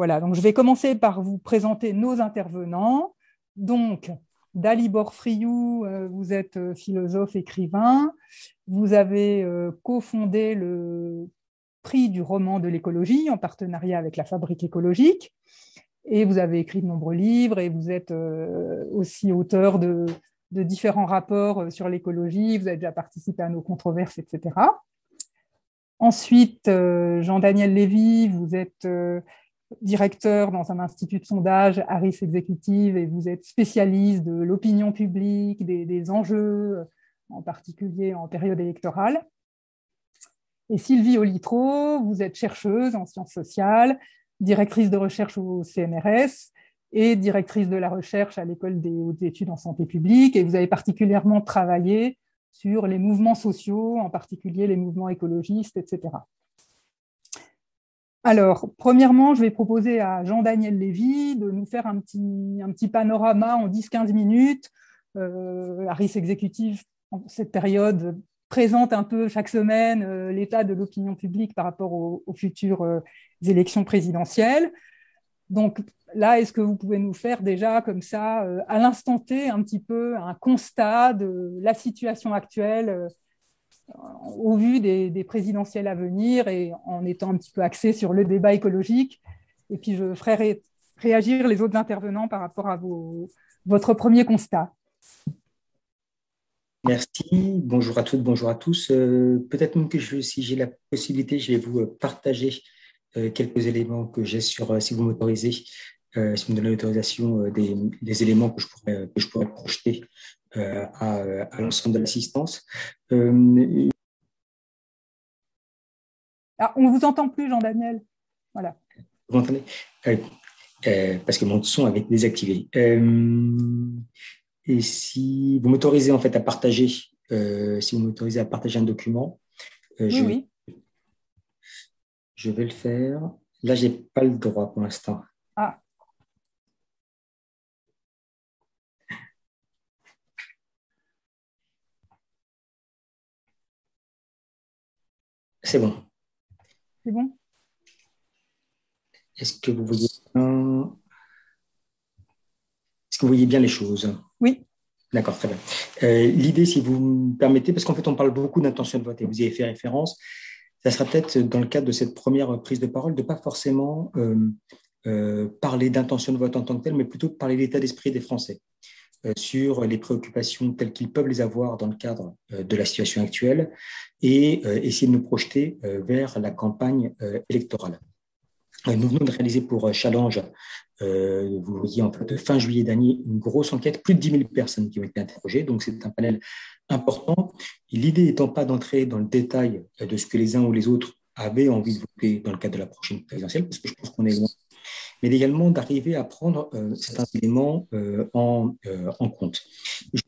Voilà, donc je vais commencer par vous présenter nos intervenants. Donc, Dalibor Friou, euh, vous êtes euh, philosophe, écrivain. Vous avez euh, cofondé le prix du roman de l'écologie en partenariat avec la Fabrique écologique. Et vous avez écrit de nombreux livres et vous êtes aussi auteur de, de différents rapports sur l'écologie. Vous avez déjà participé à nos controverses, etc. Ensuite, Jean-Daniel Lévy, vous êtes directeur dans un institut de sondage, Harris Executive, et vous êtes spécialiste de l'opinion publique, des, enjeux, en particulier en période électorale. Et Sylvie Olitro, vous êtes chercheuse en sciences sociales, directrice de recherche au CNRS et directrice de la recherche à l'École des hautes études en santé publique, et vous avez particulièrement travaillé sur les mouvements sociaux, en particulier les mouvements écologistes, etc. Alors, premièrement, je vais proposer à Jean-Daniel Lévy de nous faire un petit, un petit panorama en 10-15 minutes. Euh, la RIS exécutive, en cette période, présente un peu chaque semaine euh, l'état de l'opinion publique par rapport aux, futures euh, élections présidentielles. Donc là, est-ce que vous pouvez nous faire déjà comme ça, à l'instant T, un petit peu un constat de la situation actuelle au vu des, présidentielles à venir et en étant un petit peu axé sur le débat écologique. Et puis, je ferai réagir les autres intervenants par rapport à votre premier constat. Merci. Bonjour à toutes, bonjour à tous. Euh, peut-être même que si j'ai la possibilité, je vais vous euh, partager euh, quelques éléments que j'ai sur, si vous m'autorisez, si vous me donnez l'autorisation, des, éléments que je pourrais projeter euh, à, l'ensemble de l'assistance. Euh, ah, on ne vous entend plus, Jean-Daniel. Voilà. Vous m'entendez? Euh, Parce que mon son avait désactivé. et si vous m'autorisez en fait à partager, si vous m'autorisez à partager un document, je, oui. je vais le faire. Là, je n'ai pas le droit pour l'instant. Ah, C'est bon. C'est bon? Est-ce que vous voyez bien? Est-ce que vous voyez bien les choses? Oui. D'accord, très bien. Euh, l'idée, si vous me permettez, parce qu'en fait, on parle beaucoup d'intention de vote et vous y avez fait référence, ça sera peut-être dans le cadre de cette première prise de parole de ne pas forcément euh, euh, parler d'intention de vote en tant que tel, mais plutôt de parler de l'état d'esprit des Français. Euh, sur les préoccupations telles qu'ils peuvent les avoir dans le cadre euh, de la situation actuelle et euh, essayer de nous projeter vers la campagne électorale. Nous venons de réaliser pour Challenge, vous voyez en fait, fin juillet dernier, une grosse enquête, plus de 10 000 personnes qui ont été interrogées, donc c'est un panel important. L'idée étant pas d'entrer dans le détail de ce que les uns ou les autres avaient envie de voter dans le cadre de la prochaine présidentielle, parce que je pense qu'on est loin mais également d'arriver à prendre euh, certains éléments euh, en, euh, en, compte.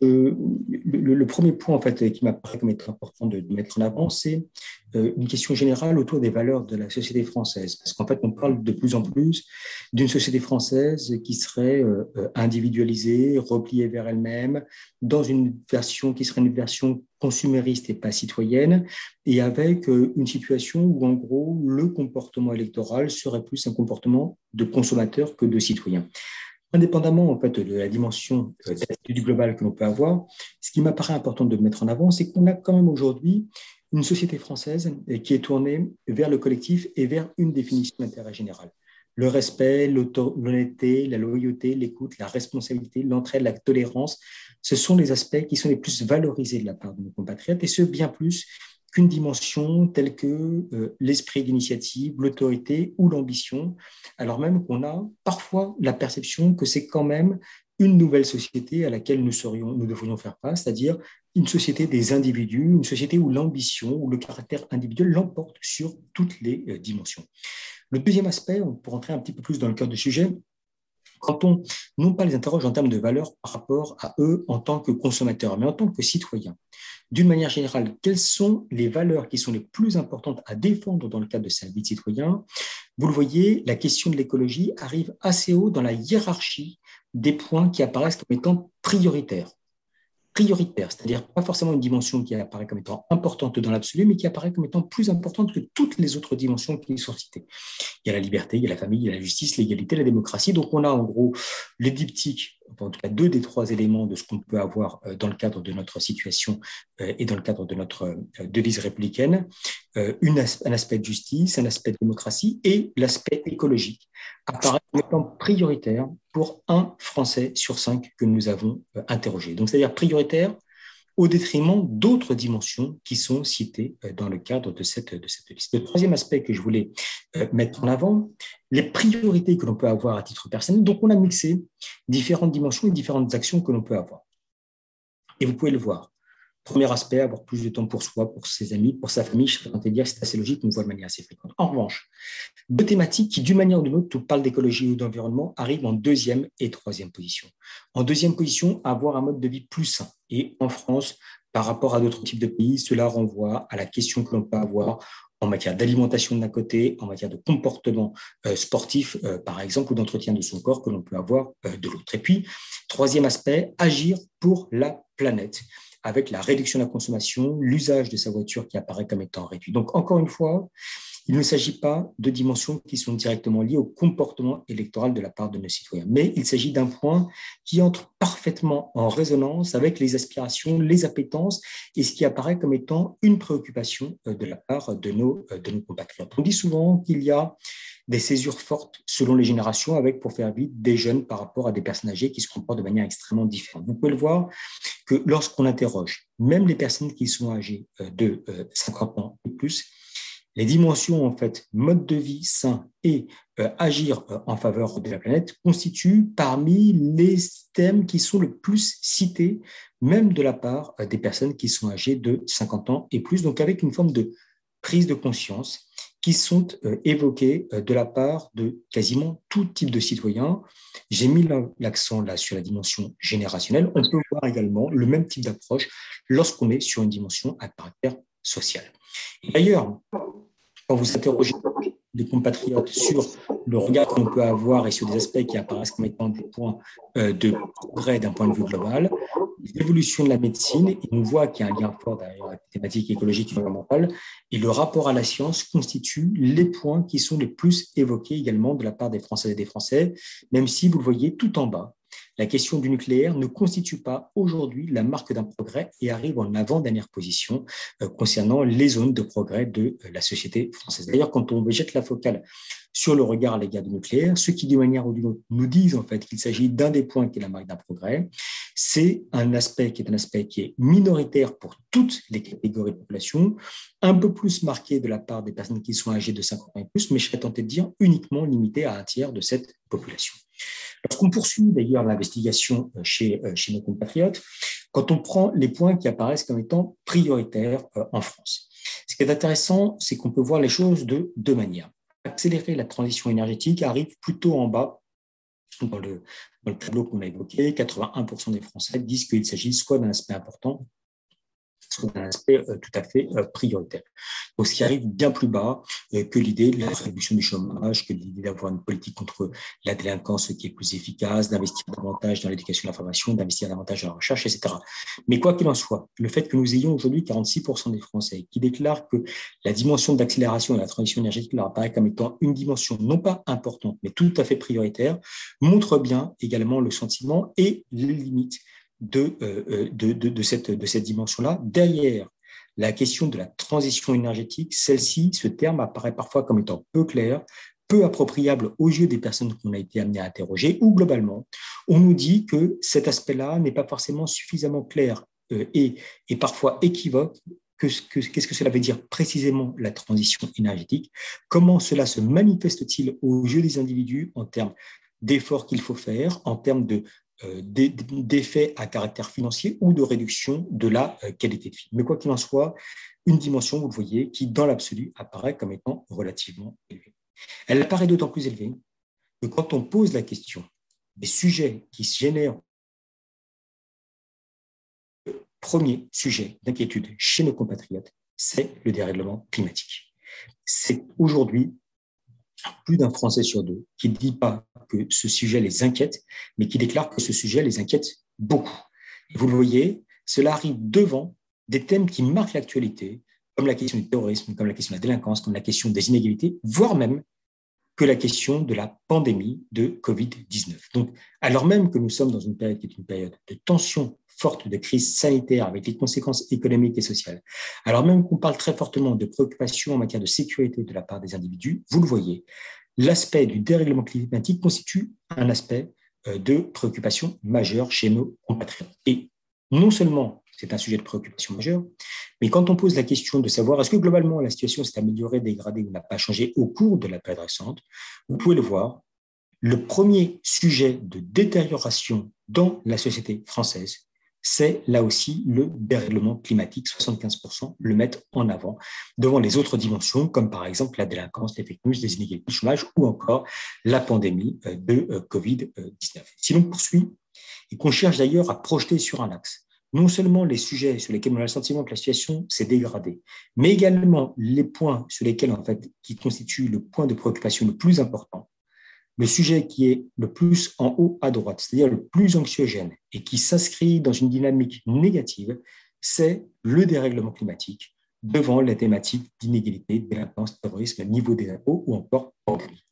Le, premier point en fait, qui m'apparaît comme étant important de, mettre en avant, c'est une question générale autour des valeurs de la société française. Parce qu'en fait, on parle de plus en plus d'une société française qui serait euh, euh, individualisée, repliée vers elle-même, dans une version qui serait une version consumériste et pas citoyenne, et avec une situation où, en gros, le comportement électoral serait plus un comportement de consommateur que de citoyen indépendamment en fait de la dimension du global que l'on peut avoir, ce qui m'apparaît important de mettre en avant, c'est qu'on a quand même aujourd'hui une société française qui est tournée vers le collectif et vers une définition d'intérêt général. Le respect, l'honnêteté, la loyauté, l'écoute, la responsabilité, l'entraide, la tolérance, ce sont les aspects qui sont les plus valorisés de la part de nos compatriotes, et ce, bien plus qu'une dimension telle que euh, l'esprit d'initiative, l'autorité ou l'ambition, alors même qu'on a parfois la perception que c'est quand même une nouvelle société à laquelle nous, serions, devrions faire face, c'est-à-dire une société des individus, une société où l'ambition ou le caractère individuel l'emporte sur toutes les euh, dimensions. Le deuxième aspect, pour entrer un petit peu plus dans le cœur du sujet, quand on non pas les interroge en termes de valeur par rapport à eux en tant que consommateurs, mais en tant que citoyens, d'une manière générale, quelles sont les valeurs qui sont les plus importantes à défendre dans le cadre de sa vie de citoyen? Vous le voyez, la question de l'écologie arrive assez haut dans la hiérarchie des points qui apparaissent comme étant prioritaires. prioritaire, c'est-à-dire pas forcément une dimension qui apparaît comme étant importante dans l'absolu, mais qui apparaît comme étant plus importante que toutes les autres dimensions qui sont citées. Il y a la liberté, il y a la famille, il y a la justice, l'égalité, la démocratie. Donc on a en gros les diptyques, en tout cas deux des trois éléments de ce qu'on peut avoir euh, dans le cadre de notre situation euh, et dans le cadre de notre euh, devise républicaine, un aspect de justice, un aspect de démocratie et l'aspect écologique apparaît comme étant prioritaire pour un Français sur cinq que nous avons interrogé. Donc c'est-à-dire prioritaire au détriment d'autres dimensions qui sont citées euh, dans le cadre de cette, liste. Le troisième aspect que je voulais euh, mettre en avant, les priorités que l'on peut avoir à titre personnel. Donc, on a mixé différentes dimensions et différentes actions que l'on peut avoir. Et vous pouvez le voir. Premier aspect, avoir plus de temps pour soi, pour ses amis, pour sa famille, je serais tenté de dire c'est assez logique, on voit de manière assez fréquente. En revanche, deux thématiques qui, d'une manière ou d'une autre, parlent d'écologie ou d'environnement, arrivent en deuxième et troisième position. En deuxième position, avoir un mode de vie plus sain. Et en France, par rapport à d'autres types de pays, cela renvoie à la question que l'on peut avoir en matière d'alimentation d'un côté, en matière de comportement euh, sportif, euh, par exemple, ou d'entretien de son corps que l'on peut avoir euh, de l'autre. Et puis, troisième aspect, agir pour la planète avec la réduction de la consommation, l'usage de sa voiture qui apparaît comme étant réduit. Donc, encore une fois, il ne s'agit pas de dimensions qui sont directement liées au comportement électoral de la part de nos citoyens, mais il s'agit d'un point qui entre parfaitement en résonance avec les aspirations, les appétences et ce qui apparaît comme étant une préoccupation euh, de la part de nos, euh, de nos compatriotes. On dit souvent qu'il y a des césures fortes selon les générations, avec, pour faire vite, des jeunes par rapport à des personnes âgées qui se comportent de manière extrêmement différente. Vous pouvez le voir que lorsqu'on interroge même les personnes qui sont âgées euh, de 50 ans et plus, les dimensions, en fait, mode de vie sain et euh, agir euh, en faveur de la planète constituent parmi les thèmes qui sont le plus cités, même de la part euh, des personnes qui sont âgées de 50 ans et plus, donc avec une forme de prise de conscience qui sont évoquées de la part de quasiment tout type de citoyens. J'ai mis l'accent là sur la dimension générationnelle. On peut voir également le même type d'approche lorsqu'on est sur une dimension à caractère social. D'ailleurs, quand vous interrogez des compatriotes sur le regard qu'on peut avoir et sur des aspects qui apparaissent comme étant des points euh, de progrès d'un point de vue global, l'évolution de la médecine, et on voit qu'il y a un lien fort derrière la thématique écologique et environnementale, et le rapport à la science constituent les points qui sont les plus évoqués également de la part des Françaises et des Français, même si vous le voyez tout en bas, la question du nucléaire ne constitue pas aujourd'hui la marque d'un progrès et arrive en avant-dernière position euh, concernant les zones de progrès de euh, la société française. D'ailleurs, quand on jette la focale sur le regard à l'égard du nucléaire, ceux qui, d'une manière ou d'une autre, nous disent en fait qu'il s'agit d'un des points qui est la marque d'un progrès, c'est un aspect qui est un aspect qui est minoritaire pour toutes les catégories de population, un peu plus marqué de la part des personnes qui sont âgées de 50 ans et plus, mais je serais tenté de dire uniquement limité à un tiers de cette population. Lorsqu'on poursuit d'ailleurs l'investigation euh, chez, euh, chez nos compatriotes, quand on prend les points qui apparaissent comme étant prioritaires euh, en France, ce qui est intéressant, c'est qu'on peut voir les choses de deux manières. Accélérer la transition énergétique arrive plutôt en bas dans le tableau qu'on a évoqué. 81% des Français disent qu'il s'agit soit d'un aspect important, un aspect euh, tout à fait euh, prioritaire. Donc, ce qui arrive bien plus bas euh, que l'idée de la réduction du chômage, que l'idée d'avoir une politique contre la délinquance qui est plus efficace, d'investir davantage dans l'éducation et l'information, d'investir davantage dans la recherche, etc. Mais quoi qu'il en soit, le fait que nous ayons aujourd'hui 46% des Français qui déclarent que la dimension d'accélération et la transition énergétique leur apparaît comme étant une dimension non pas importante, mais tout à fait prioritaire, montre bien également le sentiment et les limites euh, euh, de, cette, dimension-là. Derrière la question de la transition énergétique, celle-ci, ce terme apparaît parfois comme étant peu clair, peu appropriable aux yeux des personnes qu'on a été amené à interroger, ou globalement, on nous dit que cet aspect-là n'est pas forcément suffisamment clair euh, et, parfois équivoque qu'est-ce que, cela veut dire précisément la transition énergétique Comment cela se manifeste-t-il aux yeux des individus en termes d'efforts qu'il faut faire, en termes de d'effets à caractère financier ou de réduction de la euh, qualité de vie. Mais quoi qu'il en soit, une dimension, vous le voyez, qui dans l'absolu apparaît comme étant relativement élevée. Elle apparaît d'autant plus élevée que quand on pose la question des sujets qui se génèrent le premier sujet d'inquiétude chez nos compatriotes, c'est le dérèglement climatique. C'est aujourd'hui plus d'un Français sur deux qui ne dit pas que ce sujet les inquiète, mais qui déclare que ce sujet les inquiète beaucoup. Vous le voyez, cela arrive devant des thèmes qui marquent l'actualité, comme la question du terrorisme, comme la question de la délinquance, comme la question des inégalités, voire même que la question de la pandémie de Covid-19. Donc, alors même que nous sommes dans une période qui est une période de tension forte, de crise sanitaire avec des conséquences économiques et sociales, alors même qu'on parle très fortement de préoccupations en matière de sécurité de la part des individus, vous le voyez, l'aspect du dérèglement climatique constitue un aspect euh, de préoccupation majeure chez nos compatriotes. Et non seulement c'est un sujet de préoccupation majeure. Mais quand on pose la question de savoir est-ce que globalement la situation s'est améliorée, dégradée ou n'a pas changé au cours de la période récente, vous pouvez le voir, le premier sujet de détérioration dans la société française, c'est là aussi le dérèglement climatique. 75% le mettent en avant devant les autres dimensions, comme par exemple la délinquance, les fake news, les inégalités, le chômage ou encore la pandémie euh, de euh, Covid-19. Si l'on poursuit et qu'on cherche d'ailleurs à projeter sur un axe non seulement les sujets sur lesquels on a le sentiment que la situation s'est dégradée, mais également les points sur lesquels, en fait, qui constituent le point de préoccupation le plus important, le sujet qui est le plus en haut à droite, c'est-à-dire le plus anxiogène et qui s'inscrit dans une dynamique négative, c'est le dérèglement climatique devant les thématiques d'inégalité, délinquance, terrorisme, niveau des impôts ou encore pandémie.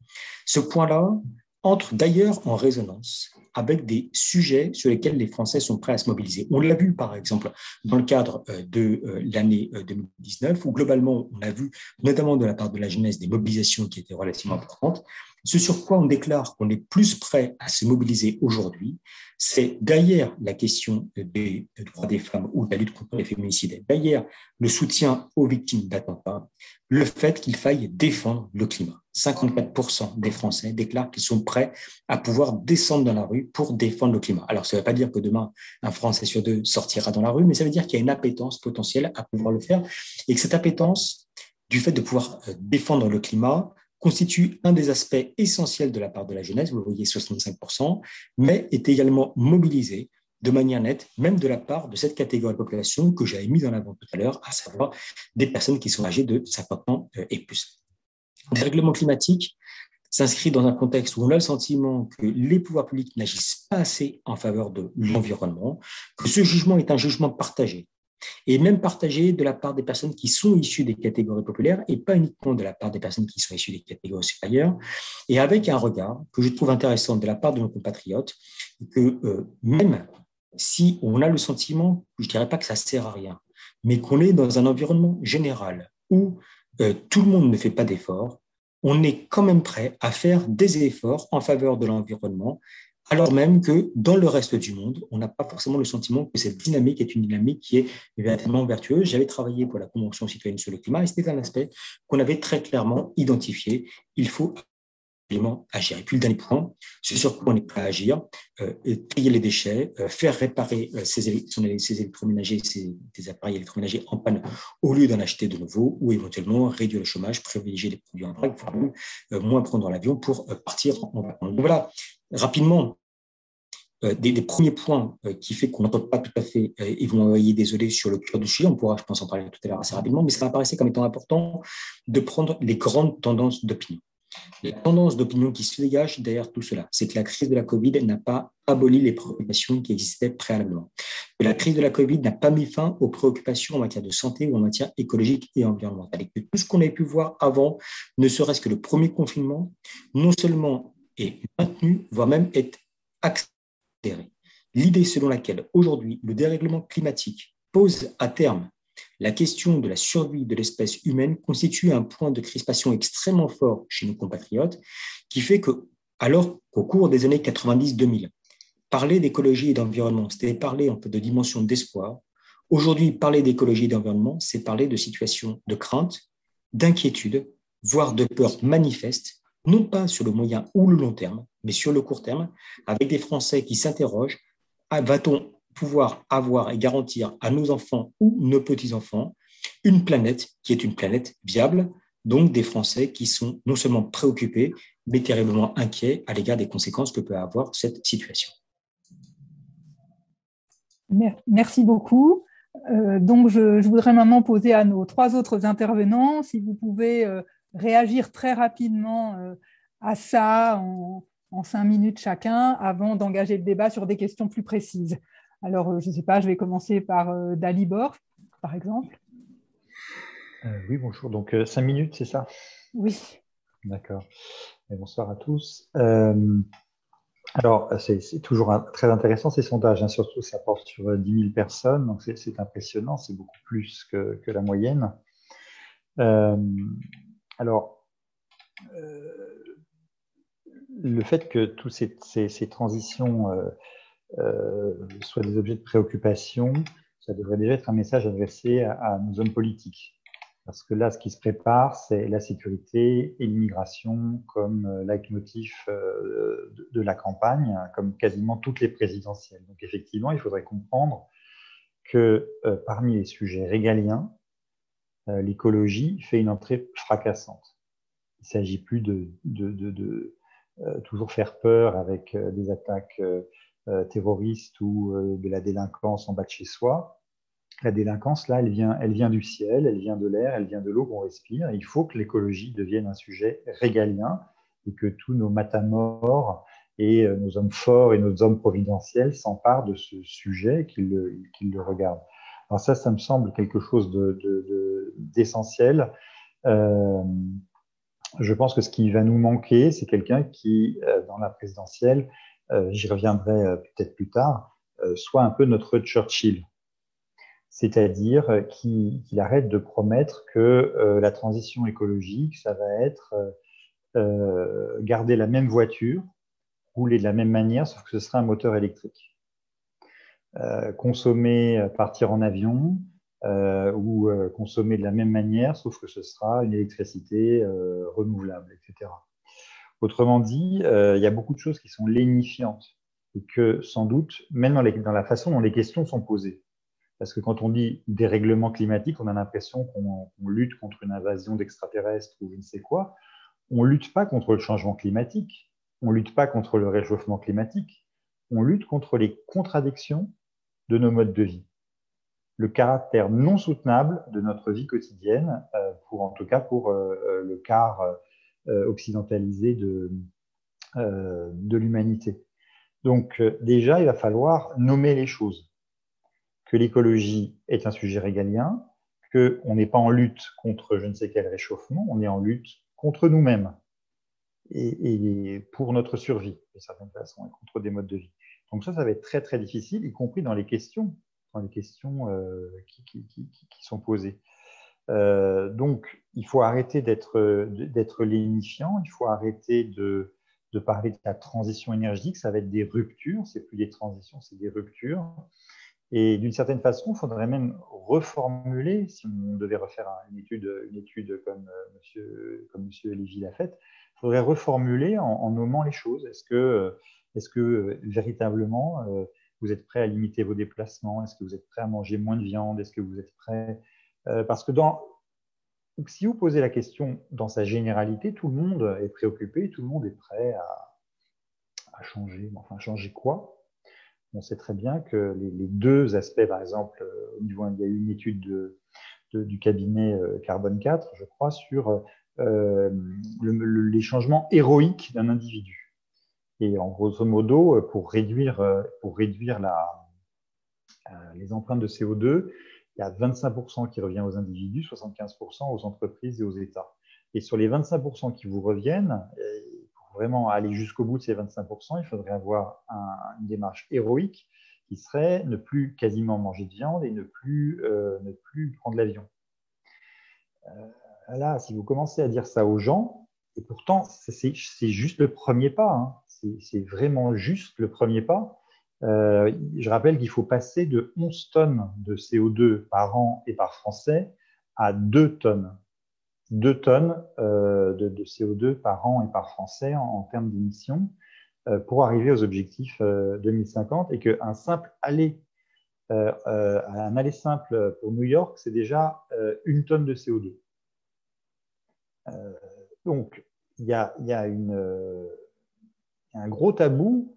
Ce point-là entre d'ailleurs en résonance avec des sujets sur lesquels les Français sont prêts à se mobiliser. On l'a vu, par exemple, dans le cadre euh, de euh, l'année 2019, euh, où globalement, on a vu, notamment de la part de la jeunesse, des mobilisations qui étaient relativement importantes. Ce sur quoi on déclare qu'on est plus prêt à se mobiliser aujourd'hui, c'est derrière la question des droits des femmes ou de la lutte contre les féminicides, derrière le soutien aux victimes d'attentats, le fait qu'il faille défendre le climat. 54% des Français déclarent qu'ils sont prêts à pouvoir descendre dans la rue pour défendre le climat. Alors, ça ne veut pas dire que demain, un Français sur deux sortira dans la rue, mais ça veut dire qu'il y a une appétence potentielle à pouvoir le faire et que cette appétence, du fait de pouvoir euh, défendre le climat, constitue un des aspects essentiels de la part de la jeunesse, vous le voyez 65%, mais est également mobilisé de manière nette, même de la part de cette catégorie de population que j'avais mise en avant tout à l'heure, à savoir des personnes qui sont âgées de 50 ans euh, et plus. Le règlement climatique s'inscrit dans un contexte où on a le sentiment que les pouvoirs publics n'agissent pas assez en faveur de l'environnement, que ce jugement est un jugement partagé et même partagé de la part des personnes qui sont issues des catégories populaires et pas uniquement de la part des personnes qui sont issues des catégories supérieures, et avec un regard que je trouve intéressant de la part de nos compatriotes, que euh, même si on a le sentiment, je ne dirais pas que ça sert à rien, mais qu'on est dans un environnement général où euh, tout le monde ne fait pas d'efforts, on est quand même prêt à faire des efforts en faveur de l'environnement alors même que dans le reste du monde, on n'a pas forcément le sentiment que cette dynamique est une dynamique qui est véritablement vertueuse. J'avais travaillé pour la Convention citoyenne sur le climat et c'était un aspect qu'on avait très clairement identifié. Il faut absolument agir. Et puis le dernier point, c'est sur quoi on est prêt à agir, euh, trier les déchets, euh, faire réparer euh, ces, électroménagers, ces, appareils électroménagers en panne au lieu d'en acheter de nouveaux, ou éventuellement réduire le chômage, privilégier les produits en vrac, voire moins prendre l'avion pour partir en vacances. voilà, rapidement, euh, des, premiers points euh, qui fait qu'on n'entend pas tout à fait, euh, et vous m'envoyez désolé sur le cœur du sujet, on pourra, je pense, en parler tout à l'heure assez rapidement, mais ça m'apparaissait comme étant important de prendre les grandes tendances d'opinion. Les tendances d'opinion qui se dégagent derrière tout cela, c'est que la crise de la Covid n'a pas aboli les préoccupations qui existaient préalablement. Que la crise de la Covid n'a pas mis fin aux préoccupations en matière de santé ou en matière écologique et environnementale. Et que tout ce qu'on avait pu voir avant, ne serait-ce que le premier confinement, non seulement est maintenu, voire même est L'idée selon laquelle aujourd'hui le dérèglement climatique pose à terme la question de la survie de l'espèce humaine constitue un point de crispation extrêmement fort chez nos compatriotes, qui fait que, alors qu'au cours des années 90-2000, parler d'écologie et d'environnement, c'était parler de dimension d'espoir. Aujourd'hui, parler d'écologie et d'environnement, c'est parler de situations de crainte, d'inquiétude, voire de peur manifeste, non pas sur le moyen ou le long terme, mais sur le court terme, avec des Français qui s'interrogent, ah, va-t-on pouvoir avoir et garantir à nos enfants ou nos petits-enfants une planète qui est une planète viable, donc des Français qui sont non seulement préoccupés, mais terriblement inquiets à l'égard des conséquences que peut avoir cette situation. Merci beaucoup. Euh, donc, je, voudrais maintenant poser à nos trois autres intervenants si vous pouvez euh, réagir très rapidement euh, à ça en, en cinq minutes chacun avant d'engager le débat sur des questions plus précises. Alors, je ne sais pas, je vais commencer par Dalibor, par exemple. oui, bonjour. Donc, cinq minutes, c'est ça? Oui. D'accord. bonsoir à tous. Alors, c'est toujours très intéressant ces sondages, hein. surtout ça porte sur 10 000 personnes, donc c'est impressionnant, c'est beaucoup plus que, la moyenne. Euh, alors, euh, le fait que toutes ces, transitions euh, soient des objets de préoccupation, ça devrait déjà être un message adressé à nos hommes politiques. Parce que là, ce qui se prépare, c'est la sécurité et l'immigration comme euh, leitmotiv euh, de la campagne, comme quasiment toutes les présidentielles. Donc effectivement, il faudrait comprendre que euh, parmi les sujets régaliens, l'écologie fait une entrée fracassante. Il ne s'agit plus de, de, toujours faire peur avec des attaques terroristes ou de la délinquance en bas de chez soi la délinquance, là, elle vient, du ciel, elle vient de l'air, elle vient de l'eau qu'on respire. il faut que l'écologie devienne un sujet régalien et que tous nos matamors et euh, nos hommes forts et nos hommes providentiels s'emparent de ce sujet et qu'ils le, regardent. Alors ça, ça me semble quelque chose d'essentiel. De, euh, je pense que ce qui va nous manquer, c'est quelqu'un qui, euh, dans la présidentielle, j'y reviendrai peut-être plus tard, soit un peu notre Churchill c'est-à-dire euh, qu'il arrête de promettre que euh, la transition écologique, ça va être euh, garder la même voiture, rouler de la même manière, sauf que ce sera un moteur électrique. Consommer, partir en avion, ou consommer de la même manière, sauf que ce sera une électricité renouvelable, etc. Autrement dit, il y a beaucoup de choses qui sont lénifiantes et que sans doute, même dans la façon dont les questions sont posées, parce que quand on dit dérèglement climatique, on a l'impression qu'on lutte contre une invasion d'extraterrestres ou je ne sais quoi. On ne lutte pas contre le changement climatique, on ne lutte pas contre le réchauffement climatique, on lutte contre les contradictions de nos modes de vie. Le caractère non soutenable de notre vie quotidienne, euh, pour en tout cas pour euh, euh, le quart occidentalisé de, de l'humanité. Donc déjà, il va falloir nommer les choses que l'écologie est un sujet régalien, qu'on n'est pas en lutte contre je ne sais quel réchauffement, on est en lutte contre nous-mêmes et, pour notre survie, de certaine façon, et contre des modes de vie. Donc ça, ça va être très très difficile, y compris dans les questions, dans les questions euh, qui, sont posées. Euh, donc, il faut arrêter d'être lénifiant, il faut arrêter de, parler de la transition énergétique, ça va être des ruptures, c'est plus des transitions, c'est des ruptures. Et d'une certaine façon, il faudrait même reformuler, si on devait refaire une étude, comme, euh, monsieur, comme l'a faite, il faudrait reformuler en, nommant les choses. Est-ce que, est que euh, véritablement euh, vous êtes prêt à limiter vos déplacements? Est-ce que vous êtes prêt à manger moins de viande? Est-ce que vous êtes prêt Parce que si vous posez la question dans sa généralité, tout le monde est préoccupé, tout le monde est prêt à, changer. Enfin, changer quoi? On sait très bien que les, deux aspects, par exemple, euh, il y a eu une étude du cabinet euh, Carbone 4, je crois, sur euh, les changements héroïques d'un individu. Et en grosso modo, pour réduire, pour réduire les empreintes de CO2, il y a 25% qui revient aux individus, 75% aux entreprises et aux États. Et sur les 25% qui vous reviennent, vraiment aller jusqu'au bout de ces 25%, il faudrait avoir une démarche héroïque qui serait ne plus quasiment manger de viande et ne plus, euh, ne plus prendre l'avion. Euh, là, si vous commencez à dire ça aux gens, et pourtant, c'est juste le premier pas, hein. C'est vraiment juste le premier pas. Euh, je rappelle qu'il faut passer de 11 tonnes de CO2 par an et par Français à 2 tonnes. 2 tonnes euh, de, CO2 par an et par Français en, termes d'émissions euh, pour arriver aux objectifs 2050 euh, et qu'un simple aller, un aller simple pour New York, c'est déjà une tonne de CO2. donc, il y a une, un gros tabou,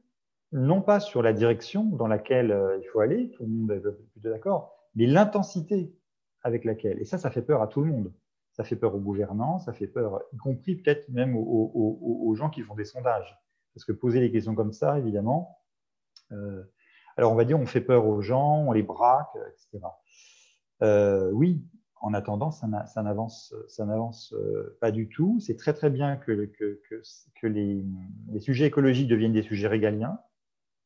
non pas sur la direction dans laquelle il faut aller, tout le monde est plutôt d'accord, mais l'intensité avec laquelle. Et ça, ça fait peur à tout le monde ça fait peur aux gouvernants, ça fait peur, y compris peut-être même aux, gens qui font des sondages. Parce que poser les questions comme ça, évidemment, euh, Alors, on va dire, on fait peur aux gens, on les braque, etc. oui, en attendant, ça n'avance pas du tout. C'est très très bien que, les, sujets écologiques deviennent des sujets régaliens,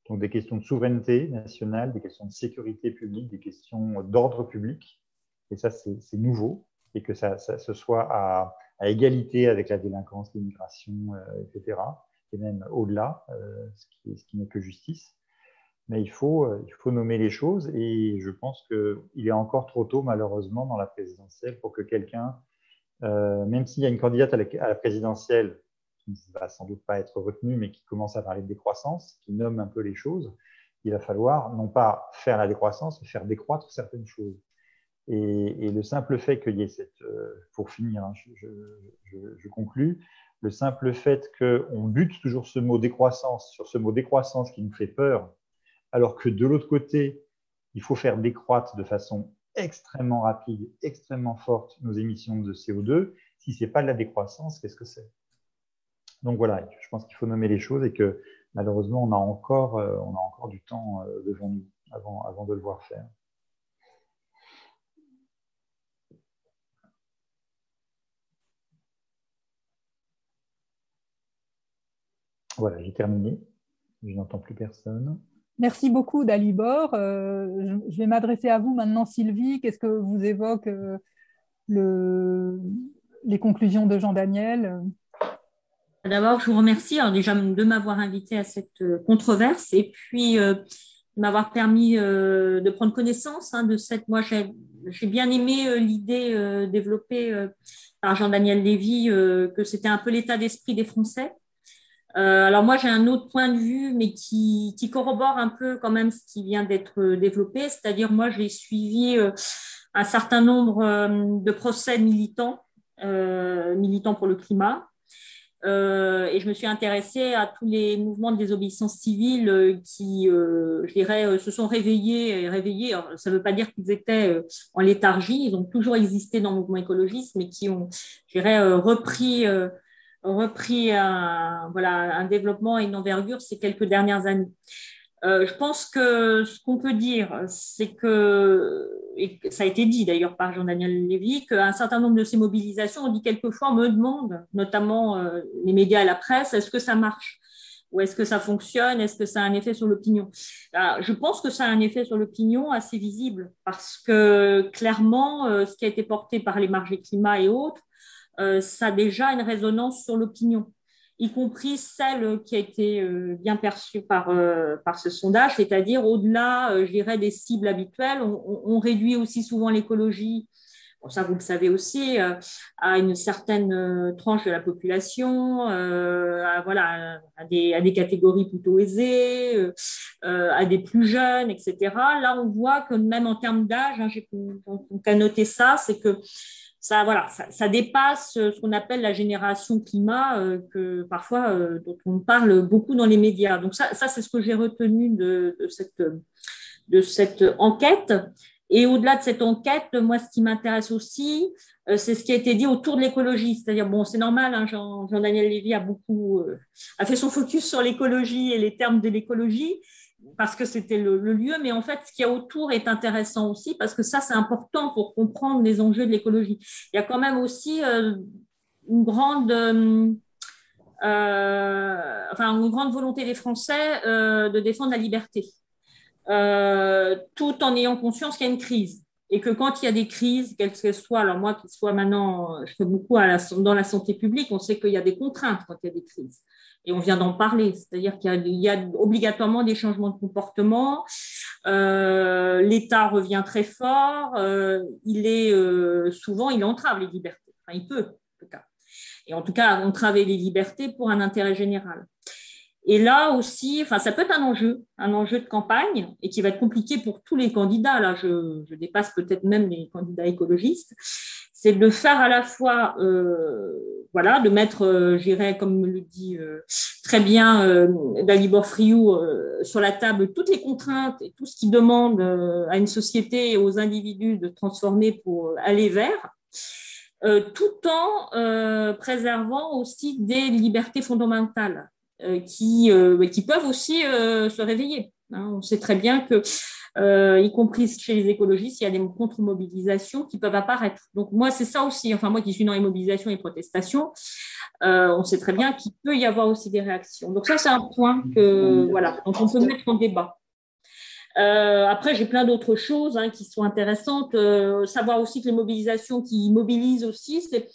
donc des questions de souveraineté nationale, des questions de sécurité publique, des questions d'ordre public. Et ça, c'est nouveau, et que ça, se soit à, égalité avec la délinquance, l'immigration, euh, etc., et même au-delà, euh, ce qui n'est que justice mais il faut, euh, il faut nommer les choses et je pense qu'il est encore trop tôt, malheureusement, dans la présidentielle pour que quelqu'un, euh, même s'il y a une candidate à la, présidentielle qui ne va sans doute pas être retenue, mais qui commence à parler de décroissance, qui nomme un peu les choses, il va falloir non pas faire la décroissance, mais faire décroître certaines choses. Et, le simple fait qu'il y ait cette, euh, pour finir, hein, je, je, je, conclus, le simple fait qu'on bute toujours ce mot décroissance sur ce mot décroissance qui nous fait peur alors que de l'autre côté, il faut faire décroître de façon extrêmement rapide, extrêmement forte nos émissions de CO2. Si ce n'est pas de la décroissance, qu'est-ce que c'est? Donc voilà, je pense qu'il faut nommer les choses et que malheureusement, on a encore, euh, on a encore du temps euh, devant nous avant, avant de le voir faire. Voilà, j'ai terminé. Je n'entends plus personne. Merci beaucoup, Dalibor. Euh, je vais m'adresser à vous maintenant, Sylvie. Qu'est-ce que vous évoque euh, les conclusions de Jean-Daniel D'abord, je vous remercie déjà de m'avoir invité à cette euh, controverse et puis de m'avoir permis de prendre connaissance hein, de cette. Moi, j'ai bien aimé l'idée développée par Jean-Daniel Lévy que c'était un peu l'état d'esprit des Français euh, alors moi, j'ai un autre point de vue, mais qui, corrobore un peu quand même ce qui vient d'être développé. C'est-à-dire, moi, j'ai suivi euh, un certain nombre euh, de procès militants, militants pour le climat. et je me suis intéressée à tous les mouvements de désobéissance civile qui, je dirais, se sont réveillés et réveillés. ça ne veut pas dire qu'ils étaient en léthargie, ils ont toujours existé dans le mouvement écologiste, mais qui ont, je dirais, repris repris un, voilà, un développement et une envergure ces quelques dernières années. Euh, je pense que ce qu'on peut dire, c'est que, et ça a été dit d'ailleurs par Jean-Daniel Lévy, qu'un certain nombre de ces mobilisations, on dit quelquefois, on me demande, notamment euh, les médias et la presse, est-ce que ça marche ou est-ce que ça fonctionne Est-ce que ça a un effet sur l'opinion? Je pense que ça a un effet sur l'opinion assez visible parce que clairement, euh, ce qui a été porté par les marges climat et autres, euh, ça a déjà une résonance sur l'opinion, y compris celle qui a été euh, bien perçue par, euh, par ce sondage, c'est-à-dire au-delà, je dirais, des cibles habituelles. On, réduit aussi souvent l'écologie ça vous le savez aussi, à une certaine tranche de la population, à, voilà, à des, à, des, catégories plutôt aisées, à des plus jeunes, etc. Là, on voit que même en termes d'âge, hein, j'ai qu'à noter ça, c'est que ça, voilà, ça, dépasse ce qu'on appelle la génération climat, euh, que parfois euh, dont on parle beaucoup dans les médias. Donc ça, ça c'est ce que j'ai retenu de, cette, enquête. Et au-delà de cette enquête, moi, ce qui m'intéresse aussi, euh, c'est ce qui a été dit autour de l'écologie. C'est-à-dire, bon, c'est normal, hein, Jean-Daniel Lévy a beaucoup a fait son focus sur l'écologie et les termes de l'écologie, parce que c'était le, lieu, mais en fait, ce qu'il y a autour est intéressant aussi, parce que ça, c'est important pour comprendre les enjeux de l'écologie. Il y a quand même aussi euh, une grande... Euh, euh, enfin, une grande volonté des Français de défendre la liberté, tout en ayant conscience qu'il y a une crise et que quand il y a des crises, quelles qu'elles soient, alors moi qui soit maintenant, je fais beaucoup dans la santé publique, on sait qu'il y a des contraintes quand il y a des crises et on vient d'en parler, c'est-à-dire qu'il y, a obligatoirement des changements de comportement. Euh, L'État revient très fort, euh, il est euh, souvent, il entrave les libertés. Enfin, il peut, en tout cas. Et en tout cas, entraver les libertés pour un intérêt général. Et là aussi, enfin, ça peut être un enjeu, un enjeu de campagne, et qui va être compliqué pour tous les candidats. Là, je, je dépasse peut-être même les candidats écologistes c'est de faire à la fois, euh, voilà, de mettre, euh, j'irais, comme le dit euh, très bien euh, Dalibor Friou, euh, sur la table toutes les contraintes et tout ce qui demande à une société et aux individus de transformer pour aller vers, tout en préservant aussi des libertés fondamentales qui, qui peuvent aussi se réveiller. Hein. On sait très bien que, euh, y compris chez les écologistes, il y a des contre-mobilisations qui peuvent apparaître. Donc moi, c'est ça aussi. Enfin moi qui suis dans les mobilisations et protestations, euh, on sait très bien qu'il peut y avoir aussi des réactions. Donc ça, c'est un point que voilà, donc on peut mettre en débat. Euh, après, j'ai plein d'autres choses hein, qui sont intéressantes. savoir aussi que les mobilisations qui mobilisent aussi, c'est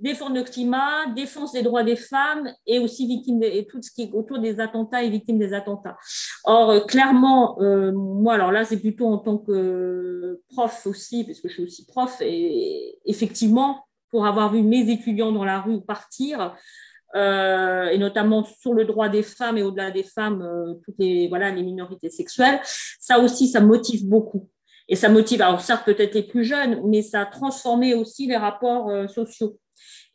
défendre le climat, défense des droits des femmes et aussi victime et tout ce qui est autour des attentats et victimes des attentats. Or, euh, clairement, euh, moi, alors là, c'est plutôt en tant que prof aussi, parce que je suis aussi prof, et effectivement, pour avoir vu mes étudiants dans la rue partir, euh, et notamment sur le droit des femmes et au-delà des femmes, toutes les, voilà, les minorités sexuelles, ça aussi, ça motive beaucoup. Et ça motive, alors certes peut-être les plus jeunes, mais ça a transformé aussi les rapports sociaux.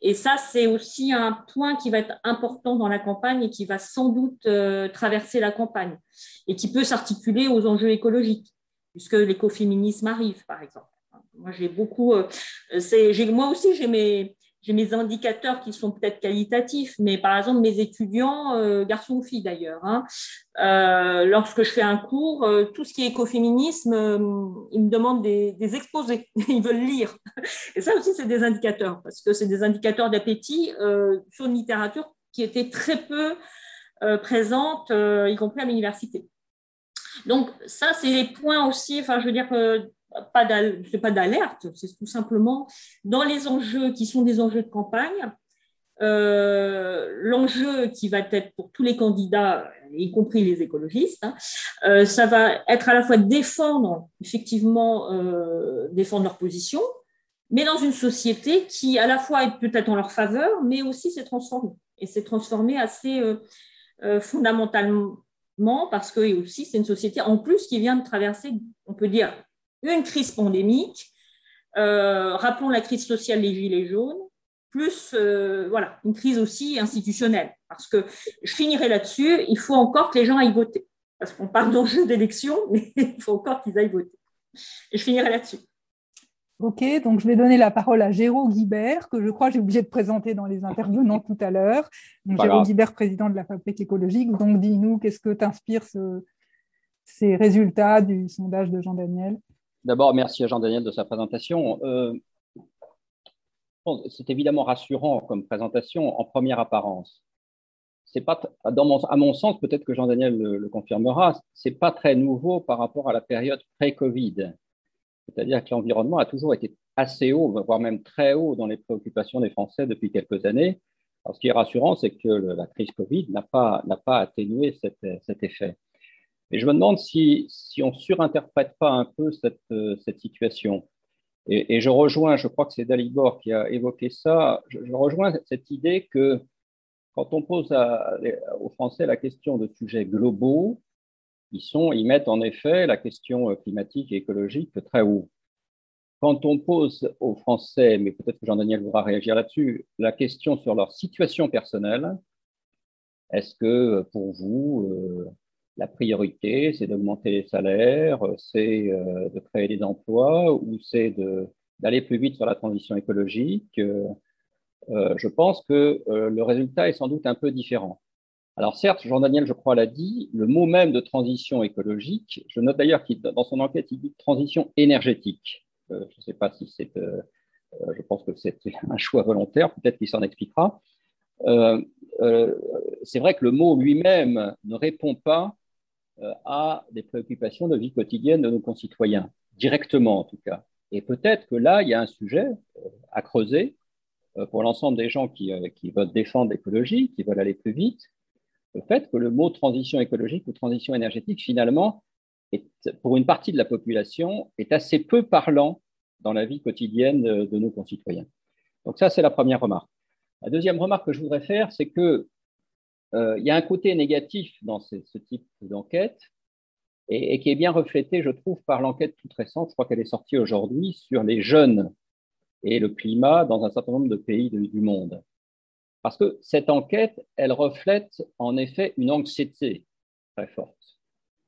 Et ça, c'est aussi un point qui va être important dans la campagne et qui va sans doute euh, traverser la campagne et qui peut s'articuler aux enjeux écologiques, puisque l'écoféminisme arrive, par exemple. Moi, j'ai beaucoup. Euh, moi aussi, j'ai mes, j'ai mes indicateurs qui sont peut-être qualitatifs, mais par exemple, mes étudiants, euh, garçons ou filles d'ailleurs, hein, euh, lorsque je fais un cours, euh, tout ce qui est écoféminisme, ils me demandent des, exposés, ils veulent lire. Et ça aussi, c'est des indicateurs, parce que c'est des indicateurs d'appétit sur une littérature qui était très peu présente, y compris à l'université. Donc ça, c'est les points aussi, enfin, je veux dire pas d'alerte, c'est tout simplement dans les enjeux qui sont des enjeux de campagne. Euh, l'enjeu qui va être pour tous les candidats, y compris les écologistes, hein, euh, ça va être à la fois défendre, effectivement, euh, défendre leur position, mais dans une société qui, à la fois, est peut-être en leur faveur, mais aussi s'est transformée. Et s'est transformée assez fondamentalement parce que aussi, c'est une société, en plus, qui vient de traverser, on peut dire, une crise pandémique, euh, rappelons la crise sociale des Gilets jaunes, plus euh, voilà, une crise aussi institutionnelle. Parce que je finirai là-dessus, il faut encore que les gens aillent voter. Parce qu'on parle d'enjeu d'élection, mais il faut encore qu'ils aillent voter. Et je finirai là-dessus. Ok, donc je vais donner la parole à Géraud Guibert, que je crois j'ai oublié de présenter dans les intervenants tout à l'heure. Géraud Guibert, président de la Fabrique écologique. Donc dis-nous, qu'est-ce que t'inspire ce, ces résultats du sondage de Jean-Daniel? D'abord, merci à Jean-Daniel de sa présentation. Euh, c'est évidemment rassurant comme présentation en première apparence. C'est pas, à mon sens, peut-être que Jean-Daniel le, confirmera, c'est pas très nouveau par rapport à la période pré-Covid. C'est-à-dire que l'environnement a toujours été assez haut, voire même très haut dans les préoccupations des Français depuis quelques années. Ce qui est rassurant, c'est que la crise Covid n'a pas, atténué cet effet. Et je me demande si, si on surinterprète pas un peu cette, euh, cette situation. Et, je rejoins, je crois que c'est Dalibor qui a évoqué ça, je, rejoins cette idée que quand on pose aux Français la question de sujets globaux, ils, sont, ils mettent en effet la question climatique et écologique très haut. Quand on pose aux Français, mais peut-être que Jean-Daniel voudra réagir là-dessus, la question sur leur situation personnelle, est-ce que pour vous, euh, la priorité, c'est d'augmenter les salaires, c'est euh, de créer des emplois ou c'est d'aller plus vite sur la transition écologique. Euh, euh, je pense que le résultat est sans doute un peu différent. Alors certes, Jean-Daniel, je crois, l'a dit, le mot même de transition écologique, je note d'ailleurs qu'il dans son enquête, il dit transition énergétique. je ne sais pas si c'est, je pense que c'est un choix volontaire, peut-être qu'il s'en expliquera. c'est vrai que le mot lui-même ne répond pas euh, à des préoccupations de vie quotidienne de nos concitoyens, directement en tout cas. Et peut-être que là, il y a un sujet euh, à creuser euh, pour l'ensemble des gens qui, qui veulent défendre l'écologie, qui veulent aller plus vite, le fait que le mot transition écologique ou transition énergétique, finalement, est, pour une partie de la population, est assez peu parlant dans la vie quotidienne de nos concitoyens. Donc ça, c'est la première remarque. La deuxième remarque que je voudrais faire, c'est que euh, il y a un côté négatif dans ce, type d'enquête et, qui est bien reflété, je trouve, par l'enquête toute récente, je crois qu'elle est sortie aujourd'hui, sur les jeunes et le climat dans un certain nombre de pays du monde. Parce que cette enquête, elle reflète en effet une anxiété très forte.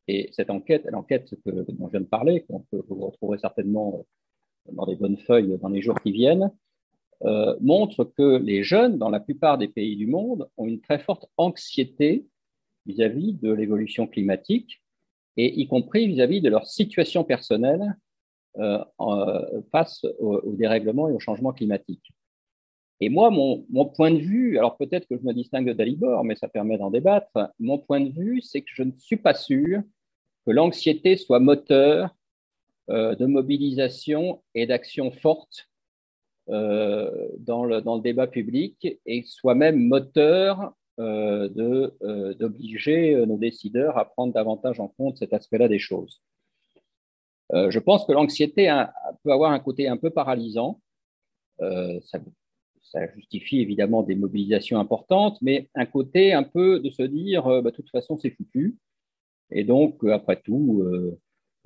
Et cette enquête, l'enquête dont je viens de parler, qu'on peut vous retrouver certainement dans des bonnes feuilles dans les jours qui viennent, euh, montre que les jeunes, dans la plupart des pays du monde, ont une très forte anxiété vis-à-vis de l'évolution climatique et y compris vis-à-vis de leur situation personnelle euh, face au, dérèglement et au changement climatique. Et moi, mon, point de vue, alors peut-être que je me distingue de Dalibor, mais ça permet d'en débattre, mon point de vue, c'est que je ne suis pas sûr que l'anxiété soit moteur euh, de mobilisation et d'action forte euh, dans, le, dans, le, débat public et soit même moteur euh, d'obliger nos décideurs à prendre davantage en compte cet aspect-là des choses. je pense que l'anxiété peut avoir un côté un peu paralysant. Ça, justifie évidemment des mobilisations importantes, mais un côté un peu de se dire, euh, bah, de toute façon, c'est foutu. Et donc, euh, après tout, euh,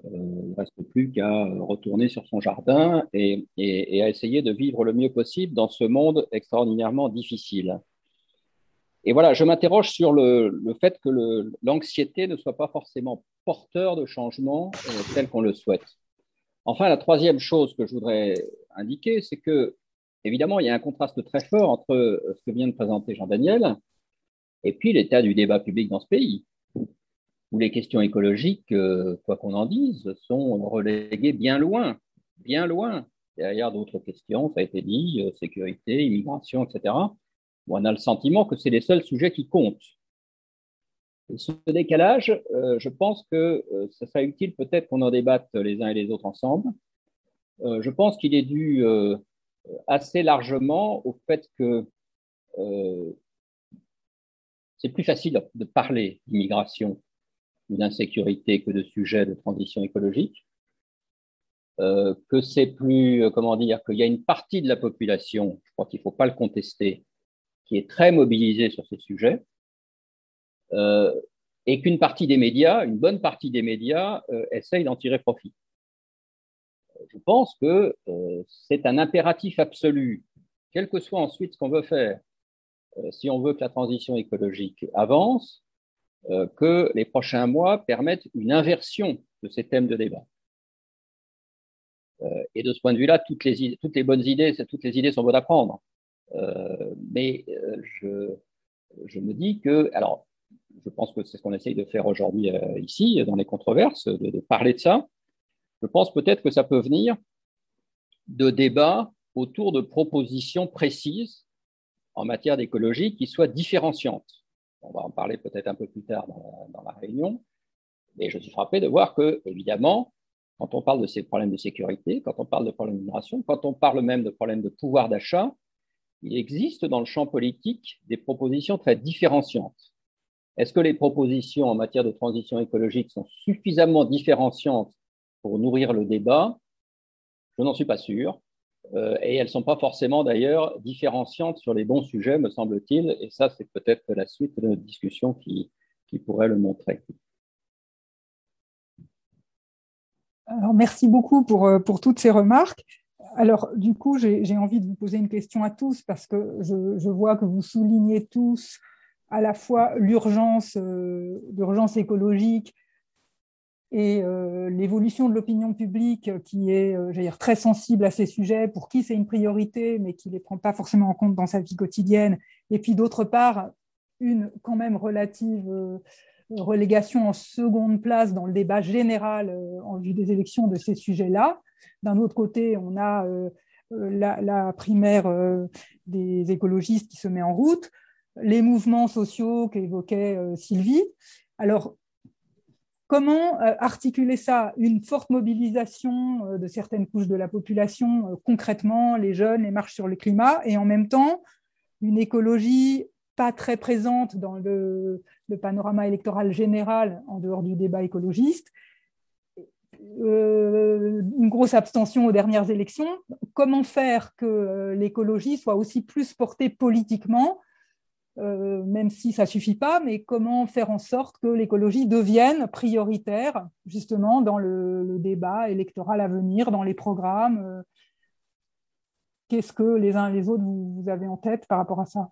il ne reste plus qu'à retourner sur son jardin et, à essayer de vivre le mieux possible dans ce monde extraordinairement difficile. Et voilà, je m'interroge sur le, fait que l'anxiété ne soit pas forcément porteur de changement tel qu'on le souhaite. Enfin, la troisième chose que je voudrais indiquer, c'est que évidemment, il y a un contraste très fort entre euh, ce que vient de présenter Jean-Daniel et puis l'état du débat public dans ce pays, où les questions écologiques, euh, quoi qu'on en dise, sont reléguées bien loin, bien loin, derrière d'autres questions, ça a été dit, euh, sécurité, immigration, etc. on a le sentiment que c'est les seuls sujets qui comptent. ce décalage, je pense que ça serait utile peut-être qu'on en débatte les uns et les autres ensemble. je pense qu'il est dû assez largement au fait que euh, c'est plus facile de parler d'immigration d'insécurité que de sujets de transition écologique, euh, que c'est plus, euh, comment dire, qu'il y a une partie de la population, je crois qu'il ne faut pas le contester, qui est très mobilisée sur ces sujets, et qu'une partie des médias, une bonne partie des médias, essaye d'en tirer profit je pense que euh, c'est un impératif absolu, quel que soit ensuite ce qu'on veut faire. Euh, si on veut que la transition écologique avance, euh, que les prochains mois permettent une inversion de ces thèmes de débat. et de ce point de vue-là, toutes les, toutes les bonnes idées, toutes les idées sont bonnes à prendre. mais je, je, me dis que, alors, je pense que c'est ce qu'on essaye de faire aujourd'hui ici, dans les controverses, de parler de ça, je pense peut-être que ça peut venir de débats autour de propositions précises en matière d'écologie qui soient différenciantes. On va en parler peut-être un peu plus tard dans la, réunion, mais je suis frappé de voir que, évidemment, quand on parle de ces problèmes de sécurité, quand on parle de problèmes d'immigration, quand on parle même de problèmes de pouvoir d'achat, il existe dans le champ politique des propositions très différenciantes. Est-ce que les propositions en matière de transition écologique sont suffisamment différenciantes pour nourrir le débat? Je n'en suis pas sûr. Euh, et elles ne sont pas forcément d'ailleurs différenciantes sur les bons sujets, me semble-t-il. Et ça, c'est peut-être la suite de notre discussion qui, qui pourrait le montrer. Alors, merci beaucoup pour, euh, pour toutes ces remarques. Alors, du coup, j'ai envie de vous poser une question à tous parce que je, je vois que vous soulignez tous à la fois l'urgence euh, écologique et euh, l'évolution de l'opinion publique qui est euh, dire, très sensible à ces sujets, pour qui c'est une priorité, mais qui ne les prend pas forcément en compte dans sa vie quotidienne. Et puis d'autre part, une quand même relative euh, relégation en seconde place dans le débat général en vue des élections de ces sujets-là. D'un autre côté, on a la, la, primaire des écologistes qui se met en route, les mouvements sociaux qu'évoquait Sylvie. Alors, Comment euh, articuler ça Une forte mobilisation euh, de certaines couches de la population, euh, concrètement les jeunes, les marches sur le climat, et en même temps une écologie pas très présente dans le, panorama électoral général en dehors du débat écologiste, une grosse abstention aux dernières élections. Comment faire que l'écologie soit aussi plus portée politiquement euh, même si ça ne suffit pas, mais comment faire en sorte que l'écologie devienne prioritaire justement dans le, débat électoral à venir, dans les programmes euh, Qu'est-ce que les uns et les autres vous, avez en tête par rapport à ça?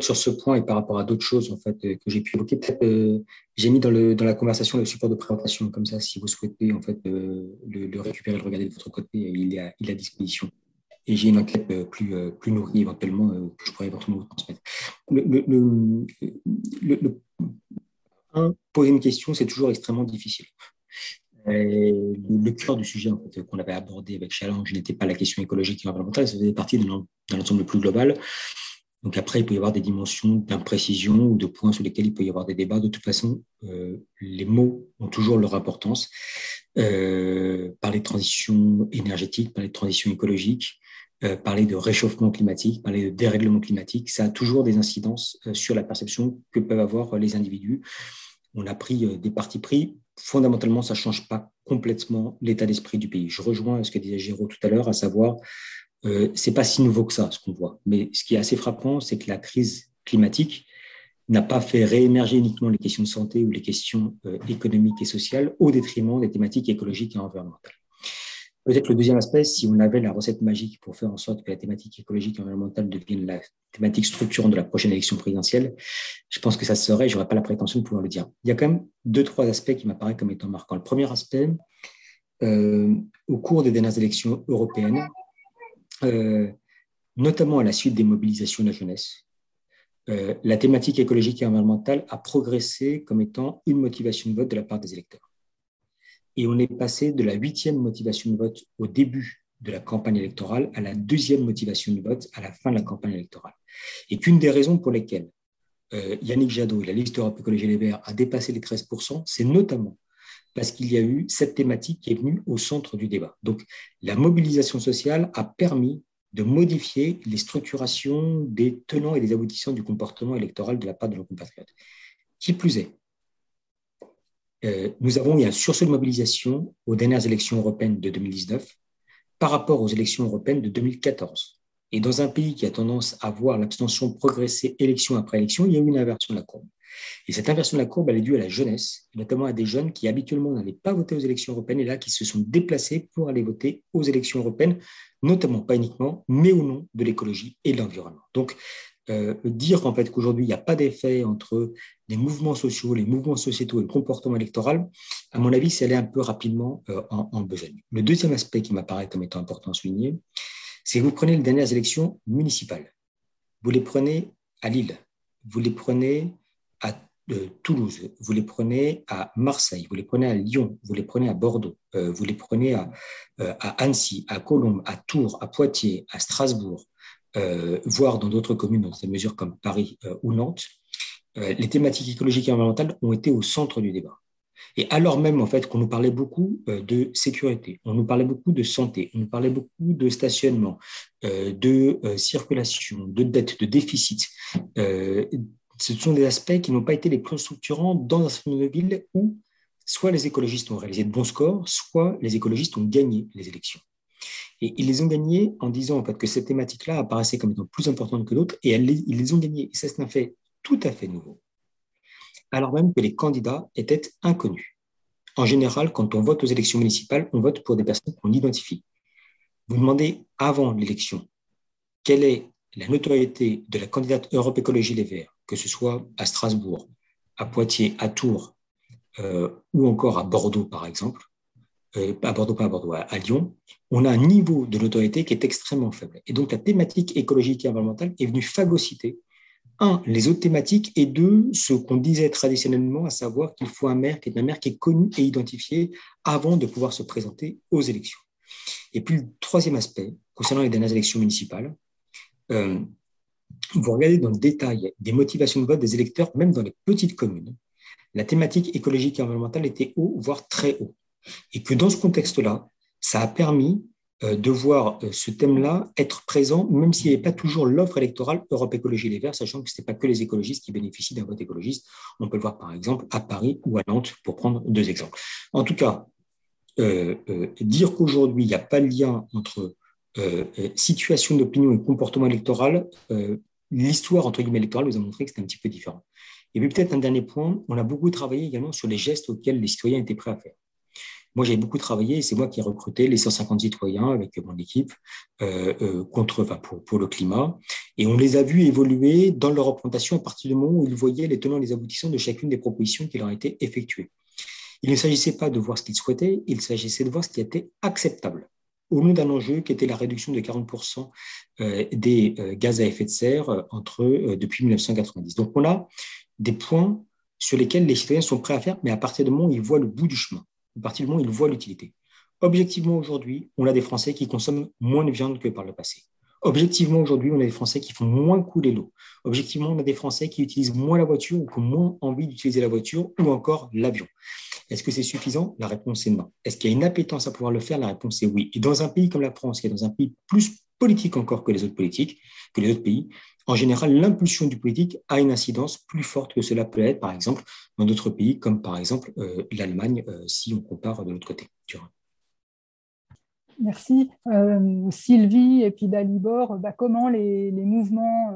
Sur ce point et par rapport à d'autres choses en fait que j'ai pu évoquer, euh, j'ai mis dans, le, la conversation le support de présentation comme ça, si vous souhaitez en fait le, récupérer, le regarder de votre côté, il est à disposition et j'ai une enquête euh, plus, euh, plus nourrie éventuellement euh, que je pourrais éventuellement vous transmettre. un, poser une question, c'est toujours extrêmement difficile. le, cœur du sujet qu'on avait abordé avec Challenge n'était pas la question écologique et environnementale, ça faisait partie d'un ensemble plus global. Donc après, il peut y avoir des dimensions d'imprécision ou de points sur lesquels il peut y avoir des débats. De toute façon, les mots ont toujours leur importance. Euh, parler de transition énergétique, parler de transition écologique, euh, parler de réchauffement climatique, parler de dérèglement climatique, ça a toujours des incidences euh, sur la perception que peuvent avoir les individus. On a pris des partis pris. Fondamentalement, ça ne change pas complètement l'état d'esprit du pays. Je rejoins ce que disait Géraud tout à l'heure, à savoir euh, c'est pas si nouveau que ça, ce qu'on voit. Mais ce qui est assez frappant, c'est que la crise climatique n'a pas fait réémerger uniquement les questions de santé ou les questions euh, économiques et sociales au détriment des thématiques écologiques et environnementales. Peut-être le deuxième aspect, si on avait la recette magique pour faire en sorte que la thématique écologique et environnementale devienne la thématique structurante de la prochaine élection présidentielle, je pense que ça serait, j'aurais pas la prétention de pouvoir le dire. Il y a quand même deux, trois aspects qui m'apparaissent comme étant marquants. Le premier aspect, euh, au cours des dernières élections européennes, euh, notamment à la suite des mobilisations de la jeunesse, euh, la thématique écologique et environnementale a progressé comme étant une motivation de vote de la part des électeurs. Et on est passé de la huitième motivation de vote au début de la campagne électorale à la deuxième motivation de vote à la fin de la campagne électorale. Et qu'une des raisons pour lesquelles euh, Yannick Jadot et la liste Europe Écologie Les Verts a dépassé les 13%, c'est notamment parce qu'il y a eu cette thématique qui est venue au centre du débat. Donc, la mobilisation sociale a permis de modifier les structurations des tenants et des aboutissants du comportement électoral de la part de nos compatriotes. Qui plus est, nous avons eu un sursaut de mobilisation aux dernières élections européennes de 2019 par rapport aux élections européennes de 2014. Et dans un pays qui a tendance à voir l'abstention progresser élection après élection, il y a eu une inversion de la courbe. Et cette inversion de la courbe, elle est due à la jeunesse, notamment à des jeunes qui habituellement n'allaient pas voter aux élections européennes et là qui se sont déplacés pour aller voter aux élections européennes, notamment pas uniquement, mais au nom de l'écologie et de l'environnement. Donc, euh, dire en fait qu'aujourd'hui il n'y a pas d'effet entre les mouvements sociaux, les mouvements sociétaux et le comportement électoral, à mon avis, c'est aller un peu rapidement euh, en, besogne. Le deuxième aspect qui m'apparaît comme étant important à souligner, c'est que vous prenez les dernières élections municipales. Vous les prenez à Lille, vous les prenez à euh, Toulouse, vous les prenez à Marseille, vous les prenez à Lyon, vous les prenez à Bordeaux, vous les prenez à, à, Annecy, à Colombes, à Tours, à Poitiers, à Strasbourg, voire dans d'autres communes, dans ces mesures comme Paris ou Nantes, les thématiques écologiques et environnementales ont été au centre du débat. Et alors même, en fait, qu'on nous parlait beaucoup de sécurité, on nous parlait beaucoup de santé, on nous parlait beaucoup de stationnement, de circulation, de dette, de déficit, ce sont des aspects qui n'ont pas été les plus structurants dans un certain nombre de villes où soit les écologistes ont réalisé de bons scores, soit les écologistes ont gagné les élections. Et ils les ont gagnés en disant en fait, que cette thématique-là apparaissait comme étant plus importante que d'autres, et ils les ont gagnés. Et ça, c'est un fait tout à fait nouveau. Alors même que les candidats étaient inconnus. En général, quand on vote aux élections municipales, on vote pour des personnes qu'on identifie. Vous demandez avant l'élection quelle est la notoriété de la candidate Europe Écologie Les Verts que ce soit à Strasbourg, à Poitiers, à Tours euh, ou encore à Bordeaux, par exemple, à Bordeaux, pas à Bordeaux, à, Lyon, on a un niveau de notoriété qui est extrêmement faible. Et donc la thématique écologique et environnementale est venue phagocyter, un, les autres thématiques, et deux, ce qu'on disait traditionnellement, à savoir qu'il faut un maire qui est un maire qui est connu et identifié avant de pouvoir se présenter aux élections. Et puis le troisième aspect, concernant les dernières élections municipales, euh, vous regardez dans le détail des motivations de vote des électeurs, même dans les petites communes, la thématique écologique et environnementale était haut, voire très haut. Et que dans ce contexte-là, ça a permis euh, de voir euh, ce thème-là être présent, même s'il n'y avait pas toujours l'offre électorale Europe Écologie Les Verts, sachant que ce n'est pas que les écologistes qui bénéficient d'un vote écologiste. On peut le voir par exemple à Paris ou à Nantes, pour prendre deux exemples. En tout cas, euh, dire qu'aujourd'hui, il n'y a pas de lien entre situation d'opinion et comportement électoral, l'histoire entre guillemets électorale nous a montré que c'était un petit peu différent. Et puis peut-être un dernier point, on a beaucoup travaillé également sur les gestes auxquels les citoyens étaient prêts à faire. Moi, j'ai beaucoup travaillé, c'est moi qui ai recruté les 150 citoyens avec mon équipe euh, euh, contre, enfin, pour, le climat. Et on les a vus évoluer dans leur représentation à partir du moment où ils voyaient les tenants et les aboutissants de chacune des propositions qui leur étaient effectuées. Il ne s'agissait pas de voir ce qu'ils souhaitaient, il s'agissait de voir ce qui était acceptable au nom d'un enjeu qui était la réduction de 40% euh, des euh, gaz à effet de serre entre, depuis 1990. Donc on a des points sur lesquels les citoyens sont prêts à faire, mais à partir du moment où ils voient le bout du chemin, à partir du moment où ils voient l'utilité. Objectivement, aujourd'hui, on a des Français qui consomment moins de viande que par le passé. Objectivement, aujourd'hui, on a des Français qui font moins couler l'eau. Objectivement, on a des Français qui utilisent moins la voiture ou qui ont moins envie d'utiliser la voiture ou encore l'avion. Est-ce que c'est suffisant? La réponse est non. Est-ce qu'il y a une appétence à pouvoir le faire? La réponse est oui. Et dans un pays comme la France, qui est dans un pays plus politique encore que les autres politiques, que les autres pays, en général, l'impulsion du politique a une incidence plus forte que cela peut être, par exemple, dans d'autres pays, comme par exemple euh, l'Allemagne, euh, si on compare de l'autre côté. Merci. Euh, Sylvie et puis Dalibor, bah, comment les, mouvements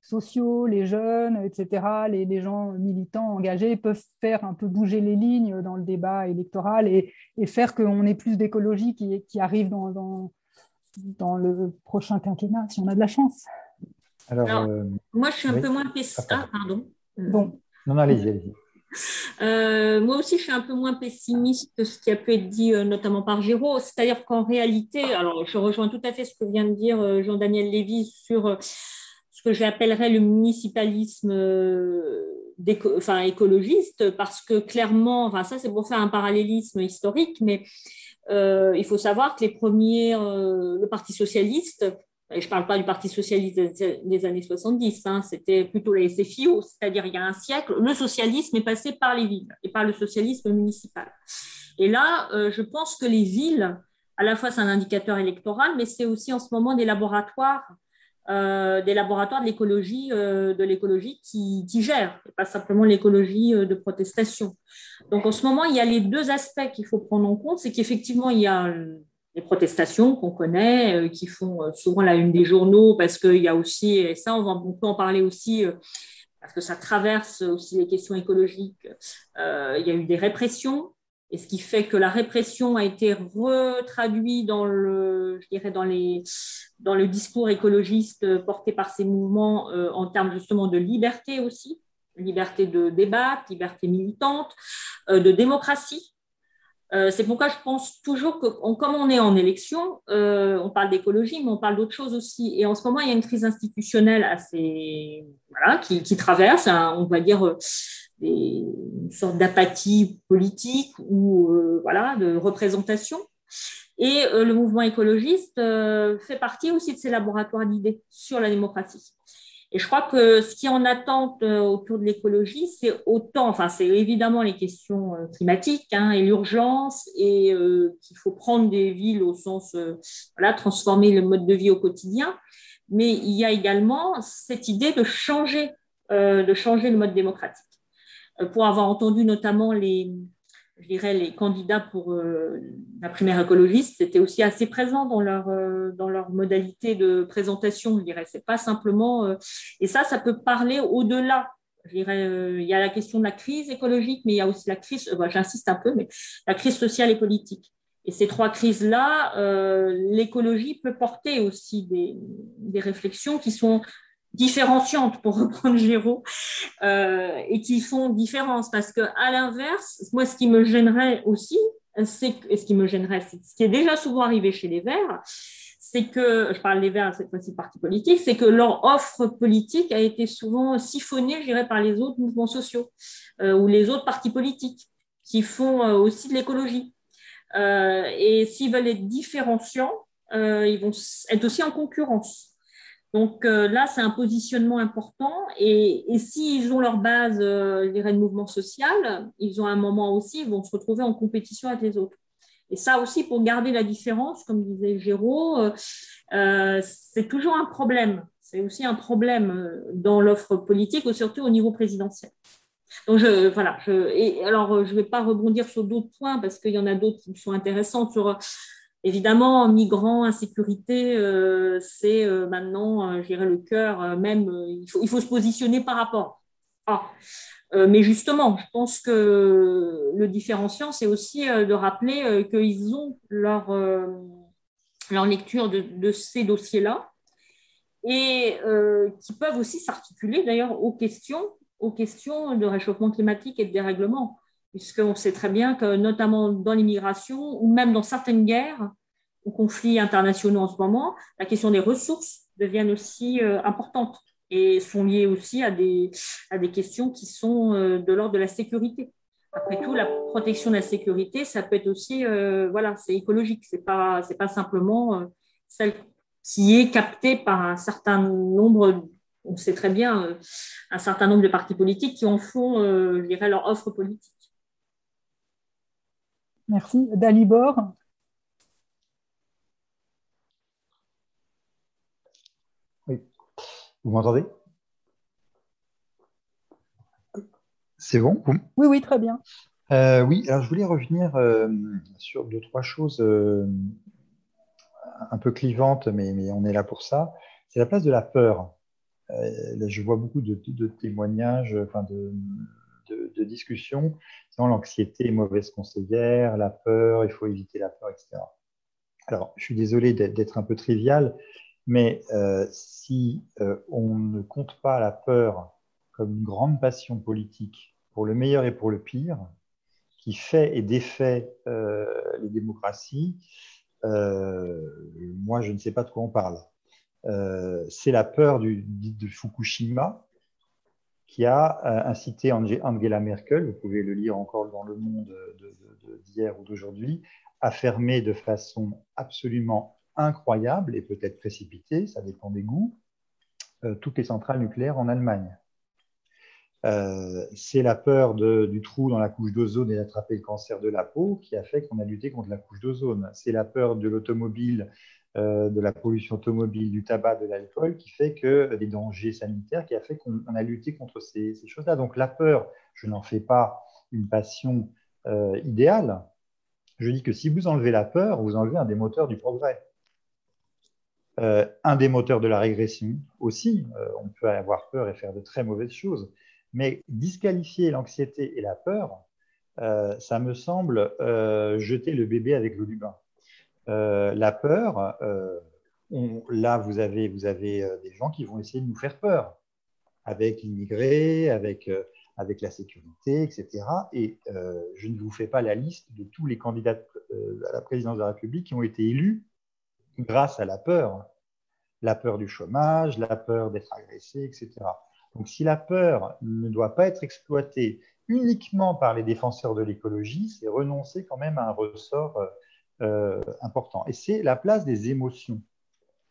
sociaux, les jeunes, etc., les, gens militants engagés peuvent faire un peu bouger les lignes dans le débat électoral et, faire qu'on ait plus d'écologie qui, arrive dans, le prochain quinquennat, si on a de la chance Alors, euh, moi, je suis un peu moins pessimiste. Ah, pardon. Bon. Non, non, allez-y, allez-y. Euh, moi aussi, je suis un peu moins pessimiste que ce qui a pu être dit euh, notamment par Géraud. C'est-à-dire qu'en réalité, alors je rejoins tout à fait ce que vient de dire euh, Jean-Daniel Lévy sur ce que j'appellerais le municipalisme enfin, écologiste, parce que clairement, enfin, ça c'est pour faire un parallélisme historique, mais il faut savoir que les premiers, le Parti socialiste, je ne parle pas du Parti socialiste des années 70, hein, c'était plutôt la SFIO, c'est-à-dire il y a un siècle, le socialisme est passé par les villes et par le socialisme municipal. Et là, euh, je pense que les villes, à la fois c'est un indicateur électoral, mais c'est aussi en ce moment des laboratoires, euh, des laboratoires de l'écologie, euh, de l'écologie qui, qui, gèrent, et pas simplement l'écologie de protestation. Donc en ce moment, il y a les deux aspects qu'il faut prendre en compte, c'est qu'effectivement il y a les protestations qu'on connaît, euh, qui font euh, souvent la une des journaux, parce qu'il y a aussi, et ça on, va, on peut en parler aussi, euh, parce que ça traverse aussi les questions écologiques, il y a eu des répressions, et ce qui fait que la répression a été retraduite dans le, je dirais, dans les, dans le discours écologiste porté par ces mouvements en termes justement de liberté aussi, liberté de débat, liberté militante, de démocratie. Euh, c'est pourquoi je pense toujours que, comme on est en élection, euh, on parle d'écologie, mais on parle d'autre chose aussi. Et en ce moment, il y a une crise institutionnelle assez, voilà, qui, traverse, on va dire, euh, une sorte d'apathie politique ou voilà, de représentation. Et le mouvement écologiste fait partie aussi de ces laboratoires d'idées sur la démocratie. Et je crois que ce qui en attente euh, autour de l'écologie, c'est autant, enfin, c'est évidemment les questions euh, climatiques hein, et l'urgence, et euh, qu'il faut prendre des villes au sens, voilà, transformer le mode de vie au quotidien. Mais il y a également cette idée de changer, de changer le mode démocratique. Pour avoir entendu notamment les, je dirais, les candidats pour euh, la primaire écologiste, c'était aussi assez présent dans leur, euh, dans leur modalité de présentation, je dirais. C'est pas simplement. Euh, et ça, ça peut parler au-delà. Je dirais, il y a la question de la crise écologique, mais il y a aussi la crise, j'insiste un peu, mais la crise sociale et politique. Et ces trois crises-là, l'écologie peut porter aussi des, des réflexions qui sont différenciantes, pour reprendre Géraud, euh, et qui font différence. Parce que à l'inverse, moi, ce qui me gênerait aussi, c'est ce qui me gênerait, c'est ce qui est déjà souvent arrivé chez les Verts, c'est que, je parle des Verts cette fois-ci parti politique, c'est que leur offre politique a été souvent siphonnée, je dirais, par les autres mouvements sociaux euh, ou les autres partis politiques qui font euh, aussi de l'écologie. Et s'ils veulent être différenciants, ils vont être aussi en concurrence. Donc euh, là, c'est un positionnement important. Et, s'ils ont leur base, euh, je dirais, de mouvement social, ils ont un moment aussi, ils vont se retrouver en compétition avec les autres. Et ça aussi, pour garder la différence, comme disait Géraud, euh, c'est toujours un problème. C'est aussi un problème dans l'offre politique, surtout au niveau présidentiel. Donc voilà. Et alors, je ne vais pas rebondir sur d'autres points parce qu'il y en a d'autres qui sont intéressants Évidemment, migrants, insécurité, euh, c'est euh, maintenant, euh, je dirais, le cœur même, il faut, se positionner par rapport. Ah. mais justement, je pense que le différenciant, c'est aussi de rappeler qu'ils ont leur, leur lecture de, de ces dossiers-là et qui peuvent aussi s'articuler d'ailleurs aux questions, aux questions de réchauffement climatique et de dérèglement puisqu'on sait très bien que notamment dans l'immigration ou même dans certaines guerres ou conflits internationaux en ce moment, la question des ressources devient aussi euh, importante. et sont liées aussi à des, à des questions qui sont de l'ordre de la sécurité. Après tout, la protection de la sécurité, ça peut être aussi, voilà, c'est écologique, c'est pas, pas simplement celle qui est captée par un certain nombre on sait très bien euh, un certain nombre de partis politiques qui en font, euh, je dirais, leur offre politique. Merci. Dalibor Oui. Vous m'entendez? C'est bon? Oui, oui, très bien. Euh, oui, alors je voulais revenir sur deux, trois choses un peu clivantes, mais, mais, on est là pour ça. C'est la place de la peur euh, je vois beaucoup de, témoignages, enfin de, de, discussions dans l'anxiété mauvaise conseillère, la peur, il faut éviter la peur, etc. Alors, je suis désolé d'être un peu trivial, mais euh, si euh, on ne compte pas la peur comme une grande passion politique, pour le meilleur et pour le pire, qui fait et défait les démocraties, moi, je ne sais pas de quoi on parle. Euh, c'est la peur du, de Fukushima qui a euh, incité Angela Merkel, vous pouvez le lire encore dans Le Monde d'hier ou d'aujourd'hui, à fermer de façon absolument incroyable et peut-être précipitée, ça dépend des goûts, euh, toutes les centrales nucléaires en Allemagne. c'est la peur du trou dans la couche d'ozone et d'attraper le cancer de la peau qui a fait qu'on a lutté contre la couche d'ozone. C'est la peur de l'automobile euh, de la pollution automobile, du tabac, de l'alcool, qui fait que des dangers sanitaires, qui a fait qu'on a lutté contre ces, choses-là. Donc la peur, je n'en fais pas une passion euh, idéale. Je dis que si vous enlevez la peur, vous enlevez un des moteurs du progrès. Euh, un des moteurs de la régression aussi. on peut avoir peur et faire de très mauvaises choses. Mais disqualifier l'anxiété et la peur, ça me semble jeter le bébé avec l'eau du bain. Euh, la peur, euh, là, vous avez, euh, des gens qui vont essayer de nous faire peur avec l'immigré, avec la sécurité, etc. Et je ne vous fais pas la liste de tous les candidats à la présidence de la République qui ont été élus grâce à la peur. La peur du chômage, la peur d'être agressé, etc. Donc si la peur ne doit pas être exploitée uniquement par les défenseurs de l'écologie, c'est renoncer quand même à un ressort euh, important. Et c'est la place des émotions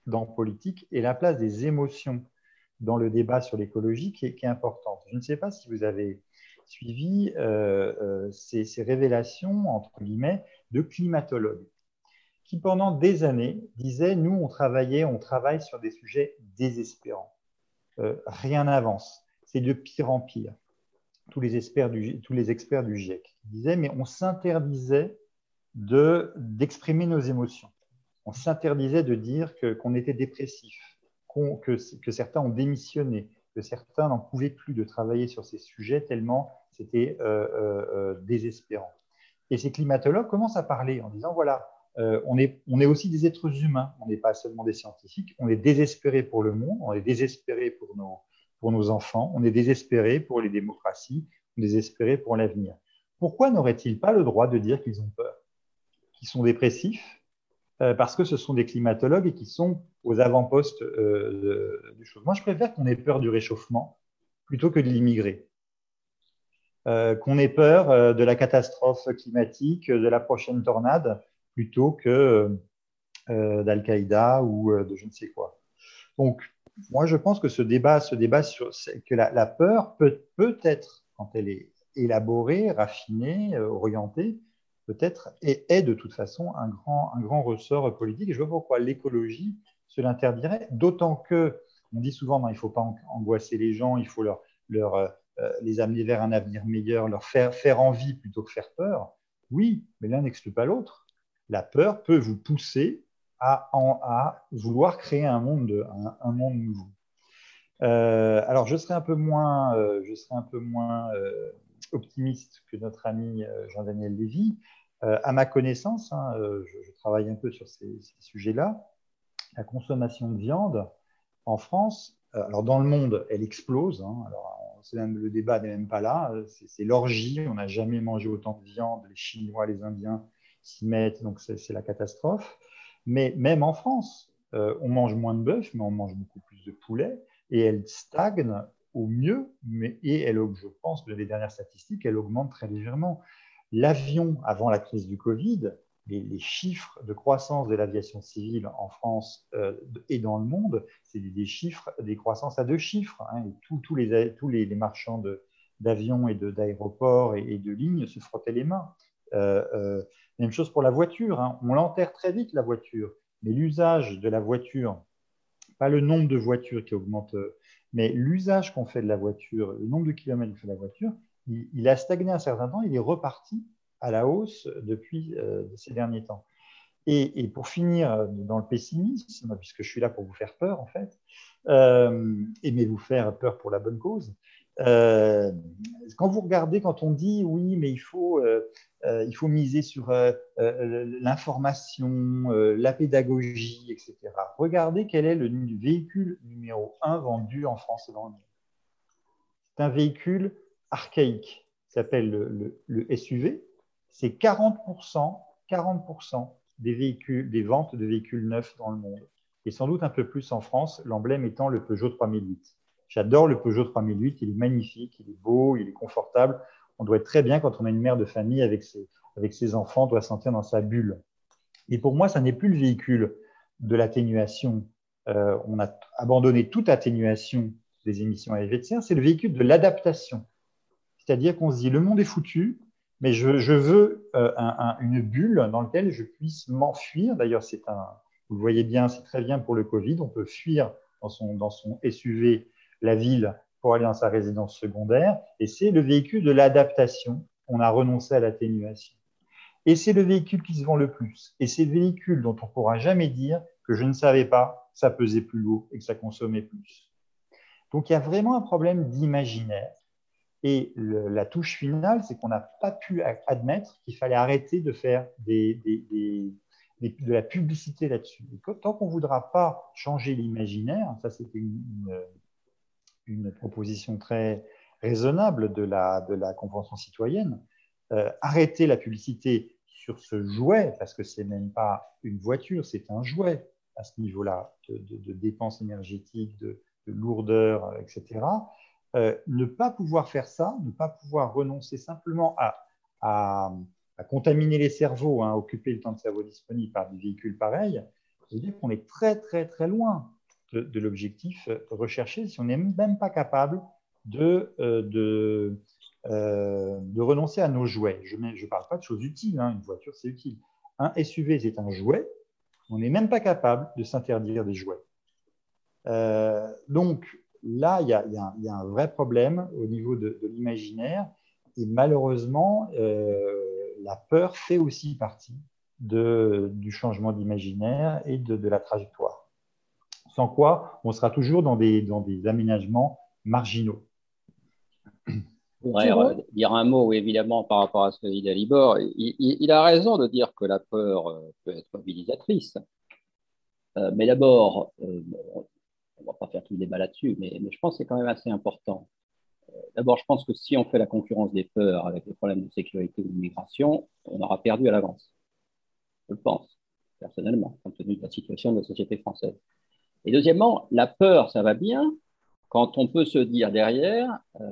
dans politique et la place des émotions dans le débat sur l'écologie qui, est, importante. Je ne sais pas si vous avez suivi euh, euh, ces, révélations, entre guillemets, de climatologues qui, pendant des années, disaient, nous, on travaillait, on travaille sur des sujets désespérants. rien n'avance. C'est de pire en pire. Tous les experts du, tous les experts du GIEC disaient, mais on s'interdisait d'exprimer nos émotions. On s'interdisait de dire qu'on était dépressif, que, que, certains ont démissionné, que certains n'en pouvaient plus de travailler sur ces sujets tellement c'était euh, euh, euh, désespérant. Et ces climatologues commencent à parler en disant, voilà, on, est, on est aussi des êtres humains, on n'est pas seulement des scientifiques, on est désespéré pour le monde, on est désespéré pour nos, pour nos enfants, on est désespéré pour les démocraties, on est désespéré pour l'avenir. Pourquoi n'auraient-ils pas le droit de dire qu'ils ont peur? Qui sont dépressifs euh, parce que ce sont des climatologues et qui sont aux avant-postes euh, du chose. Moi, je préfère qu'on ait peur du réchauffement plutôt que de l'immigrer. Euh, qu'on ait peur de la catastrophe climatique, de la prochaine tornade, plutôt que d'Al-Qaïda ou de je ne sais quoi. Donc, moi, je pense que ce débat, ce débat sur que la, la peur peut, peut être, quand elle est élaborée, raffinée, orientée, peut-être, et est de toute façon un grand, un grand ressort politique. Et je vois pourquoi l'écologie se l'interdirait, d'autant que, on dit souvent, non, il ne faut pas angoisser les gens, il faut leur, euh, les amener vers un avenir meilleur, leur faire, envie plutôt que faire peur. Oui, mais l'un n'exclut pas l'autre. La peur peut vous pousser à, vouloir créer un monde, un, monde nouveau. Euh, alors, je serai un peu moins, euh, je serai un peu moins optimiste que notre ami euh, Jean-Daniel Lévy. Euh, à ma connaissance, hein, euh, je, travaille un peu sur ces, sujets-là, la consommation de viande en France, alors dans le monde, elle explose. Hein. alors, le débat n'est même pas là. C'est l'orgie. On n'a jamais mangé autant de viande. Les Chinois, les Indiens s'y mettent, donc c'est la catastrophe. Mais même en France, on mange moins de bœuf, mais on mange beaucoup plus de poulet. et elle stagne au mieux, mais, et elle, je pense que les dernières statistiques, elle augmente très légèrement. L'avion, avant la crise du Covid, les, chiffres de croissance de l'aviation civile en France euh, et dans le monde, c'est des, chiffres, des croissances à deux chiffres. Hein, et tous les, tous les, marchands d'avions et d'aéroports et, de lignes se frottaient les mains. Euh, euh, même chose pour la voiture. Hein. On l'enterre très vite, la voiture. Mais l'usage de la voiture, pas le nombre de voitures qui augmente, mais l'usage qu'on fait de la voiture, le nombre de kilomètres qu'on fait de la voiture, il, a stagné un certain temps, il est reparti à la hausse depuis euh, ces derniers temps. Et, pour finir dans le pessimisme, puisque je suis là pour vous faire peur en fait, euh, et mais vous faire peur pour la bonne cause, euh, quand vous regardez, quand on dit oui, mais il faut, il faut miser sur l'information, la pédagogie, etc., regardez quel est le véhicule numéro un vendu en France et dans le monde. C'est un véhicule archaïque, s'appelle le, SUV, c'est 40%, 40% des, véhicules, des ventes de véhicules neufs dans le monde. Et sans doute un peu plus en France, l'emblème étant le Peugeot 3008. J'adore le Peugeot 3008, il est magnifique, il est beau, il est confortable. On doit être très bien quand on a une mère de famille avec ses, enfants, on doit sentir dans sa bulle. Et pour moi, ça n'est plus le véhicule de l'atténuation. Euh, on a abandonné toute atténuation des émissions à effet de serre, c'est le véhicule de l'adaptation. C'est-à-dire qu'on se dit, le monde est foutu, mais je, veux euh, une bulle dans laquelle je puisse m'enfuir. D'ailleurs, c'est un, vous le voyez bien, c'est très bien pour le Covid. On peut fuir dans son SUV la ville pour aller dans sa résidence secondaire. Et c'est le véhicule de l'adaptation. On a renoncé à l'atténuation. Et c'est le véhicule qui se vend le plus. Et c'est le véhicule dont on ne pourra jamais dire que je ne savais pas, ça pesait plus lourd et que ça consommait plus. Donc il y a vraiment un problème d'imaginaire et la touche finale, c'est qu'on n'a pas pu admettre qu'il fallait arrêter de faire de la publicité là-dessus. Tant qu'on ne voudra pas changer l'imaginaire, ça c'était une, proposition très raisonnable de la, de la Convention citoyenne, euh, arrêter la publicité sur ce jouet, parce que ce n'est même pas une voiture, c'est un jouet à ce niveau-là de, de, dépenses énergétiques, de, de lourdeur, etc. Euh, ne pas pouvoir faire ça, ne pas pouvoir renoncer simplement à, contaminer les cerveaux, hein, occuper le temps de cerveau disponible par des véhicules pareils, ça veut dire qu'on est très très très loin de, l'objectif recherché si on n'est même pas capable de, euh, euh, de, renoncer à nos jouets. Je ne parle pas de choses utiles, hein, une voiture c'est utile. Un SUV c'est un jouet, on n'est même pas capable de s'interdire des jouets. donc, là, il y, a, un vrai problème au niveau de, l'imaginaire. Et malheureusement, euh, la peur fait aussi partie du changement d'imaginaire et de, la trajectoire. Sans quoi, on sera toujours dans des, aménagements marginaux. Je voudrais dire un mot, évidemment, par rapport à ce que dit Dalibor. Il, a raison de dire que la peur euh, peut être mobilisatrice. Euh, mais d'abord, on ne va pas faire tout le débat là-dessus, mais, je pense que c'est quand même assez important. Euh, d'abord, je pense que si on fait la concurrence des peurs avec les problèmes de sécurité ou d'immigration, on aura perdu à l'avance. Je le pense, personnellement, compte tenu de la situation de la société française. Et deuxièmement, la peur, ça va bien quand on peut se dire derrière, euh,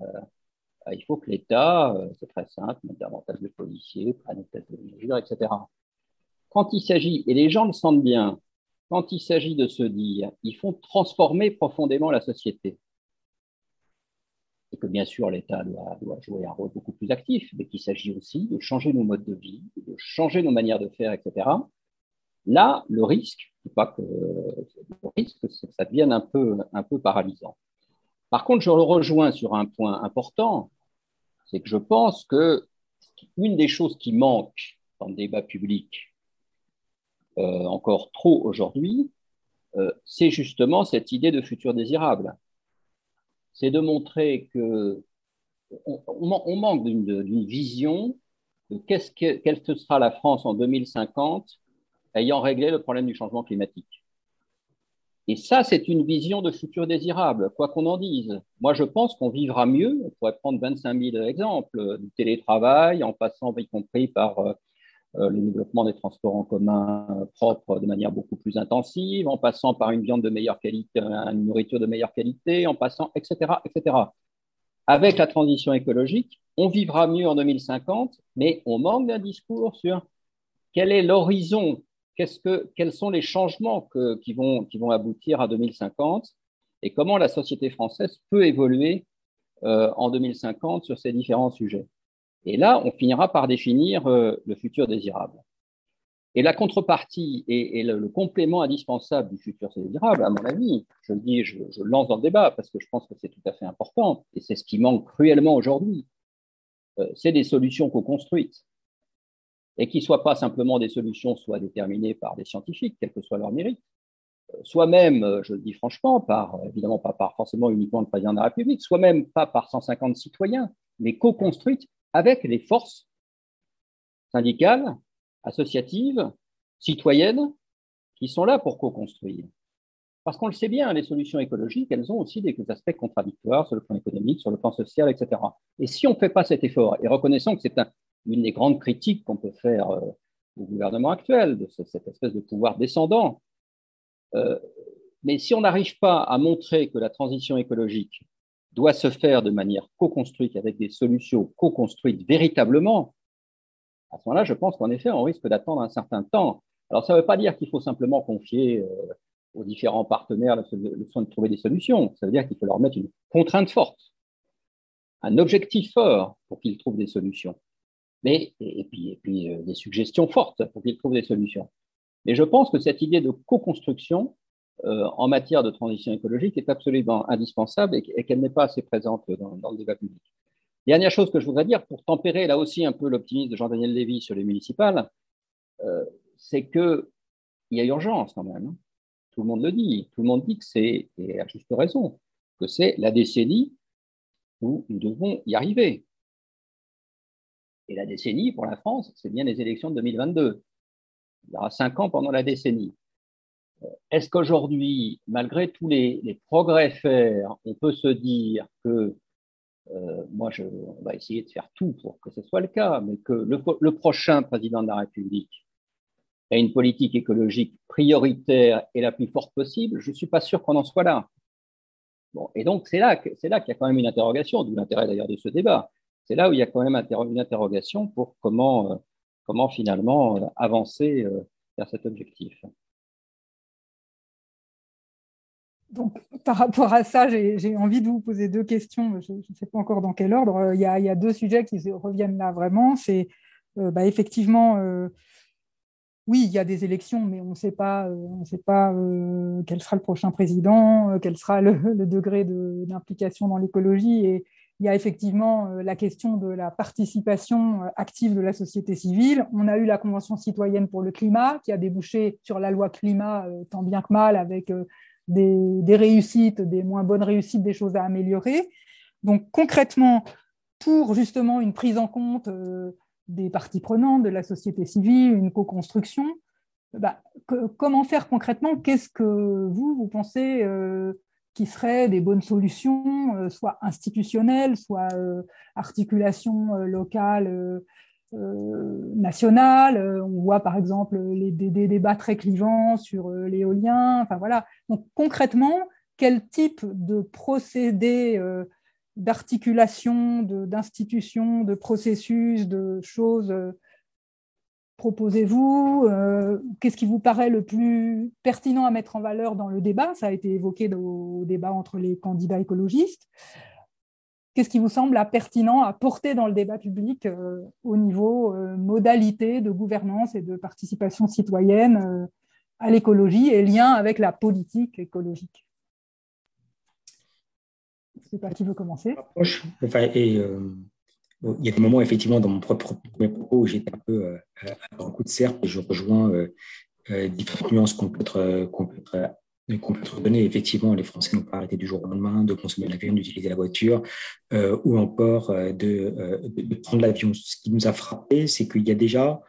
bah, il faut que l'État, euh, c'est très simple, mette davantage de policiers, prenne telle mesure, etc. Quand il s'agit, et les gens le sentent bien, quand il s'agit de se dire, il faut transformer profondément la société, et que bien sûr l'État doit, jouer un rôle beaucoup plus actif, mais qu'il s'agit aussi de changer nos modes de vie, de changer nos manières de faire, etc. Là, le risque, pas que le risque, c'est que ça devienne un peu, un peu paralysant. Par contre, je le rejoins sur un point important, c'est que je pense que une des choses qui manque dans le débat public euh, encore trop aujourd'hui, euh, c'est justement cette idée de futur désirable. C'est de montrer que on, manque d'une vision de qu'est-ce que, quelle sera la France en 2050 ayant réglé le problème du changement climatique. Et ça, c'est une vision de futur désirable, quoi qu'on en dise. Moi, je pense qu'on vivra mieux. On pourrait prendre 25 000 exemples du télétravail, en passant, y compris par euh, le développement des transports en commun propres de manière beaucoup plus intensive, en passant par une viande de meilleure qualité, une nourriture de meilleure qualité, en passant, etc., etc. Avec la transition écologique, on vivra mieux en 2050, mais on manque d'un discours sur quel est l'horizon, que, quels sont les changements qui, vont, qui vont aboutir à 2050 et comment la société française peut évoluer euh, en 2050 sur ces différents sujets. Et là, on finira par définir euh, le futur désirable. Et la contrepartie et, le, complément indispensable du futur désirable, à mon avis, je le dis, je, je lance dans le débat parce que je pense que c'est tout à fait important et c'est ce qui manque cruellement aujourd'hui, euh, c'est des solutions co-construites et qui ne soient pas simplement des solutions soit déterminées par des scientifiques, quel que soit leur mérite, euh, soit même, euh, je le dis franchement, par, évidemment pas par forcément uniquement le président de la République, soit même pas par 150 citoyens, mais co-construites avec les forces syndicales, associatives, citoyennes, qui sont là pour co-construire. Parce qu'on le sait bien, les solutions écologiques, elles ont aussi des aspects contradictoires sur le plan économique, sur le plan social, etc. Et si on ne fait pas cet effort, et reconnaissons que c'est une des grandes critiques qu'on peut faire euh, au gouvernement actuel, de cette espèce de pouvoir descendant, euh, mais si on n'arrive pas à montrer que la transition écologique doit se faire de manière co-construite, avec des solutions co-construites véritablement, à ce moment-là, je pense qu'en effet, on risque d'attendre un certain temps. Alors, ça ne veut pas dire qu'il faut simplement confier euh, aux différents partenaires le, soin de trouver des solutions. Ça veut dire qu'il faut leur mettre une contrainte forte, un objectif fort pour qu'ils trouvent des solutions. Mais, et, puis, et puis euh, des suggestions fortes pour qu'ils trouvent des solutions. Mais je pense que cette idée de co-construction euh, en matière de transition écologique est absolument indispensable et, qu'elle n'est pas assez présente dans, le débat public. Dernière chose que je voudrais dire, pour tempérer là aussi un peu l'optimisme de Jean-Daniel Lévy sur les municipales, euh, c'est qu'il y a urgence quand même. Hein. Tout le monde le dit. Tout le monde dit que c'est, et à juste raison, que c'est la décennie où nous devons y arriver. Et la décennie, pour la France, c'est bien les élections de 2022. Il y aura cinq ans pendant la décennie. Euh, est-ce qu'aujourd'hui, malgré tous les, progrès faits, on peut se dire que, euh, moi, je, on va essayer de faire tout pour que ce soit le cas, mais que le prochain président de la République à une politique écologique prioritaire et la plus forte possible, je ne suis pas sûr qu'on en soit là. Bon, et donc, c'est là, c'est là qu'il y a quand même une interrogation, d'où l'intérêt d'ailleurs de ce débat. C'est là où il y a quand même une interrogation pour comment, euh, finalement euh, avancer euh, vers cet objectif. Donc, par rapport à ça, j'ai envie de vous poser deux questions. Je ne sais pas encore dans quel ordre. Il y a, deux sujets qui reviennent là vraiment. C'est bah, effectivement oui, il y a des élections, mais on ne sait pas, sait pas quel sera le prochain président, quel sera le, degré d'implication dans l'écologie. Et il y a effectivement la question de la participation active de la société civile. On a eu la Convention citoyenne pour le climat, qui a débouché sur la loi climat tant bien que mal, avec des, réussites, des moins bonnes réussites, des choses à améliorer. Donc concrètement, pour justement une prise en compte des parties prenantes, de la société civile, une co-construction. Bah, comment faire concrètement? Qu'est-ce que vous, vous pensez euh, qui seraient des bonnes solutions, euh, soit institutionnelles, soit euh, articulation locale, nationale On voit par exemple les, des, débats très clivants sur l'éolien. Enfin voilà. Donc concrètement, quel type de procédé d'articulation, d'institutions, de, processus, de choses euh, proposez-vous euh, Qu'est-ce qui vous paraît le plus pertinent à mettre en valeur dans le débat? Ça a été évoqué au débat entre les candidats écologistes. Qu'est-ce qui vous semble pertinent à porter dans le débat public euh, au niveau modalité de gouvernance et de participation citoyenne à l'écologie et lien avec la politique écologique? Sais pas qui veut commencer. et, euh, il y a des moments, effectivement, dans mon propre propos où j'étais un peu euh, à un coup de serpe et je rejoins euh, différentes nuances qu'on peut être, qu'on peut être donner. Effectivement, les Français n'ont pas arrêté du jour au lendemain de consommer l'avion, d'utiliser la voiture ou encore de, de, prendre l'avion. Ce qui nous a frappé, c'est qu'il y a déjà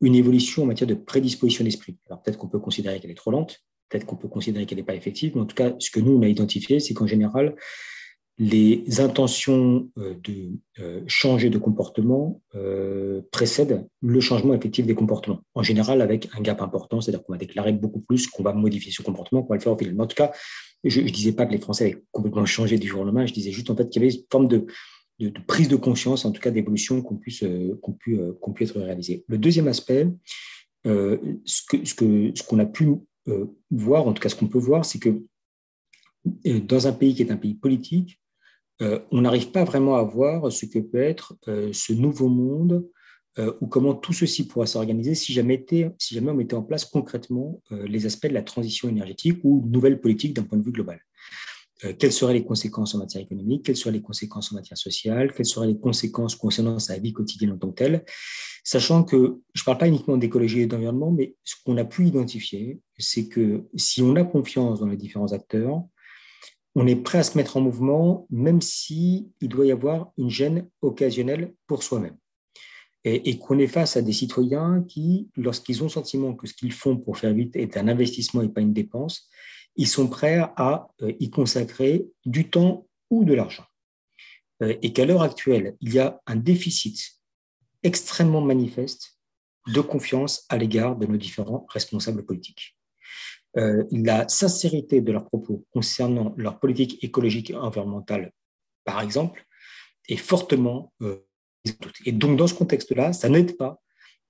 une évolution en matière de prédisposition d'esprit. Alors peut-être qu'on peut considérer qu'elle est trop lente, peut-être qu'on peut considérer qu'elle n'est pas effective, mais en tout cas, ce que nous, on a identifié, c'est qu'en général, les intentions de changer de comportement précèdent le changement effectif des comportements. En général, avec un gap important, c'est-à-dire qu'on va déclarer beaucoup plus qu'on va modifier ce comportement, qu'on va le faire au final. En tout cas, je ne disais pas que les Français avaient complètement changé du jour au lendemain, je disais juste en fait qu'il y avait une forme de, prise de conscience, en tout cas d'évolution, qu'on puisse, euh, qu'on euh, qu'on être réalisé. Le deuxième aspect, euh, ce, ce, que, ce qu'on a pu voir, en tout cas ce qu'on peut voir, c'est que dans un pays qui est un pays politique, on n'arrive pas vraiment à voir ce que peut être ce nouveau monde ou comment tout ceci pourra s'organiser si jamais, on mettait en place concrètement les aspects de la transition énergétique ou de nouvelles politiques d'un point de vue global. Euh, quelles seraient les conséquences en matière économique, quelles seraient les conséquences en matière sociale, quelles seraient les conséquences concernant sa vie quotidienne en tant que telle, sachant que je ne parle pas uniquement d'écologie et d'environnement, mais ce qu'on a pu identifier, c'est que si on a confiance dans les différents acteurs, on est prêt à se mettre en mouvement, même s'il doit y avoir une gêne occasionnelle pour soi-même. Et, et qu'on est face à des citoyens qui, lorsqu'ils ont le sentiment que ce qu'ils font pour faire vite est un investissement et pas une dépense, ils sont prêts à euh, y consacrer du temps ou de l'argent. Euh, et qu'à l'heure actuelle, il y a un déficit extrêmement manifeste de confiance à l'égard de nos différents responsables politiques. Euh, la sincérité de leurs propos concernant leur politique écologique et environnementale, par exemple, est fortement et donc, dans ce contexte-là, ça n'aide pas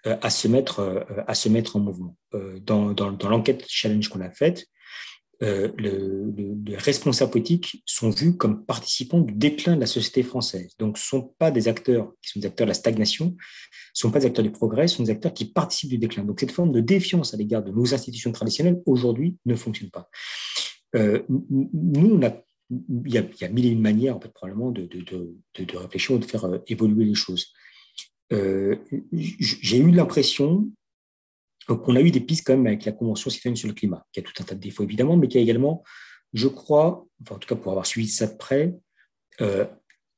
à, se mettre, à se mettre en mouvement. Dans, dans, dans l'enquête challenge qu'on a faite, euh, les responsables politiques sont vus comme participants du déclin de la société française. Donc, ce ne sont pas des acteurs qui sont des acteurs de la stagnation, ce ne sont pas des acteurs du progrès, ce sont des acteurs qui participent du déclin. Donc, cette forme de défiance à l'égard de nos institutions traditionnelles, aujourd'hui, ne fonctionne pas. Euh, nous, il, y a, mille et une manières, en fait, probablement, de, de, réfléchir ou de faire euh, évoluer les choses. J'ai eu l'impression donc, on a eu des pistes quand même avec la Convention citoyenne sur le climat, qui a tout un tas de défauts évidemment, mais qui a également, je crois, en tout cas pour avoir suivi ça de près, euh,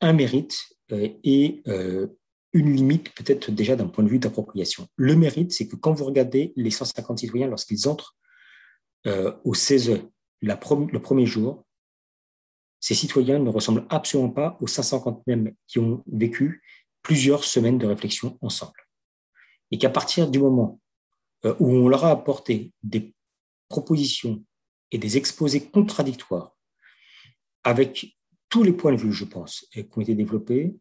un mérite euh, et euh, une limite peut-être déjà d'un point de vue d'appropriation. Le mérite, c'est que quand vous regardez les 150 citoyens lorsqu'ils entrent au CESE la le premier jour, ces citoyens ne ressemblent absolument pas aux 550 mêmes qui ont vécu plusieurs semaines de réflexion ensemble. Et qu'à partir du moment où on leur a apporté des propositions et des exposés contradictoires avec tous les points de vue, je pense, qui ont été développés,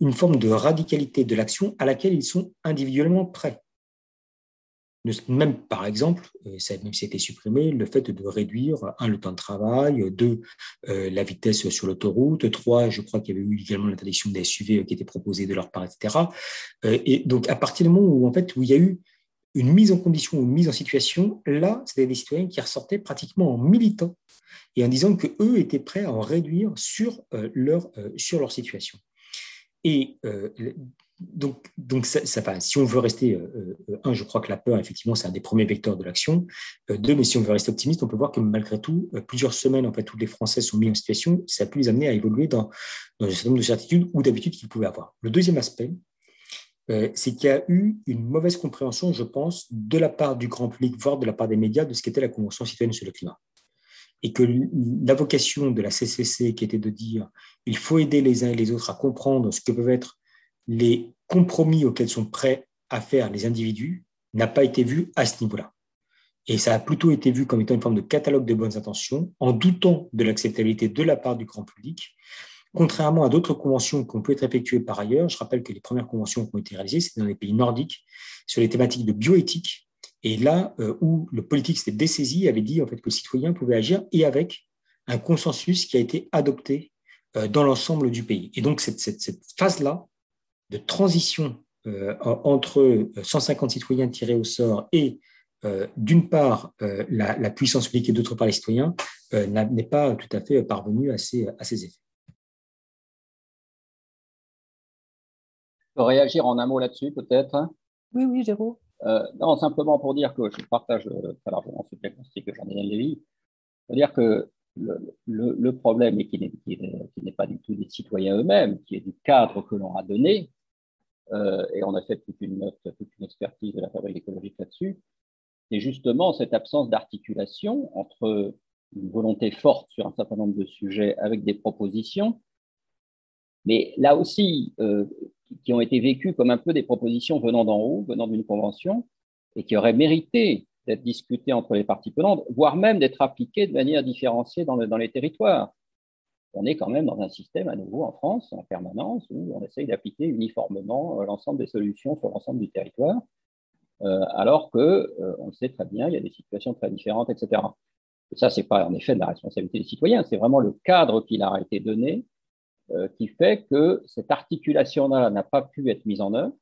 une forme de radicalité de l'action à laquelle ils sont individuellement prêts. Même, par exemple, ça a même été supprimé, le fait de réduire, un, le temps de travail, deux, euh, la vitesse sur l'autoroute, trois, je crois qu'il y avait eu également l'interdiction des SUV qui était proposée de leur part, etc. Euh, et donc, à partir du moment où, en fait, où il y a eu une mise en condition ou une mise en situation, là, c'était des citoyens qui ressortaient pratiquement en militant et en disant qu'eux étaient prêts à en réduire sur, euh, leur, euh, sur leur situation. Et euh, donc, donc ça, ça, si on veut rester, un, je crois que la peur, effectivement, c'est un des premiers vecteurs de l'action. deux, mais si on veut rester optimiste, on peut voir que malgré tout, plusieurs semaines, en fait, tous les Français sont mis en situation, ça a pu les amener à évoluer dans, dans un certain nombre de certitudes ou d'habitudes qu'ils pouvaient avoir. Le deuxième aspect, c'est qu'il y a eu une mauvaise compréhension, je pense, de la part du grand public, voire de la part des médias, de ce qu'était la Convention citoyenne sur le climat. Et que la vocation de la CCC, qui était de dire il faut aider les uns et les autres à comprendre ce que peuvent être les compromis auxquels sont prêts à faire les individus, n'a pas été vue à ce niveau-là. Et ça a plutôt été vu comme étant une forme de catalogue de bonnes intentions, en doutant de l'acceptabilité de la part du grand public, Contrairement à d'autres conventions qui ont pu être effectuées par ailleurs, je rappelle que les premières conventions qui ont été réalisées, c'était dans les pays nordiques, sur les thématiques de bioéthique. Et là euh, où le politique s'était dessaisi, avait dit en fait que le citoyen pouvait agir et avec un consensus qui a été adopté euh, dans l'ensemble du pays. Et donc cette, phase-là de transition euh, entre 150 citoyens tirés au sort et d'une part la, puissance publique et d'autre part les citoyens n'est pas tout à fait parvenue à ces, à ces effets. Réagir en un mot là-dessus, peut-être Oui, oui, Géraud. Euh, non, simplement pour dire que je partage euh, très largement ce diagnostic que j'en ai Lévy. C'est-à-dire que le, le, problème, et qui n'est pas du tout des citoyens eux-mêmes, qui est du cadre que l'on a donné, euh, et on a fait toute une, toute une expertise de la fabrique écologique là-dessus, c'est justement cette absence d'articulation entre une volonté forte sur un certain nombre de sujets avec des propositions mais là aussi, qui ont été vécues comme un peu des propositions venant d'en haut, venant d'une convention, et qui auraient mérité d'être discutées entre les parties prenantes, voire même d'être appliquées de manière différenciée dans, dans les territoires on est quand même dans un système à nouveau en France, en permanence, où on essaye d'appliquer uniformément euh, l'ensemble des solutions sur l'ensemble du territoire, euh, alors que euh, on sait très bien, il y a des situations très différentes, etc. Et ça, c'est pas en effet de la responsabilité des citoyens, c'est vraiment le cadre qui leur a été donné qui fait que cette articulation-là n'a pas pu être mise en œuvre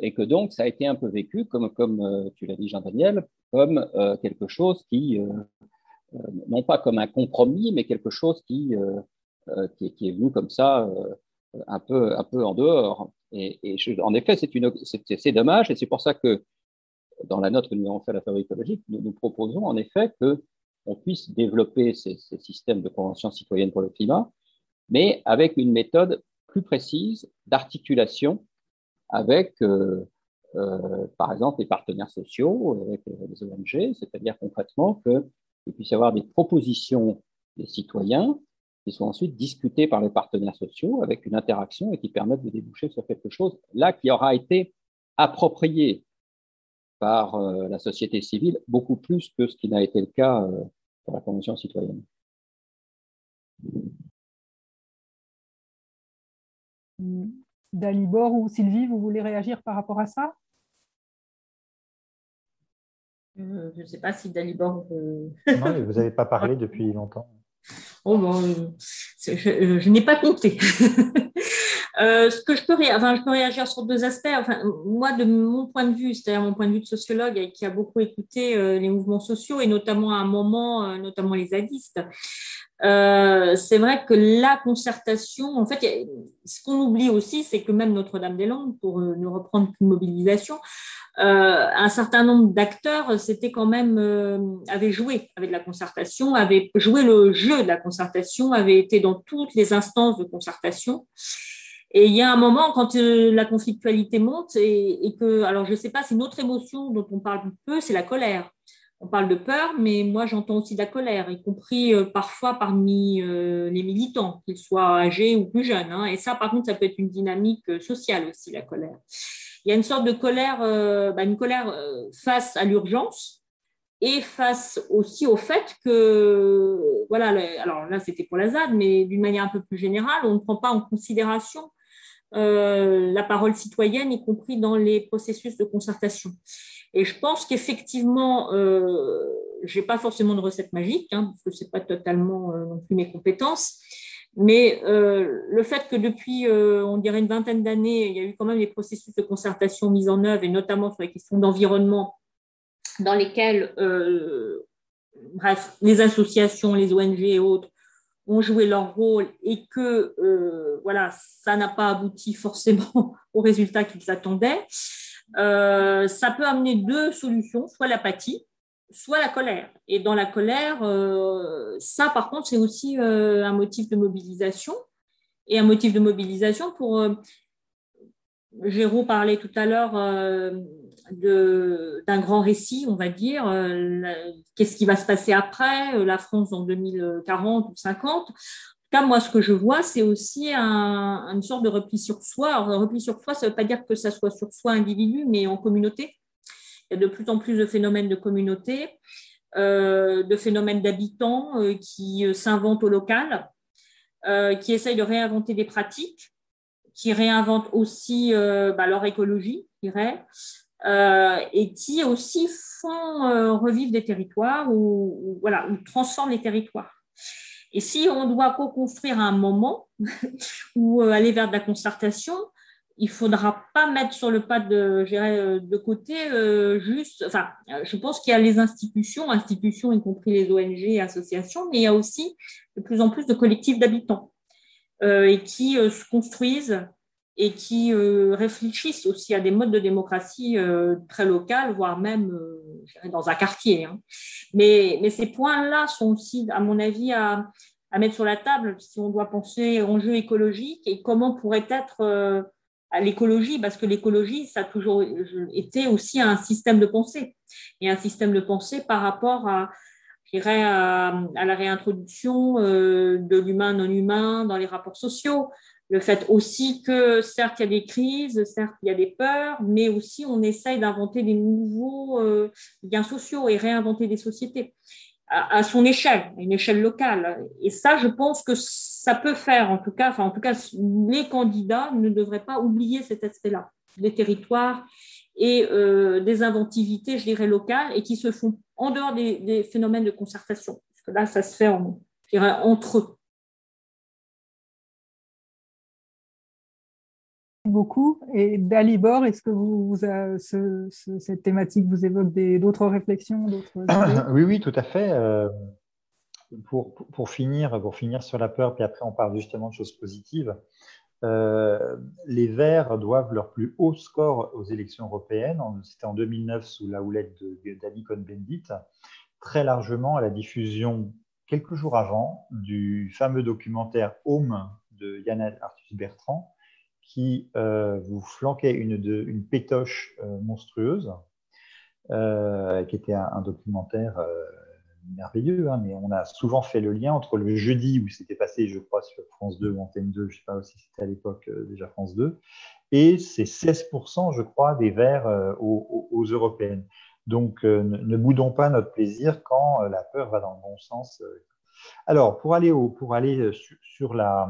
et que donc ça a été un peu vécu, comme, comme tu l'as dit Jean-Daniel, comme quelque chose qui euh, non pas comme un compromis, mais quelque chose qui, euh, euh, qui, est venu comme ça, un, peu, un peu en dehors. Et, en effet, c'est dommage, et c'est pour ça que dans la note que nous avons fait à la fabrique écologique, nous, nous proposons en effet qu'on puisse développer ces, systèmes de convention citoyenne pour le climat, mais avec une méthode plus précise d'articulation avec, par exemple, les partenaires sociaux, avec les ONG, c'est-à-dire concrètement qu'il puisse y avoir des propositions des citoyens qui soient ensuite discutées par les partenaires sociaux avec une interaction et qui permettent de déboucher sur quelque chose là qui aura été approprié par euh, la société civile beaucoup plus que ce qui n'a été le cas euh, pour la Convention citoyenne. Dalibor ou Sylvie, vous voulez réagir par rapport à ça? Euh, je ne sais pas si Dalibor. non, mais vous n'avez pas parlé depuis longtemps. Oh, je, n'ai pas compté. Euh, ce que je peux, enfin, je peux réagir sur deux aspects. Enfin, moi, de mon point de vue, c'est-à-dire mon point de vue de sociologue et qui a beaucoup écouté euh, les mouvements sociaux et notamment à un moment, notamment les zadistes, c'est vrai que la concertation, en fait, ce qu'on oublie aussi, c'est que même Notre-Dame-des-Landes, pour ne reprendre qu'une mobilisation, euh, un certain nombre d'acteurs c'était quand même euh, avaient joué avec la concertation, avaient joué le jeu de la concertation, avaient été dans toutes les instances de concertation. Et il y a un moment quand euh, la conflictualité monte et, et, que, alors je ne sais pas, c'est une autre émotion dont on parle peu, c'est la colère. On parle de peur, mais moi j'entends aussi de la colère, y compris parfois parmi les militants, qu'ils soient âgés ou plus jeunes. Hein. Et ça, par contre, ça peut être une dynamique sociale aussi, la colère il y a une sorte de colère, euh, bah, une colère euh, face à l'urgence et face aussi au fait que, voilà, alors là c'était pour la ZAD, mais d'une manière un peu plus générale, on ne prend pas en considération euh, la parole citoyenne, y compris dans les processus de concertation. Et je pense qu'effectivement, euh, je n'ai pas forcément de recette magique, hein, parce que ce n'est pas totalement non plus mes compétences, mais euh, le fait que depuis, euh, on dirait une vingtaine d'années, il y a eu quand même des processus de concertation mis en œuvre, et notamment sur les questions d'environnement, dans lesquels, euh, bref, les associations, les ONG et autres ont joué leur rôle, et que voilà, ça n'a pas abouti forcément au résultat qu'ils attendaient. ça peut amener deux solutions, soit l'apathie, soit la colère. Et dans la colère, euh, ça, par contre, c'est aussi euh, un motif de mobilisation. Et un motif de mobilisation pour... Euh, Géraud parlait tout à l'heure d'un grand récit, on va dire. Qu'est-ce qui va se passer après la France en 2040 ou 50 en tout cas, moi, ce que je vois, c'est aussi un, une sorte de repli sur soi. Alors, repli sur soi, ça ne veut pas dire que ça soit sur soi individu, mais en communauté. Il y a de plus en plus de phénomènes de communauté, euh, de phénomènes d'habitants euh, qui euh, s'inventent au local, qui essayent de réinventer des pratiques, qui réinventent aussi bah, leur écologie, je dirais, et qui aussi font revivre des territoires ou, voilà, ou transforment les territoires. Et si on doit co-construire un moment ou aller vers de la concertation, il faudra pas mettre sur le pas de, euh, de côté euh, juste. Enfin, je pense qu'il y a les institutions, institutions y compris les ONG, et associations, mais il y a aussi de plus en plus de collectifs d'habitants euh, et qui se construisent et qui réfléchissent aussi à des modes de démocratie très locales, voire même dans un quartier. Hein. Mais, ces points-là sont aussi, à mon avis, à, mettre sur la table si on doit penser enjeux écologiques et comment pourrait être l'écologie, parce que l'écologie, ça a toujours été aussi un système de pensée, et un système de pensée par rapport à, la réintroduction euh, de l'humain non humain dans les rapports sociaux, le fait aussi que certes il y a des crises, certes il y a des peurs, mais aussi on essaye d'inventer des nouveaux euh, liens sociaux et réinventer des sociétés à, son échelle, à une échelle locale. Et ça, je pense que ça peut faire, en tout cas, enfin en tout cas, les candidats ne devraient pas oublier cet aspect-là, des territoires et euh, des inventivités, je dirais, locales, et qui se font en dehors des, phénomènes de concertation. Parce que là, ça se fait, entre eux. Beaucoup. Et Dalibor, est-ce que vous, cette thématique vous évoque d'autres réflexions Oui, oui, tout à fait. Euh, pour, pour, finir, pour finir sur la peur, puis après on parle justement de choses positives. Euh, les Verts doivent leur plus haut score aux élections européennes, c'était en 2009 sous la houlette d'Annie Cohn-Bendit, très largement à la diffusion quelques jours avant du fameux documentaire Home de Yann Arthus Bertrand, qui euh, vous flanquait une, une pétoche euh, monstrueuse, euh, qui était un, documentaire merveilleux, hein, mais on a souvent fait le lien entre le jeudi où c'était passé, je crois, sur France 2 ou Antenne 2, je ne sais pas si c'était à l'époque déjà France 2, et c'est 16%, je crois, des verts aux, européennes. Donc, ne, boudons pas notre plaisir quand la peur va dans le bon sens. Alors, pour aller, sur, la,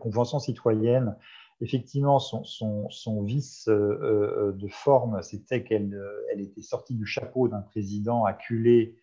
Convention citoyenne, effectivement, son, vice euh, euh, de forme, c'était qu'elle euh, était sortie du chapeau d'un président acculé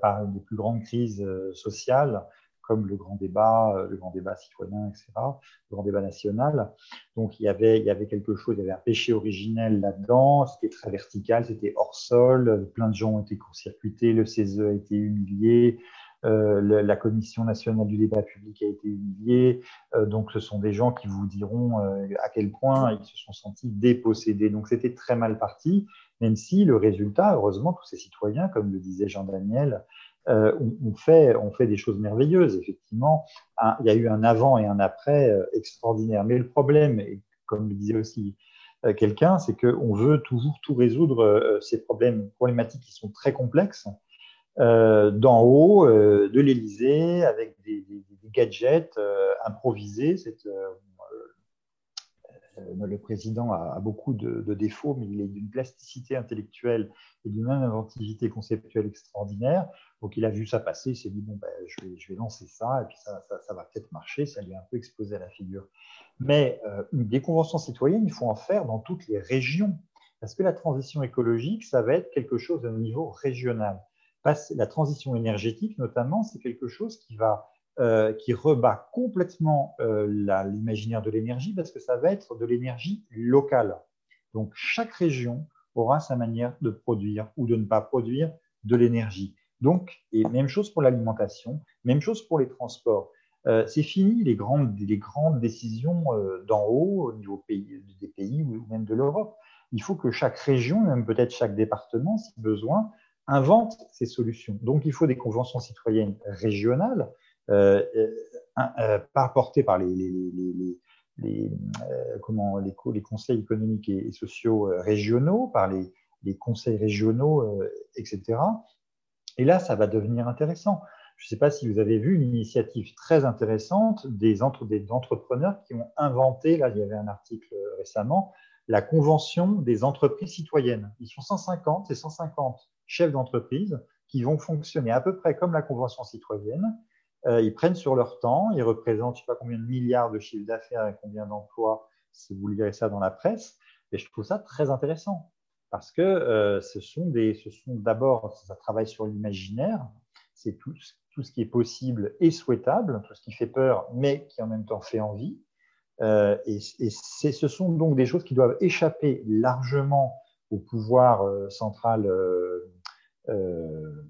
par une des plus grandes crises sociales, comme le grand débat, le grand débat citoyen, etc., le grand débat national. Donc il y avait, il y avait quelque chose, il y avait un péché originel là-dedans, c'était très vertical, c'était hors sol, plein de gens ont été court-circuités, le CESE a été humilié, euh, la Commission nationale du débat public a été humiliée. Euh, donc, ce sont des gens qui vous diront euh, à quel point ils se sont sentis dépossédés. Donc, c'était très mal parti, même si le résultat, heureusement, tous ces citoyens, comme le disait Jean-Daniel, ont, fait, on fait des choses merveilleuses. Effectivement, il y a eu un avant et un après extraordinaire. Mais le problème, comme le disait aussi quelqu'un, c'est qu'on veut toujours tout résoudre ces problèmes problématiques qui sont très complexes euh, d'en haut euh, de l'Élysée avec des, gadgets euh, improvisés. le président a, beaucoup de, défauts, mais il est d'une plasticité intellectuelle et d'une inventivité conceptuelle extraordinaire. Donc il a vu ça passer, il s'est dit, bon, ben, je, vais, lancer ça, et puis ça, va peut-être marcher, ça lui a un peu exposé à la figure. Mais des conventions citoyennes, il faut en faire dans toutes les régions, parce que la transition écologique, ça va être quelque chose au niveau régional la transition énergétique, notamment, c'est quelque chose qui va euh, qui rebat complètement euh, l'imaginaire de l'énergie parce que ça va être de l'énergie locale. Donc chaque région aura sa manière de produire ou de ne pas produire de l'énergie. Donc, et même chose pour l'alimentation, même chose pour les transports. Euh, c'est fini les grandes, les grandes décisions d'en haut au niveau des pays ou même de l'Europe. Il faut que chaque région, même peut-être chaque département, si besoin, invente ces solutions. Donc, il faut des conventions citoyennes régionales, euh, euh, euh portées par les, comment, les, conseils économiques et, sociaux régionaux, par les, conseils régionaux, etc. Et là, ça va devenir intéressant. Je ne sais pas si vous avez vu une initiative très intéressante des, entre, des entrepreneurs qui ont inventé, là, il y avait un article récemment, la convention des entreprises citoyennes. Ils sont 150, c'est 150 chefs d'entreprise qui vont fonctionner à peu près comme la Convention citoyenne. Euh, ils prennent sur leur temps, ils représentent je ne sais pas combien de milliards de chiffres d'affaires et combien d'emplois, si vous lirez ça dans la presse. Et je trouve ça très intéressant parce que euh, ce sont des, ce sont d'abord, ça travaille sur l'imaginaire, c'est tout, tout, ce qui est possible et souhaitable, tout ce qui fait peur, mais qui en même temps fait envie. Euh, et, ce sont donc des choses qui doivent échapper largement au pouvoir central euh,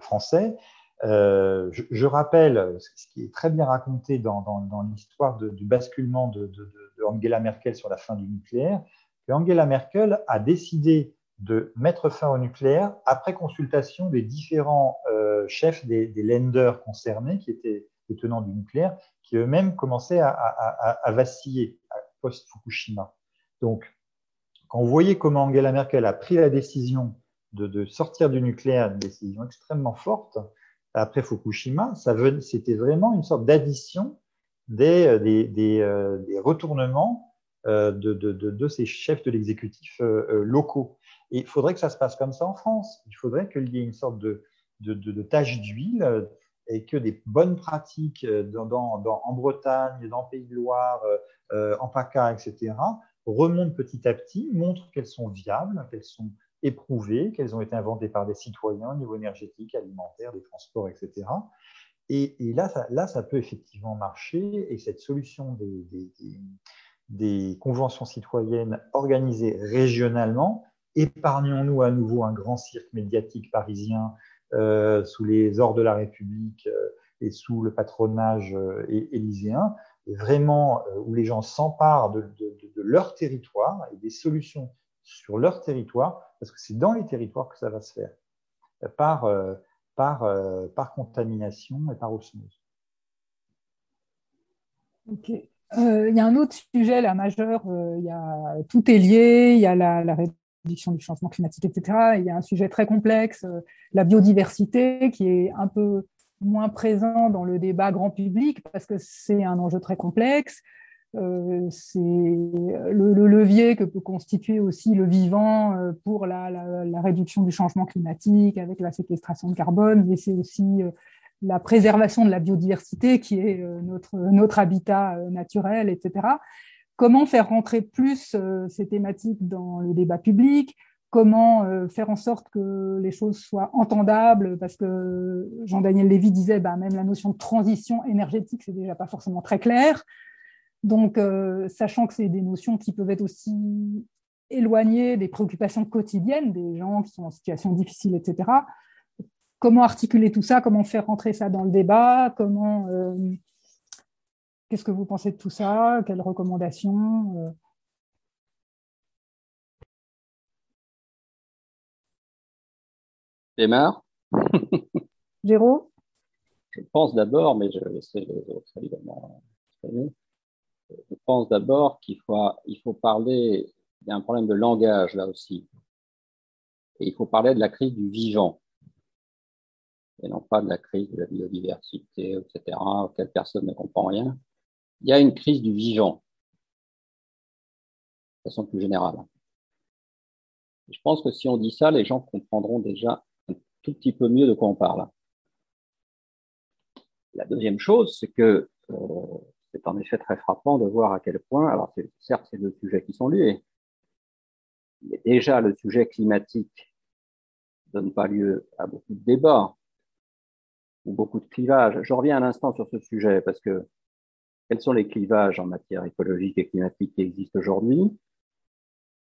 français. Je, rappelle ce qui est très bien raconté dans, l'histoire du basculement de, Angela Merkel sur la fin du nucléaire, que Angela Merkel a décidé de mettre fin au nucléaire après consultation des différents chefs des, des lenders concernés, qui étaient les tenants du nucléaire, qui eux-mêmes commençaient à, à, à vaciller post-Fukushima. Donc, quand vous voyez comment Angela Merkel a pris la décision de, sortir du nucléaire, une décision extrêmement forte, après Fukushima, c'était vraiment une sorte d'addition des, des, retournements de, ces chefs de l'exécutif locaux. Et il faudrait que ça se passe comme ça en France. Il faudrait qu'il y ait une sorte de, de, tache d'huile et que des bonnes pratiques en Bretagne, dans Pays de Loire, en PACA, etc., remontent petit à petit, montrent qu'elles sont viables, qu'elles sont éprouvées, qu'elles ont été inventées par des citoyens au niveau énergétique, alimentaire, des transports, etc. Et, là, ça, là, ça peut effectivement marcher. Et cette solution des, des, conventions citoyennes organisées régionalement, épargnons-nous à nouveau un grand cirque médiatique parisien euh, sous les ordres de la République euh, et sous le patronage euh, élyséen, vraiment où les gens s'emparent de, de, leur territoire et des solutions sur leur territoire, parce que c'est dans les territoires que ça va se faire, par, par, par contamination et par osmose. Ok. Il y a un autre sujet là, majeur, il y a, tout est lié, il y a la réduction du changement climatique, etc. il y a un sujet très complexe, la biodiversité, qui est un peu moins présent dans le débat grand public parce que c'est un enjeu très complexe. Euh, c'est le, levier que peut constituer aussi le vivant euh, pour la, réduction du changement climatique avec la séquestration de carbone, mais c'est aussi euh, la préservation de la biodiversité qui est notre, habitat naturel, etc. Comment faire rentrer plus ces thématiques dans le débat public? Comment faire en sorte que les choses soient entendables, parce que Jean-Daniel Lévy disait, bah, même la notion de transition énergétique, c'est déjà pas forcément très clair. Donc, euh, sachant que c'est des notions qui peuvent être aussi éloignées des préoccupations quotidiennes des gens qui sont en situation difficile, etc. Comment articuler tout ça Comment faire rentrer ça dans le débat Comment euh, Qu'est-ce que vous pensez de tout ça Quelles recommandations euh? Démarre. Géraud? Je pense d'abord, mais je vais laisser les autres évidemment je pense d'abord qu'il faut, parler, il y a un problème de langage là aussi. Et il faut parler de la crise du vivant, et non pas de la crise de la biodiversité, etc., auquel personne ne comprend rien. Il y a une crise du vivant, de façon plus générale. Je pense que si on dit ça, les gens comprendront déjà un tout petit peu mieux de quoi on parle. La deuxième chose, c'est que euh, c'est en effet très frappant de voir à quel point, alors certes, c'est deux sujets qui sont liés, mais déjà le sujet climatique ne donne pas lieu à beaucoup de débats ou beaucoup de clivages. Je reviens un instant sur ce sujet parce que quels sont les clivages en matière écologique et climatique qui existent aujourd'hui?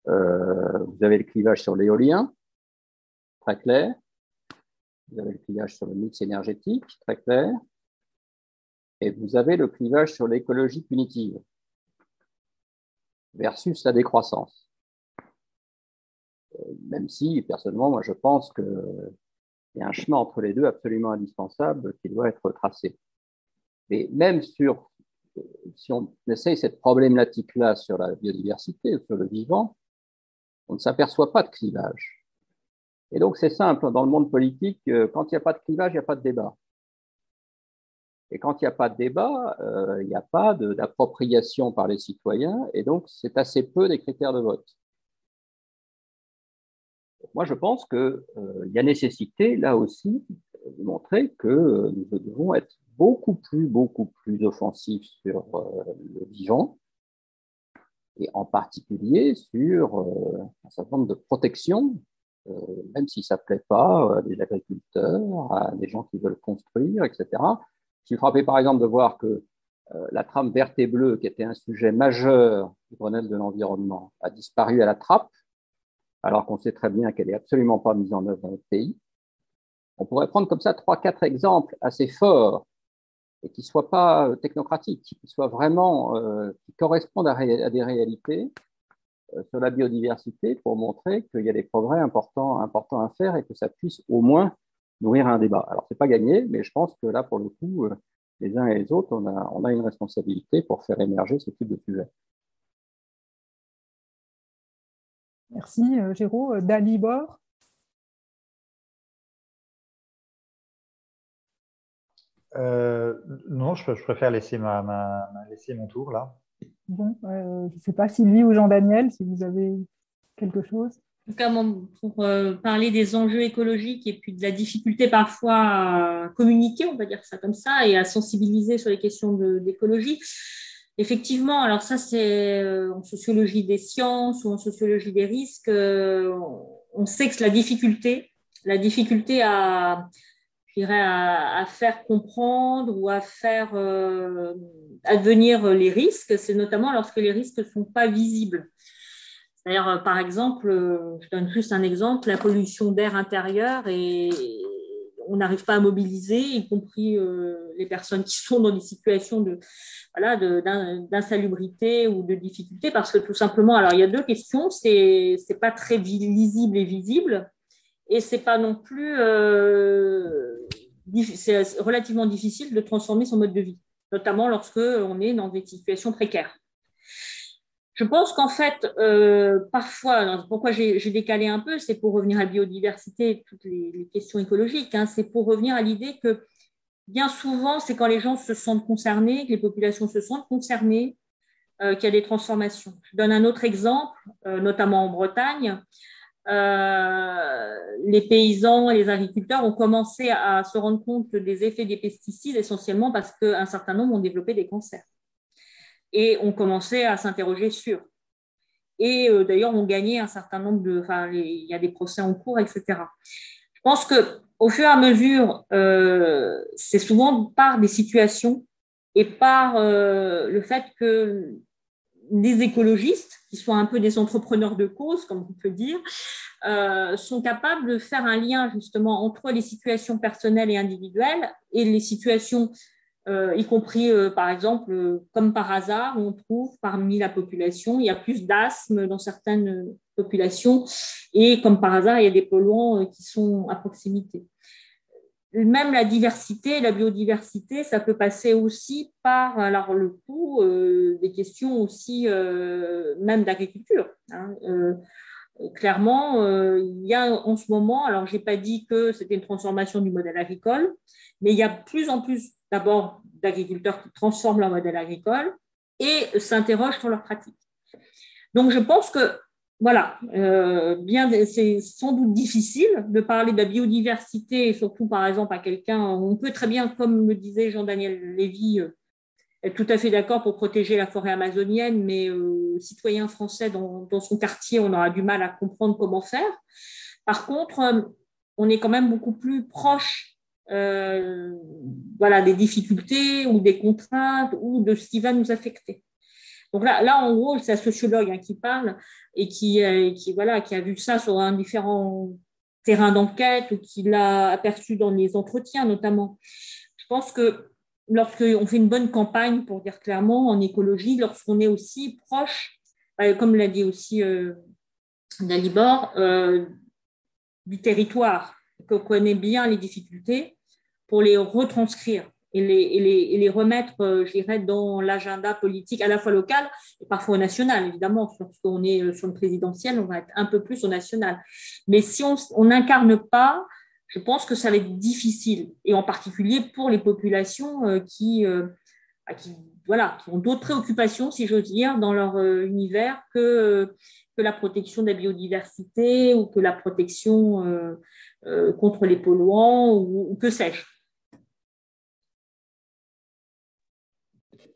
Euh, Vous avez le clivage sur l'éolien, très clair. Vous avez le clivage sur le mix énergétique, très clair. Et vous avez le clivage sur l'écologie punitive versus la décroissance. Euh, même si, personnellement, moi, je pense qu'il y a un chemin entre les deux absolument indispensable qui doit être tracé. Mais même sur, si on essaye cette problématique-là sur la biodiversité, sur le vivant, on ne s'aperçoit pas de clivage. Et donc, c'est simple, dans le monde politique, euh, quand il n'y a pas de clivage, il n'y a pas de débat. Et quand il n'y a pas de débat, euh, il n'y a pas d'appropriation par les citoyens, et donc c'est assez peu des critères de vote. Moi, je pense qu'il euh, y a nécessité, là aussi, de montrer que nous devons être beaucoup plus, beaucoup plus offensifs sur euh, le vivant, et en particulier sur un certain nombre de protections, même si ça ne plaît pas à des agriculteurs, à des gens qui veulent construire, etc. Je suis frappé par exemple de voir que euh, la trame verte et bleue, qui était un sujet majeur du Grenelle de l'environnement, a disparu à la trappe, alors qu'on sait très bien qu'elle n'est absolument pas mise en œuvre dans notre pays. On pourrait prendre comme ça trois, quatre exemples assez forts et qui ne soient pas euh, technocratiques, qui soient vraiment, euh, qui correspondent à, des réalités sur la biodiversité pour montrer qu'il y a des progrès importants, importants à faire et que ça puisse au moins nourrir un débat. Alors, ce n'est pas gagné, mais je pense que là, pour le coup, euh, les uns et les autres, on a, on a une responsabilité pour faire émerger ce type de sujet. Merci, euh, Géraud. Euh, Dalibor Non, je, préfère laisser, ma, laisser mon tour là. Bon, je ne sais pas, Sylvie ou Jean-Daniel, si vous avez quelque chose. Cas, pour parler des enjeux écologiques et puis de la difficulté parfois à communiquer, on va dire ça comme ça, et à sensibiliser sur les questions d'écologie, Effectivement, alors ça c'est euh, en sociologie des sciences ou en sociologie des risques, euh, on sait que la difficulté, la difficulté à, à, faire comprendre ou à faire euh, advenir les risques, c'est notamment lorsque les risques ne sont pas visibles. C'est-à-dire, par exemple, je donne juste un exemple, la pollution d'air intérieur et on n'arrive pas à mobiliser, y compris les personnes qui sont dans des situations de, voilà, d'insalubrité ou de difficulté, parce que tout simplement, alors il y a deux questions, c'est n'est pas très lisible et visible, et c'est pas non plus, euh, c'est relativement difficile de transformer son mode de vie, notamment lorsque on est dans des situations précaires. Je pense qu'en fait, euh, parfois, pourquoi j'ai décalé un peu, c'est pour revenir à la biodiversité, toutes les, questions écologiques, hein, c'est pour revenir à l'idée que bien souvent, c'est quand les gens se sentent concernés, que les populations se sentent concernées, euh, qu'il y a des transformations. Je donne un autre exemple, euh, notamment en Bretagne. Les paysans les agriculteurs ont commencé à se rendre compte des effets des pesticides essentiellement parce qu'un certain nombre ont développé des cancers et ont commencé à s'interroger sur. Et d'ailleurs, ont gagné un certain nombre de. Enfin, il y a des procès en cours, etc. Je pense que au fur et à mesure, euh, c'est souvent par des situations et par euh, le fait que des écologistes, qui sont un peu des entrepreneurs de cause, comme on peut dire, euh, sont capables de faire un lien justement entre les situations personnelles et individuelles et les situations euh, y compris euh, par exemple, euh, comme par hasard, on trouve parmi la population, il y a plus d'asthme dans certaines populations, et comme par hasard, il y a des polluants qui sont à proximité. Même la diversité, la biodiversité, ça peut passer aussi par alors le coup des questions aussi même d'agriculture. Hein. clairement, il y a en ce moment, alors j'ai pas dit que c'était une transformation du modèle agricole, mais il y a plus en plus d'abord d'agriculteurs qui transforment leur modèle agricole et s'interrogent sur leurs pratiques. Donc je pense que voilà, euh, c'est sans doute difficile de parler de la biodiversité, surtout par exemple à quelqu'un. On peut très bien, comme le disait Jean-Daniel Lévy, euh, être tout à fait d'accord pour protéger la forêt amazonienne, mais euh, citoyen français dans, son quartier, on aura du mal à comprendre comment faire. Par contre, on est quand même beaucoup plus proche euh, voilà, des difficultés ou des contraintes ou de ce qui va nous affecter. Donc là, là en gros, c'est un sociologue hein, qui parle et qui, euh, qui, voilà, qui a vu ça sur un différent terrain d'enquête ou qui l'a aperçu dans les entretiens notamment. Je pense que lorsqu'on fait une bonne campagne, pour dire clairement, en écologie, lorsqu'on est aussi proche, bah, comme l'a dit aussi euh, Dalibor, euh, du territoire, qu'on connaît bien les difficultés pour les retranscrire et les, et les, et les remettre, euh, je dirais, dans l'agenda politique à la fois local et parfois national, évidemment. Lorsqu'on est euh, sur le présidentiel, on va être un peu plus au national. Mais si on n'incarne pas, je pense que ça va être difficile, et en particulier pour les populations euh, qui, bah, qui, voilà, qui ont d'autres préoccupations, si j'ose dire, dans leur univers que, que la protection de la biodiversité ou que la protection euh, contre les polluants ou, que sais-je.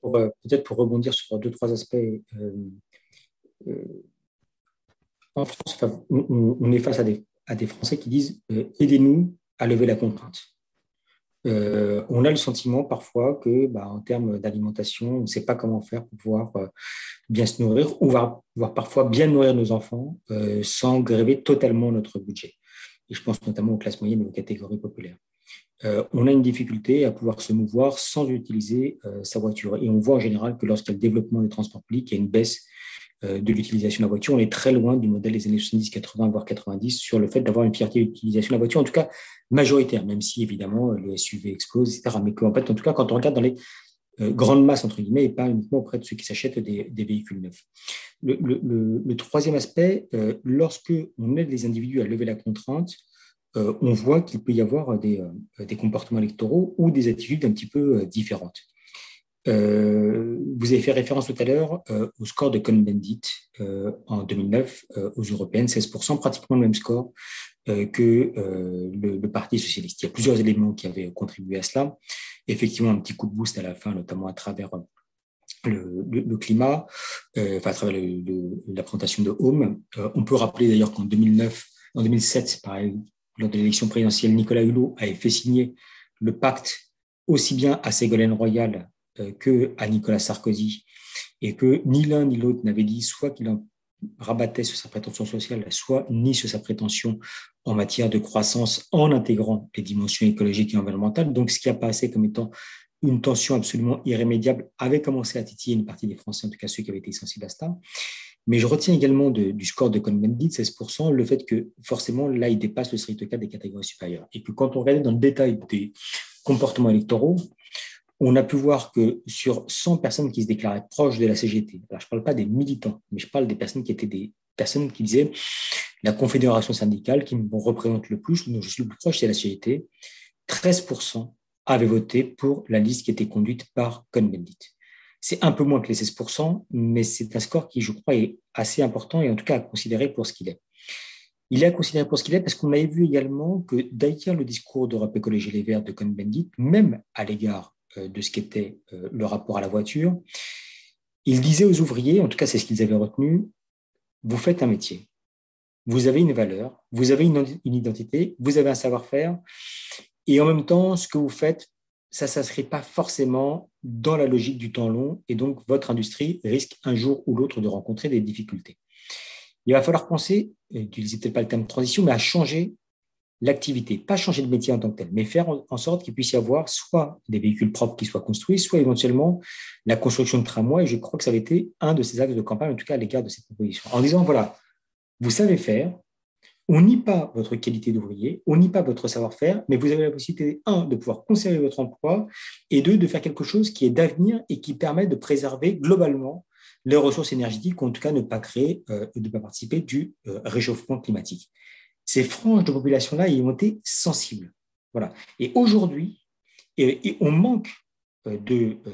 Euh, peut-être pour rebondir sur deux, trois aspects. Euh, en France, on, est face à des, Français qui disent aidez-nous à lever la contrainte. on a le sentiment parfois que, bah, en termes d'alimentation, on ne sait pas comment faire pour pouvoir bien se nourrir, ou voire, parfois bien nourrir nos enfants sans gréver totalement notre budget et je pense notamment aux classes moyennes et aux catégories populaires. Euh, on a une difficulté à pouvoir se mouvoir sans utiliser euh, sa voiture. Et on voit en général que lorsqu'il y a le développement des transports publics, il y a une baisse euh, de l'utilisation de la voiture. On est très loin du modèle des années 70, 80, voire 90 sur le fait d'avoir une fierté d'utilisation de la voiture, en tout cas majoritaire, même si évidemment le SUV explose, etc. Mais en fait, en tout cas, quand on regarde dans les grandes masses, entre guillemets, et pas uniquement auprès de ceux qui s'achètent des, véhicules neufs. Le, troisième aspect, lorsque on aide les individus à lever la contrainte, on voit qu'il peut y avoir des, comportements électoraux ou des attitudes un petit peu différentes. vous avez fait référence tout à l'heure au score de Cohn-Bendit en 2009 aux européennes, 16%, pratiquement le même score que le, Parti socialiste. Il y a plusieurs éléments qui avaient contribué à cela. Effectivement, un petit coup de boost à la fin, notamment à travers le, climat, euh, enfin, à travers la présentation de Home. Euh, on peut rappeler d'ailleurs qu'en 2009, en 2007, pareil, lors de l'élection présidentielle, Nicolas Hulot avait fait signer le pacte aussi bien à Ségolène Royal euh, que à Nicolas Sarkozy, et que ni l'un ni l'autre n'avait dit soit qu'il en rabattait sur sa prétention sociale, soit ni sur sa prétention en matière de croissance en intégrant les dimensions écologiques et environnementales. Donc, ce qui apparaissait comme étant une tension absolument irrémédiable avait commencé à titiller une partie des Français, en tout cas ceux qui avaient été sensibles à ça. Mais je retiens également du score de Cohn-Bendit, 16%, le fait que forcément, là, il dépasse le strict cas des catégories supérieures. Et que quand on regarde dans le détail des comportements électoraux, on a pu voir que sur 100 personnes qui se déclaraient proches de la CGT, alors je ne parle pas des militants, mais je parle des personnes qui étaient des personnes qui disaient la confédération syndicale qui me représente le plus, dont je suis le plus proche, c'est la CGT, 13% avaient voté pour la liste qui était conduite par Cohn-Bendit. C'est un peu moins que les 16%, mais c'est un score qui, je crois, est assez important et en tout cas à considérer pour ce qu'il est. Il est à considérer pour ce qu'il est parce qu'on avait vu également que derrière le discours d'Europe Écologie Les Verts de Cohn-Bendit, même à l'égard de ce qu'était euh, le rapport à la voiture, il disait aux ouvriers, en tout cas c'est ce qu'ils avaient retenu, vous faites un métier, vous avez une valeur, vous avez une identité, vous avez un savoir-faire, et en même temps, ce que vous faites, ça ne s'inscrit pas forcément dans la logique du temps long, et donc votre industrie risque un jour ou l'autre de rencontrer des difficultés. Il va falloir penser, n'utilisez peut-être pas le terme transition, mais à changer l'activité, pas changer de métier en tant que tel, mais faire en sorte qu'il puisse y avoir soit des véhicules propres qui soient construits, soit éventuellement la construction de tramways. Et je crois que ça avait été un de ces axes de campagne, en tout cas à l'égard de cette proposition. En disant, voilà, vous savez faire, on nie pas votre qualité d'ouvrier, on nie pas votre savoir-faire, mais vous avez la possibilité, un, de pouvoir conserver votre emploi, et deux, de faire quelque chose qui est d'avenir et qui permet de préserver globalement les ressources énergétiques, ou en tout cas ne pas créer, euh, ne pas participer du euh, réchauffement climatique. Ces franges de population-là y ont été sensibles. Voilà. Et aujourd'hui, on manque euh,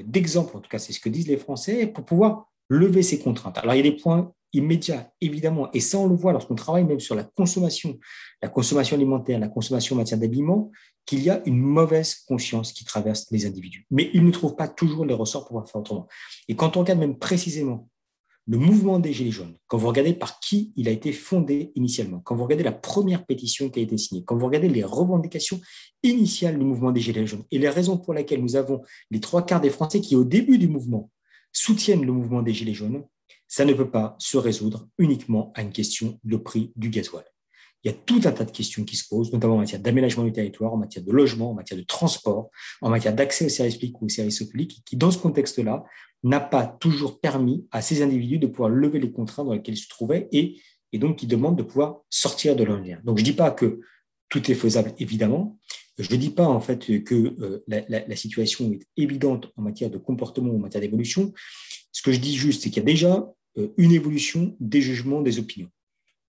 d'exemples, en tout cas c'est ce que disent les Français, pour pouvoir lever ces contraintes. Alors il y a des points immédiat, évidemment. Et ça, on le voit lorsqu'on travaille même sur la consommation, la consommation alimentaire, la consommation en matière d'habillement, qu'il y a une mauvaise conscience qui traverse les individus. Mais ils ne trouvent pas toujours les ressorts pour pouvoir faire autrement. Et quand on regarde même précisément le mouvement des Gilets jaunes, quand vous regardez par qui il a été fondé initialement, quand vous regardez la première pétition qui a été signée, quand vous regardez les revendications initiales du mouvement des Gilets jaunes et les raisons pour lesquelles nous avons les trois quarts des Français qui, au début du mouvement, soutiennent le mouvement des Gilets jaunes, ça ne peut pas se résoudre uniquement à une question de prix du gasoil. Il y a tout un tas de questions qui se posent, notamment en matière d'aménagement du territoire, en matière de logement, en matière de transport, en matière d'accès aux services publics ou aux services publics, qui, dans ce contexte-là, n'a pas toujours permis à ces individus de pouvoir lever les contraintes dans lesquelles ils se trouvaient et, donc qui demandent de pouvoir sortir de leur lien. Donc, je ne dis pas que tout est faisable, évidemment. Je ne dis pas en fait que euh, la, la, situation est évidente en matière de comportement ou en matière d'évolution. Ce que je dis juste, c'est qu'il y a déjà euh, une évolution des jugements, des opinions.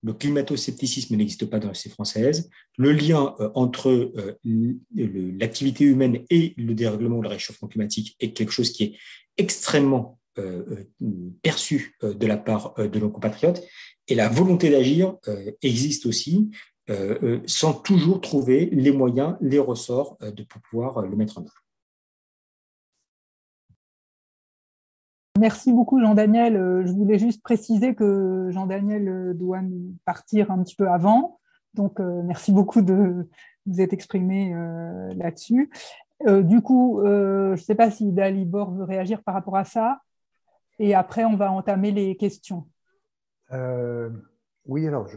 Le climato-scepticisme n'existe pas dans la société française. Le lien euh, entre euh, l'activité humaine et le dérèglement ou le réchauffement climatique est quelque chose qui est extrêmement perçu de la part de nos compatriotes. Et la volonté d'agir existe aussi, sans toujours trouver les moyens, les ressorts de pouvoir le mettre en œuvre. Merci beaucoup Jean-Daniel. Euh, je voulais juste préciser que Jean-Daniel euh, doit partir un petit peu avant. Donc euh, merci beaucoup de vous être exprimé là-dessus. Du coup, je ne sais pas si Dalibor veut réagir par rapport à ça. Et après, on va entamer les questions. oui, alors,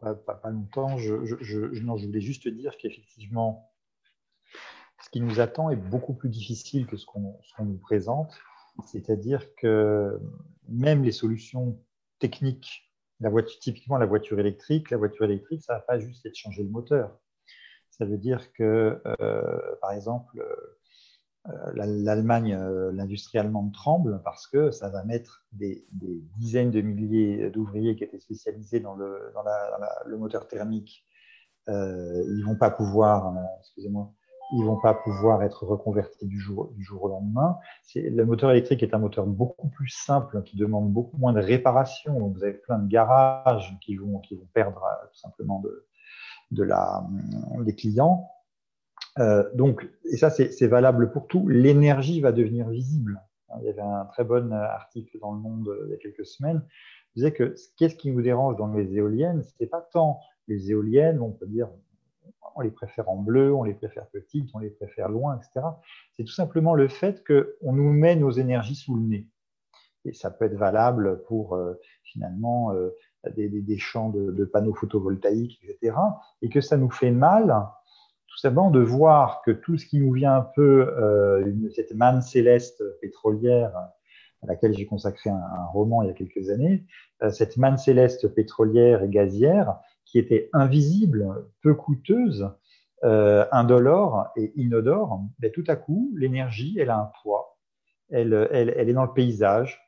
pas, longtemps. Je, je, je voulais juste dire qu'effectivement, ce qui nous attend est beaucoup plus difficile que ce qu'on nous présente. C'est-à-dire que même les solutions techniques, typiquement la voiture électrique, la voiture électrique, ça ne va pas juste être changer le moteur. Ça veut dire que, euh, par exemple, euh, l'Allemagne, euh, l'industrie allemande tremble parce que ça va mettre des, dizaines de milliers d'ouvriers qui étaient spécialisés dans le, le moteur thermique ils vont pas pouvoir, excusez-moi, ils vont pas pouvoir être reconvertis du jour, au lendemain. Le moteur électrique est un moteur beaucoup plus simple, qui demande beaucoup moins de réparation. Vous avez plein de garages qui vont, perdre tout simplement de, la, des clients. Euh, donc, et ça, c'est valable pour tout. L'énergie va devenir visible. Il y avait un très bon article dans le Monde euh, il y a quelques semaines. Il disait que qu'est-ce qui nous dérange dans les éoliennes? C'est pas tant les éoliennes, on peut dire, on les préfère en bleu, on les préfère petites, on les préfère loin, etc. C'est tout simplement le fait qu'on nous met nos énergies sous le nez. Et ça peut être valable pour euh, finalement euh, des, champs de, panneaux photovoltaïques, etc. Et que ça nous fait mal tout simplement de voir que tout ce qui nous vient un peu, euh, cette manne céleste pétrolière à laquelle j'ai consacré un, roman il y a quelques années, cette manne céleste pétrolière et gazière qui était invisible, peu coûteuse, euh, indolore et inodore, ben, tout à coup, l'énergie, elle a un poids, elle, elle, elle est dans le paysage,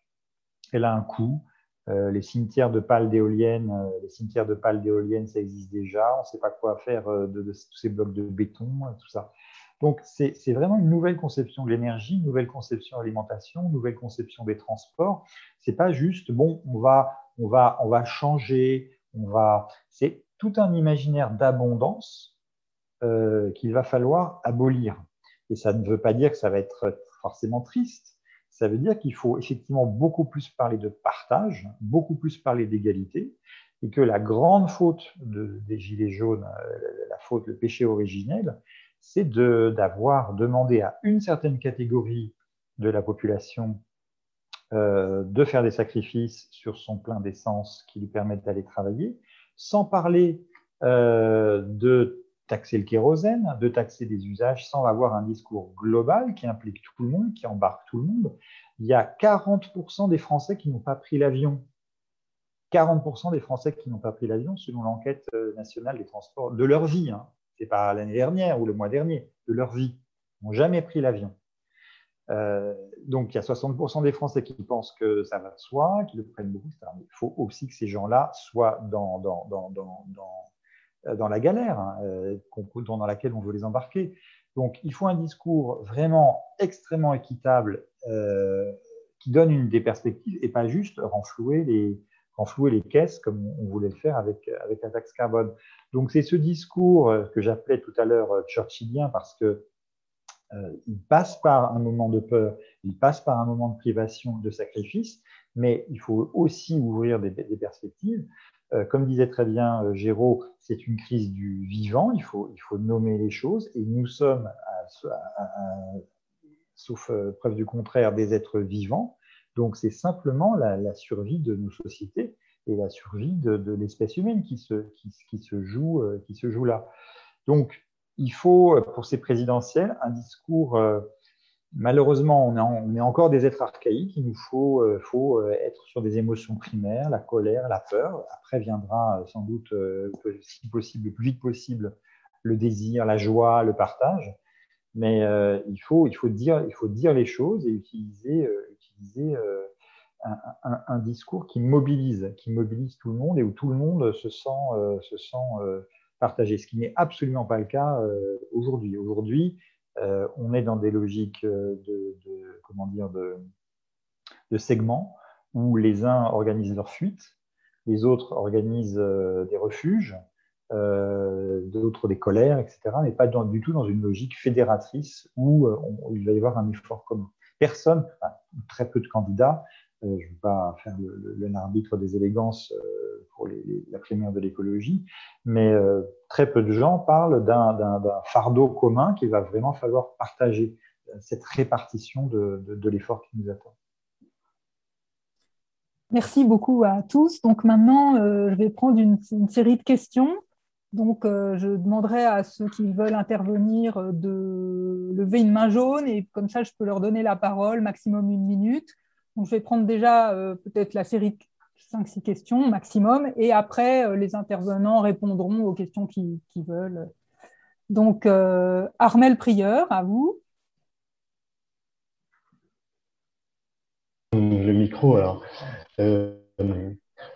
elle a un coût, euh, les cimetières de pales d'éoliennes, euh, les cimetières de pales d'éoliennes, ça existe déjà. On ne sait pas quoi faire euh, de, tous ces blocs de béton, tout ça. Donc, c'est vraiment une nouvelle conception de l'énergie, une nouvelle conception de une nouvelle conception des transports. C'est pas juste, bon, on va, on va, on va changer, C'est tout un imaginaire d'abondance euh, qu'il va falloir abolir. Et ça ne veut pas dire que ça va être forcément triste ça veut dire qu'il faut effectivement beaucoup plus parler de partage, beaucoup plus parler d'égalité, et que la grande faute des Gilets jaunes, euh, la faute, le péché originel, c'est d'avoir demandé à une certaine catégorie de la population euh, de faire des sacrifices sur son plein d'essence qui lui permettent d'aller travailler, sans parler euh, de taxer le kérosène, de taxer des usages sans avoir un discours global qui implique tout le monde, qui embarque tout le monde. Il y a 40% des Français qui n'ont pas pris l'avion. 40% des Français qui n'ont pas pris l'avion, selon l'enquête euh, nationale des transports, de leur vie. Hein. Ce n'est pas l'année dernière ou le mois dernier, de leur vie. N'ont jamais pris l'avion. Euh, donc, il y a 60% des Français qui pensent que ça va de soi, qui le prennent beaucoup. Il faut aussi que ces gens-là soient dans, dans, dans, dans euh, dans la galère hein, euh, dans laquelle on veut les embarquer. Donc, il faut un discours vraiment extrêmement équitable euh, qui donne une, des perspectives et pas juste renflouer les, renflouer les caisses comme on voulait le faire avec, avec la taxe carbone. Donc, c'est ce discours que j'appelais tout à l'heure churchillien parce que il passe par un moment de peur, il passe par un moment de privation, de sacrifice, mais il faut aussi ouvrir des, perspectives. Euh, comme disait très bien euh, Géraud, c'est une crise du vivant, il faut, nommer les choses, et nous sommes, sauf euh, preuve du contraire, des êtres vivants. Donc c'est simplement la, survie de nos sociétés et la survie de, l'espèce humaine qui se, qui, se joue, qui se joue là. Donc il faut, pour ces présidentielles, un discours malheureusement, on est, encore des êtres archaïques. Il nous faut, euh, euh, être sur des émotions primaires, la colère, la peur. Après viendra euh, sans doute, si possible, le plus vite possible, le désir, la joie, le partage. Mais il, faut, dire, les choses et utiliser, un, discours qui mobilise, qui mobilise tout le monde et où tout le monde se sent, partagé. Ce qui n'est absolument pas le cas aujourd'hui. Aujourd'hui, euh, on est dans des logiques euh, de, comment dire, de, segments où les uns organisent leur fuite, les autres organisent euh, des refuges, d'autres des colères, etc., mais pas du tout dans une logique fédératrice où, il va y avoir un effort commun. Personne, très peu de candidats, je ne vais pas faire l'arbitre des élégances pour la primaire de l'écologie, mais euh, très peu de gens parlent d'un fardeau commun qu'il va vraiment falloir partager, cette répartition de, l'effort qui nous attend. Merci beaucoup à tous. Donc maintenant, euh, je vais prendre une, série de questions. Donc, euh, je demanderai à ceux qui veulent intervenir de lever une main jaune et comme ça, je peux leur donner la parole, maximum une minute. Donc, je vais prendre déjà peut-être la série 5-6 questions maximum, et après, euh, les intervenants répondront aux questions qu'ils veulent. Donc, euh, Armel Prieur, à vous. Le micro, alors.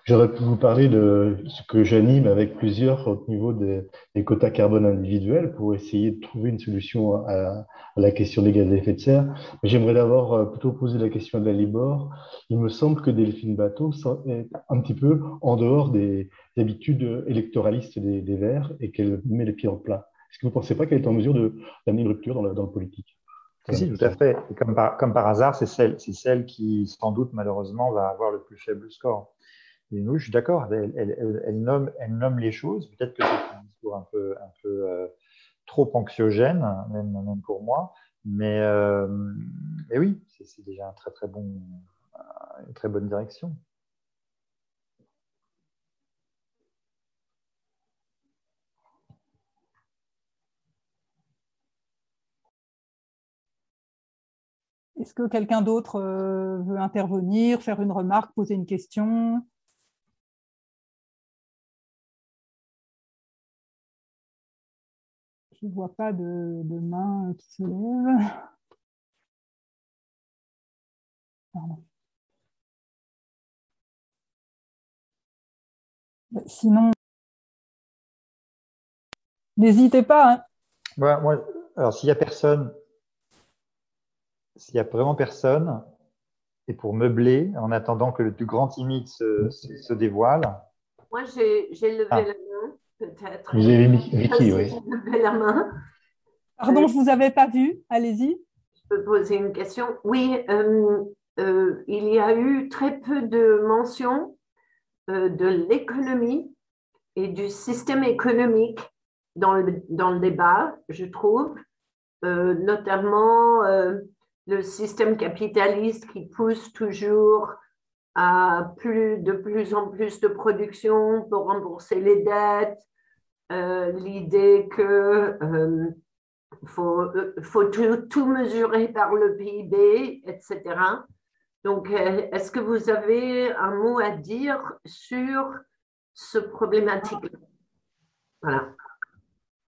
J'aurais pu vous parler de ce que j'anime avec plusieurs au niveau des, quotas carbone individuels pour essayer de trouver une solution à, la question des gaz à effet de serre. J'aimerais d'abord euh, plutôt poser la question de la Libor. Il me semble que Delphine Bateau est un petit peu en dehors des, habitudes électoralistes des, Verts et qu'elle met les pieds en plat. Est-ce que vous ne pensez pas qu'elle est en mesure d'amener une rupture dans, dans le politique? Si, tout à fait. comme, par, comme par hasard, c'est celle, celle qui, sans doute, malheureusement, va avoir le plus faible score. Je suis d'accord, elle, nomme, les choses. Peut-être que c'est un discours un peu, euh, trop anxiogène, même, même, pour moi. Mais, euh, oui, c'est déjà très, très bon, une très bonne direction. Est-ce que quelqu'un d'autre euh, veut intervenir, faire une remarque, poser une question? Je ne vois pas de, de, main qui se lève. Sinon, n'hésitez pas. Hein. moi, alors, s'il n'y a personne, s'il n'y a vraiment personne, et pour meubler, en attendant que le plus grand timide se, se, dévoile. Moi, j'ai levé ah. la main, peut-être. Vous avez Vicky, oui. La main. Pardon, euh, je ne vous avais pas vu. Allez-y. Je peux poser une question. Oui, euh, euh, il y a eu très peu de mentions de l'économie et du système économique dans le, dans le débat, je trouve, notamment le système capitaliste qui pousse toujours à de plus en plus de production pour rembourser les dettes, euh, l'idée que euh, faut, euh, faut tout, mesurer par le PIB, etc. Donc, est-ce que vous avez un mot à dire sur ce problématique Voilà.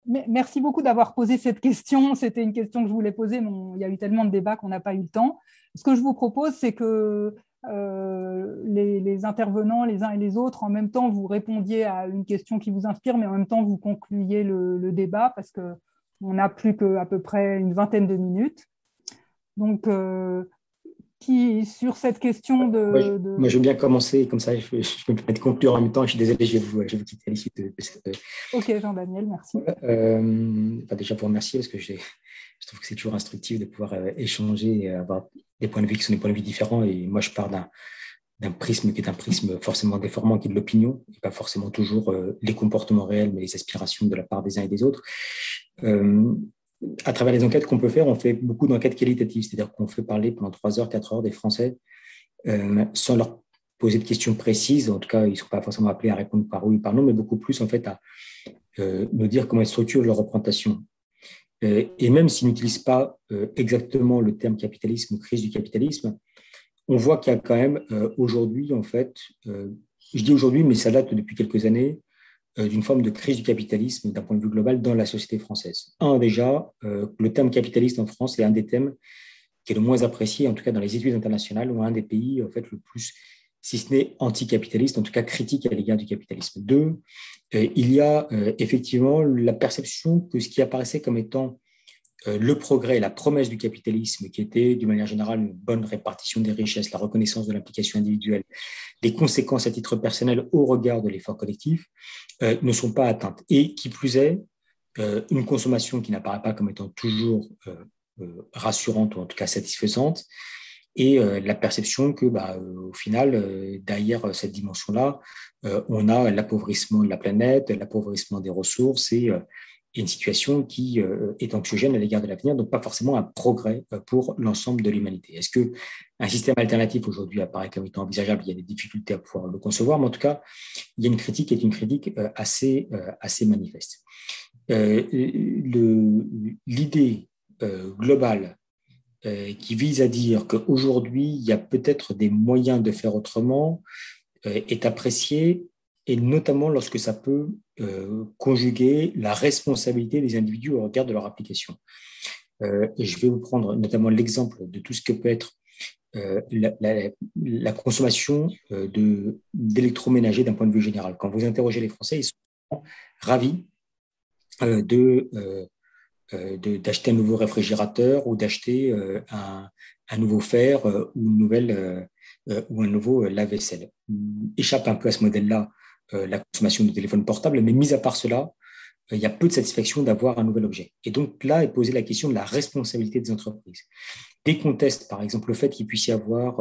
Merci beaucoup d'avoir posé cette question. C'était une question que je voulais poser, mais il y a eu tellement de débats qu'on n'a pas eu le temps. Ce que je vous propose, c'est que euh, les, intervenants, les uns et les autres, en même temps, vous répondiez à une question qui vous inspire, mais en même temps, vous concluiez le, débat parce qu'on n'a plus qu'à peu près une vingtaine de minutes. Donc, euh, qui, sur cette question de, moi je, veux bien commencer, comme ça je, peux me permettre de conclure en même temps. Je suis désolé, je vais vous, je vais vous quitter à l'issue de, cette. Ok, Jean-Daniel, merci. Euh, déjà vous remercier parce que je, trouve que c'est toujours instructif de pouvoir euh, échanger et avoir des points de vue qui sont des points de vue différents. Et moi, je pars d'un d'un prisme qui est un prisme forcément déformant, qui est de l'opinion, et pas forcément toujours euh, les comportements réels, mais les aspirations de la part des uns et des autres. Euh, à travers les enquêtes qu'on peut faire, on fait beaucoup d'enquêtes qualitatives, c'est-à-dire qu'on fait parler pendant 3 heures, 4 heures des Français euh, sans leur poser de questions précises. En tout cas, ils ne sont pas forcément appelés à répondre par oui ou par non, mais beaucoup plus en fait à euh, nous dire comment ils structurent leur représentation. Euh, et même s'ils n'utilisent pas exactement le terme capitalisme ou crise du capitalisme, on voit qu'il y a quand même aujourd'hui, en fait, je dis aujourd'hui, mais ça date depuis quelques années, d'une forme de crise du capitalisme d'un point de vue global dans la société française. Un, déjà, euh, le terme capitaliste en France est un des thèmes qui est le moins apprécié, en tout cas dans les études internationales, ou un des pays en fait, le plus, si ce n'est anticapitaliste, en tout cas critique à l'égard du capitalisme. Deux, euh, il y a effectivement la perception que ce qui apparaissait comme étant le progrès, la promesse du capitalisme, qui était d'une manière générale une bonne répartition des richesses, la reconnaissance de l'implication individuelle, les conséquences à titre personnel au regard de l'effort collectif, euh, ne sont pas atteintes. Et qui plus est, euh, une consommation qui n'apparaît pas comme étant toujours euh, rassurante ou en tout cas satisfaisante, et la perception que, bah, au final, derrière cette dimension-là, on a l'appauvrissement de la planète, l'appauvrissement des ressources et une situation qui euh, est anxiogène à l'égard de l'avenir, donc pas forcément un progrès euh, pour l'ensemble de l'humanité. Est-ce que un système alternatif aujourd'hui apparaît comme étant envisageable? Il y a des difficultés à pouvoir le concevoir, mais en tout cas, il y a une critique qui est une critique euh, assez, assez manifeste. L'idée globale qui vise à dire qu'aujourd'hui, il y a peut-être des moyens de faire autrement est appréciée et notamment lorsque ça peut euh, conjuguer la responsabilité des individus au regard de leur application. Euh, je vais vous prendre notamment l'exemple de tout ce que peut être la, consommation d'électroménager d'un point de vue général. Quand vous interrogez les Français, ils sont ravis de d'acheter un nouveau réfrigérateur ou d'acheter un, un, nouveau fer ou une nouvelle ou un nouveau lave-vaisselle. Échappe un peu à ce modèle-là la consommation de téléphone portable, mais mis à part cela, il y a peu de satisfaction d'avoir un nouvel objet. Et donc là est posée la question de la responsabilité des entreprises. Dès qu'on teste, par exemple, le fait qu'il puisse y avoir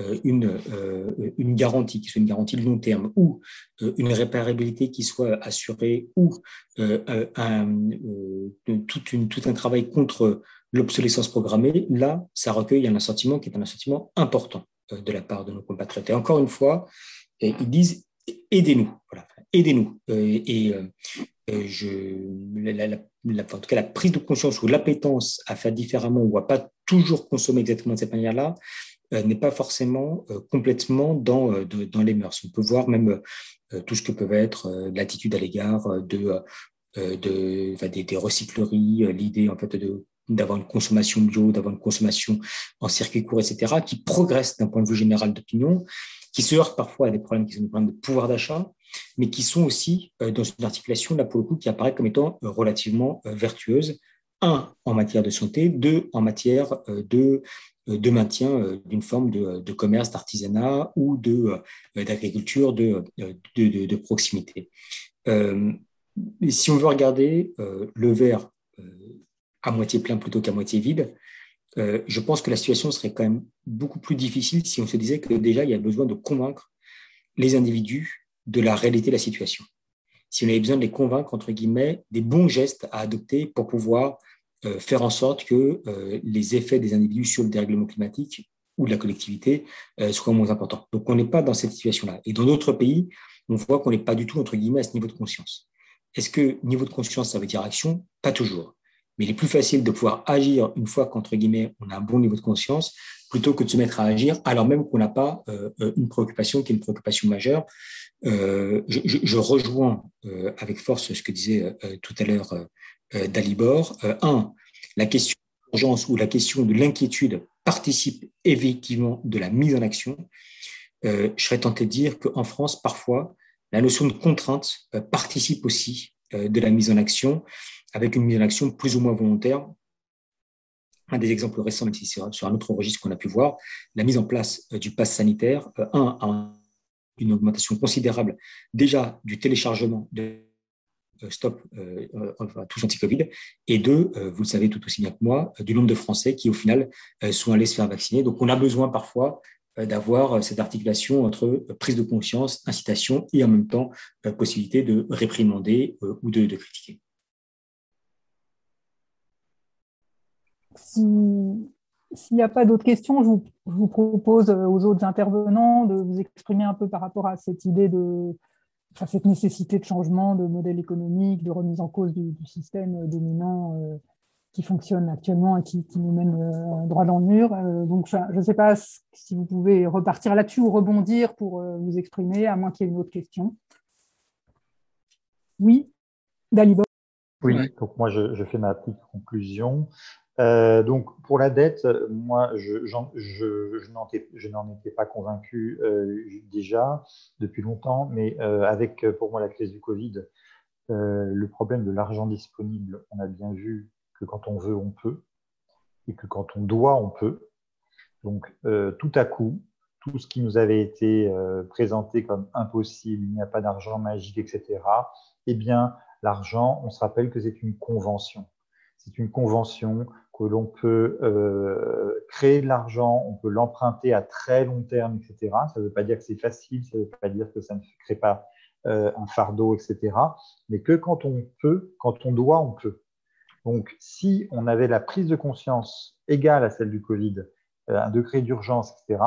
euh, une, euh, une garantie, qui soit une garantie de long terme, ou euh, une réparabilité qui soit assurée, ou tout, tout un travail contre l'obsolescence programmée, là, ça recueille un sentiment qui est un sentiment important de la part de nos compatriotes. Et encore une fois, ils disent aidez-nous, voilà, aidez-nous. et je, la, en tout cas, la prise de conscience ou l'appétence à faire différemment ou à pas toujours consommer exactement de cette manière-là euh, n'est pas forcément euh, complètement dans, euh, dans les mœurs. On peut voir même tout ce que peut être l'attitude à l'égard de, des, des, recycleries, l'idée en fait de d'avoir une consommation bio, d'avoir une consommation en circuit court, etc., qui progresse d'un point de vue général d'opinion, qui se heurtent parfois à des problèmes qui sont des problèmes de pouvoir d'achat, mais qui sont aussi euh, dans une articulation, là pour le coup, qui apparaît comme étant euh, relativement euh, vertueuse. Un, en matière de santé, deux, en matière de, de maintien d'une forme de, commerce, d'artisanat ou d'agriculture de, de, proximité. si on veut regarder le verre à moitié plein plutôt qu'à moitié vide, je pense que la situation serait quand même beaucoup plus difficile si on se disait que déjà il y a besoin de convaincre les individus de la réalité de la situation. Si on avait besoin de les convaincre, entre guillemets, des bons gestes à adopter pour pouvoir euh, faire en sorte que euh, les effets des individus sur le dérèglement climatique ou de la collectivité euh, soient moins importants. Donc, on n'est pas dans cette situation-là. Et dans d'autres pays, on voit qu'on n'est pas du tout, entre guillemets, à ce niveau de conscience. Est-ce que niveau de conscience, ça veut dire action? Pas toujours. Mais il est plus facile de pouvoir agir une fois qu'entre guillemets, on a un bon niveau de conscience, plutôt que de se mettre à agir alors même qu'on n'a pas une préoccupation qui est une préoccupation majeure. Euh, je, rejoins euh, avec force ce que disait euh, tout à l'heure Dalibor. un, la question de l'urgence ou la question de l'inquiétude participe effectivement de la mise en action. je serais tenté de dire qu'en France, parfois, la notion de contrainte participe aussi de la mise en action, avec une mise en action plus ou moins volontaire. Un des exemples récents, même si c'est sur un autre registre qu'on a pu voir, la mise en place du pass sanitaire, un, un une augmentation considérable déjà du téléchargement de euh, Stop euh, euh anti-Covid, et deux, euh, vous le savez tout aussi bien que moi, du nombre de Français qui au final sont allés se faire vacciner. Donc on a besoin parfois d'avoir cette articulation entre prise de conscience, incitation et en même temps possibilité de réprimander ou de critiquer. Si, s'il n'y a pas d'autres questions, je vous, propose euh, aux autres intervenants de vous exprimer un peu par rapport à cette idée de, cette nécessité de changement de modèle économique, de remise en cause du, système dominant euh, qui fonctionne actuellement et qui, nous mène euh, droit dans le mur. donc, je ne sais pas si vous pouvez repartir là-dessus ou rebondir pour vous exprimer, à moins qu'il y ait une autre question. Oui, Dalibor. Oui, donc moi je, je, fais ma petite conclusion. Euh, donc pour la dette, moi je, n'en étais pas convaincu euh, déjà depuis longtemps, mais euh, avec pour moi la crise du Covid, le problème de l'argent disponible, on a bien vu que quand on veut, on peut, et que quand on doit, on peut. Donc tout à coup, tout ce qui nous avait été présenté comme impossible, il n'y a pas d'argent magique, etc., eh bien l'argent, on se rappelle que c'est une convention. C'est une convention que l'on peut euh, créer de l'argent, on peut l'emprunter à très long terme, etc. Ça ne veut pas dire que c'est facile, ça ne veut pas dire que ça ne crée pas euh, un fardeau, etc. Mais que quand on peut, quand on doit, on peut. Donc, si on avait la prise de conscience égale à celle du Covid, euh, un degré d'urgence, etc.,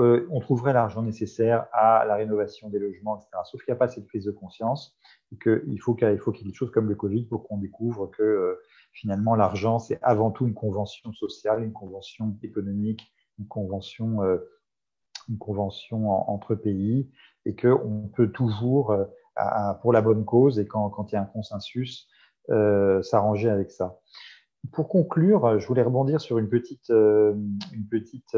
on trouverait l'argent nécessaire à la rénovation des logements, etc. Sauf qu'il n'y a pas cette prise de conscience et qu'il faut qu'il y ait des choses comme le Covid pour qu'on découvre que finalement, l'argent, c'est avant tout une convention sociale, une convention économique, une convention, euh, une convention entre pays, et qu'on peut toujours, euh, pour la bonne cause, et quand, il y a un consensus, euh, s'arranger avec ça. pour conclure, je voulais rebondir sur une petite, une petite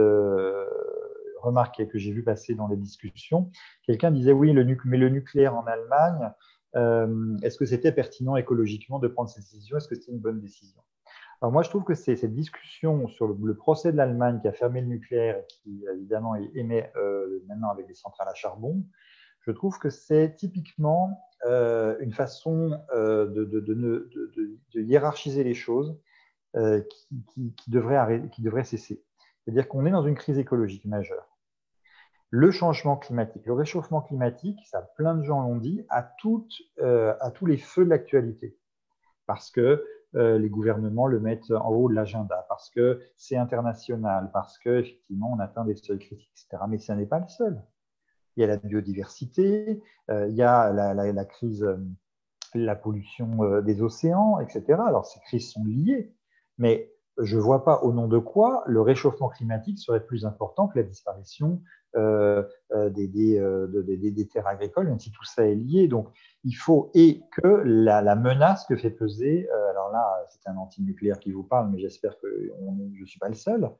remarque que j'ai vu passer dans les discussions. Quelqu'un disait oui, mais le nucléaire en Allemagne, est-ce que c'était pertinent écologiquement de prendre cette décision? Est-ce que c'était une bonne décision? Alors moi, je trouve que c'est cette discussion sur le, procès de l'Allemagne qui a fermé le nucléaire et qui évidemment émet euh, maintenant avec des centrales à charbon, je trouve que c'est typiquement euh, une façon euh, de, hiérarchiser les choses qui devrait cesser. C'est-à-dire qu'on est dans une crise écologique majeure. Le changement climatique, le réchauffement climatique, ça plein de gens l'ont dit, à, toutes, à tous les feux de l'actualité. Parce que euh, les gouvernements le mettent en haut de l'agenda parce que c'est international, parce qu'effectivement, on atteint des seuils critiques, etc. Mais ce n'est pas le seul. Il y a la biodiversité, euh, il y a la, crise, euh, la pollution des océans, etc. Alors, ces crises sont liées, mais je ne vois pas au nom de quoi le réchauffement climatique serait plus important que la disparition euh, euh, euh, des, terres agricoles, même si tout ça est lié. Donc, il faut et que la, menace que fait peser, alors là, c'est un anti-nucléaire qui vous parle, mais j'espère que je ne suis pas le seul,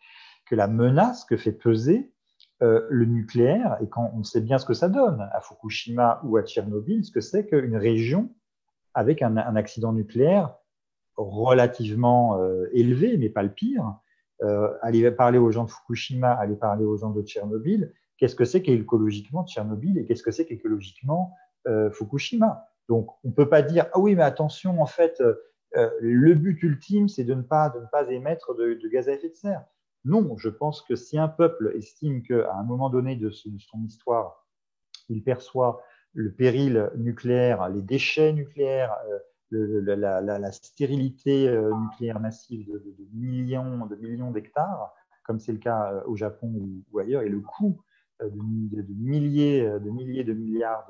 que la menace que fait peser le nucléaire, et quand on sait bien ce que ça donne à Fukushima ou à Tchernobyl, ce que c'est qu'une région avec un, accident nucléaire relativement élevé, mais pas le pire, aller parler aux gens de Fukushima, aller parler aux gens de Tchernobyl, qu'est-ce que c'est qu'écologiquement Tchernobyl et qu'est-ce que c'est qu'écologiquement euh, Fukushima? Donc, on ne peut pas dire ah oui, mais attention, en fait, euh, euh, le but ultime, c'est de ne pas de ne pas émettre de, gaz à effet de serre. Non, je pense que si un peuple estime qu'à un moment donné de, son histoire, il perçoit le péril nucléaire, les déchets nucléaires, la, stérilité nucléaire massive de, millions de millions d'hectares, comme c'est le cas au Japon ou, ailleurs, et le coût de, milliers, de milliers de milliards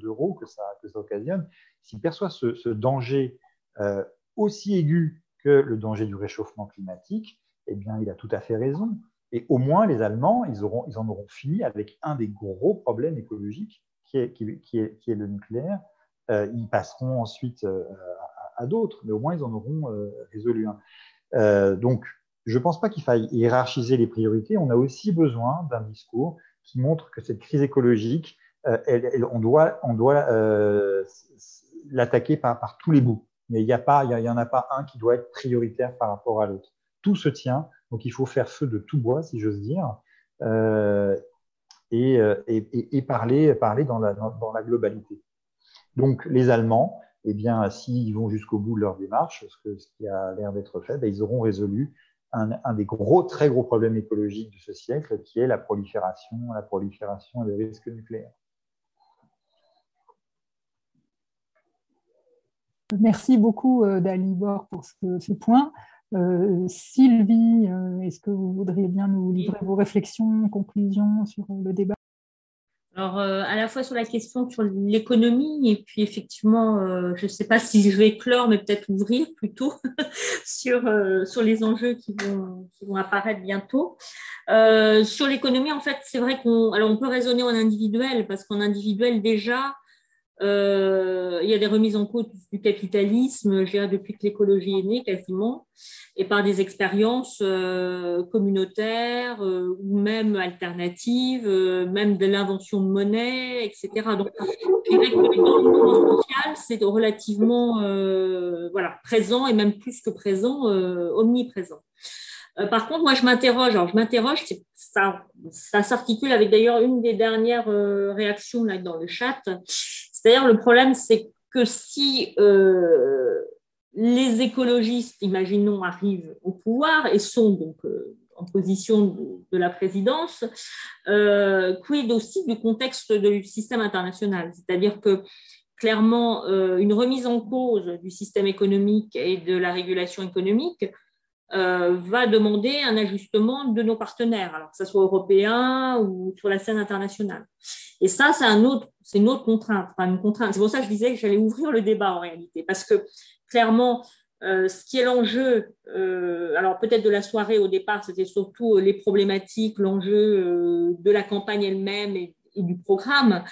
d'euros que, ça, que ça occasionne, s'il perçoit ce, danger euh, aussi aigu que le danger du réchauffement climatique, eh bien, il a tout à fait raison. Et au moins, les Allemands, ils, auront, ils en auront fini avec un des gros problèmes écologiques qui qui, qui est le nucléaire. Euh, ils passeront ensuite euh, à, d'autres, mais au moins, ils en auront résolu un. donc, je ne pense pas qu'il faille hiérarchiser les priorités. On a aussi besoin d'un discours qui montre que cette crise écologique, euh, on doit, on doit euh, l'attaquer par, par, tous les bouts. Mais il n'y a pas, en a pas un qui doit être prioritaire par rapport à l'autre. Tout se tient, donc il faut faire feu de tout bois, si j'ose dire, euh, et, et, et, parler, parler dans la, dans, la globalité. Donc les Allemands, eh bien, s'ils vont jusqu'au bout de leur démarche, ce, que, ce qui a l'air d'être fait, ben, ils auront résolu un, des gros, très gros problèmes écologiques de ce siècle, qui est la prolifération, la prolifération des risques nucléaires. Merci beaucoup, euh, Dalibor, pour ce, point. Euh, Sylvie, euh, est-ce que vous voudriez bien nous livrer vos réflexions, conclusions sur le débat? Alors, euh, à la fois sur la question sur l'économie, et puis effectivement, euh, je ne sais pas si je vais clore, mais peut-être ouvrir plutôt sur, euh, sur les enjeux qui vont, qui vont apparaître bientôt. sur l'économie, en fait, c'est vrai qu'on alors on peut raisonner en individuel, parce qu'en individuel, déjà, euh, il y a des remises en cause du capitalisme, je dirais, depuis que l'écologie est née quasiment, et par des expériences euh, communautaires euh, ou même alternatives, même de l'invention de monnaie, etc. Donc, je dirais que le monde social, c'est relativement voilà, présent et même plus que présent, omniprésent. Par contre, moi, je m'interroge. Alors, je m'interroge. Ça, ça s'articule avec d'ailleurs une des dernières réactions là dans le chat c'est-à-dire, le problème, c'est que si euh, les écologistes, imaginons, arrivent au pouvoir et sont donc euh, en position de, la présidence, euh, quid aussi du contexte du système international? C'est-à-dire que clairement, une remise en cause du système économique et de la régulation économique va demander un ajustement de nos partenaires, alors que ce soit européen ou sur la scène internationale. Et ça, c'est une autre contrainte. C'est pour ça que je disais que j'allais ouvrir le débat en réalité, parce que clairement, euh, ce qui est l'enjeu, euh, alors peut-être de la soirée au départ, c'était surtout les problématiques, l'enjeu de la campagne elle-même et, du programme.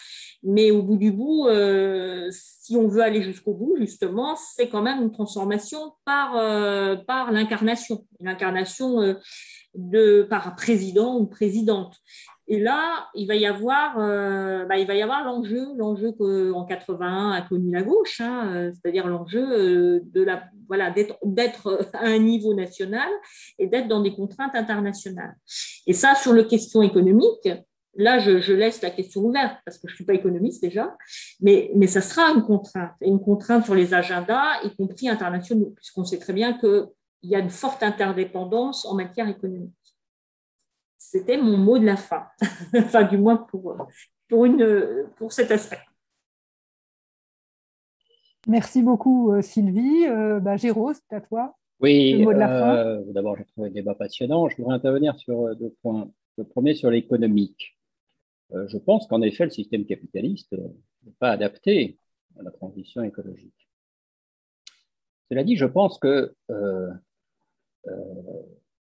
Mais au bout du bout, euh, si on veut aller jusqu'au bout, justement, c'est quand même une transformation par, euh, l'incarnation, l'incarnation euh, de par président ou présidente. Et là, il va y avoir, bah, il va y avoir l'enjeu, l'enjeu qu'en 81 a connu la gauche, hein, c'est-à-dire l'enjeu de la, voilà, d'être, d'être à un niveau national et d'être dans des contraintes internationales. Et ça, sur les questions économiques, Là, je, laisse la question ouverte parce que je suis pas économiste déjà, mais, mais ça sera une contrainte, une contrainte sur les agendas, y compris internationaux, puisqu'on sait très bien qu'il y a une forte interdépendance en matière économique. C'était mon mot de la fin, enfin du moins pour, pour, une, pour cet aspect. Merci beaucoup Sylvie. Euh, bah, Géraud, c'est à toi. Oui, euh, d'abord, j'ai trouvé le débat passionnant. Je voudrais intervenir sur deux points. Le premier sur l'économique. Euh, je pense qu'en effet, le système capitaliste n'est pas adapté à la transition écologique. Cela dit, je pense que euh, euh,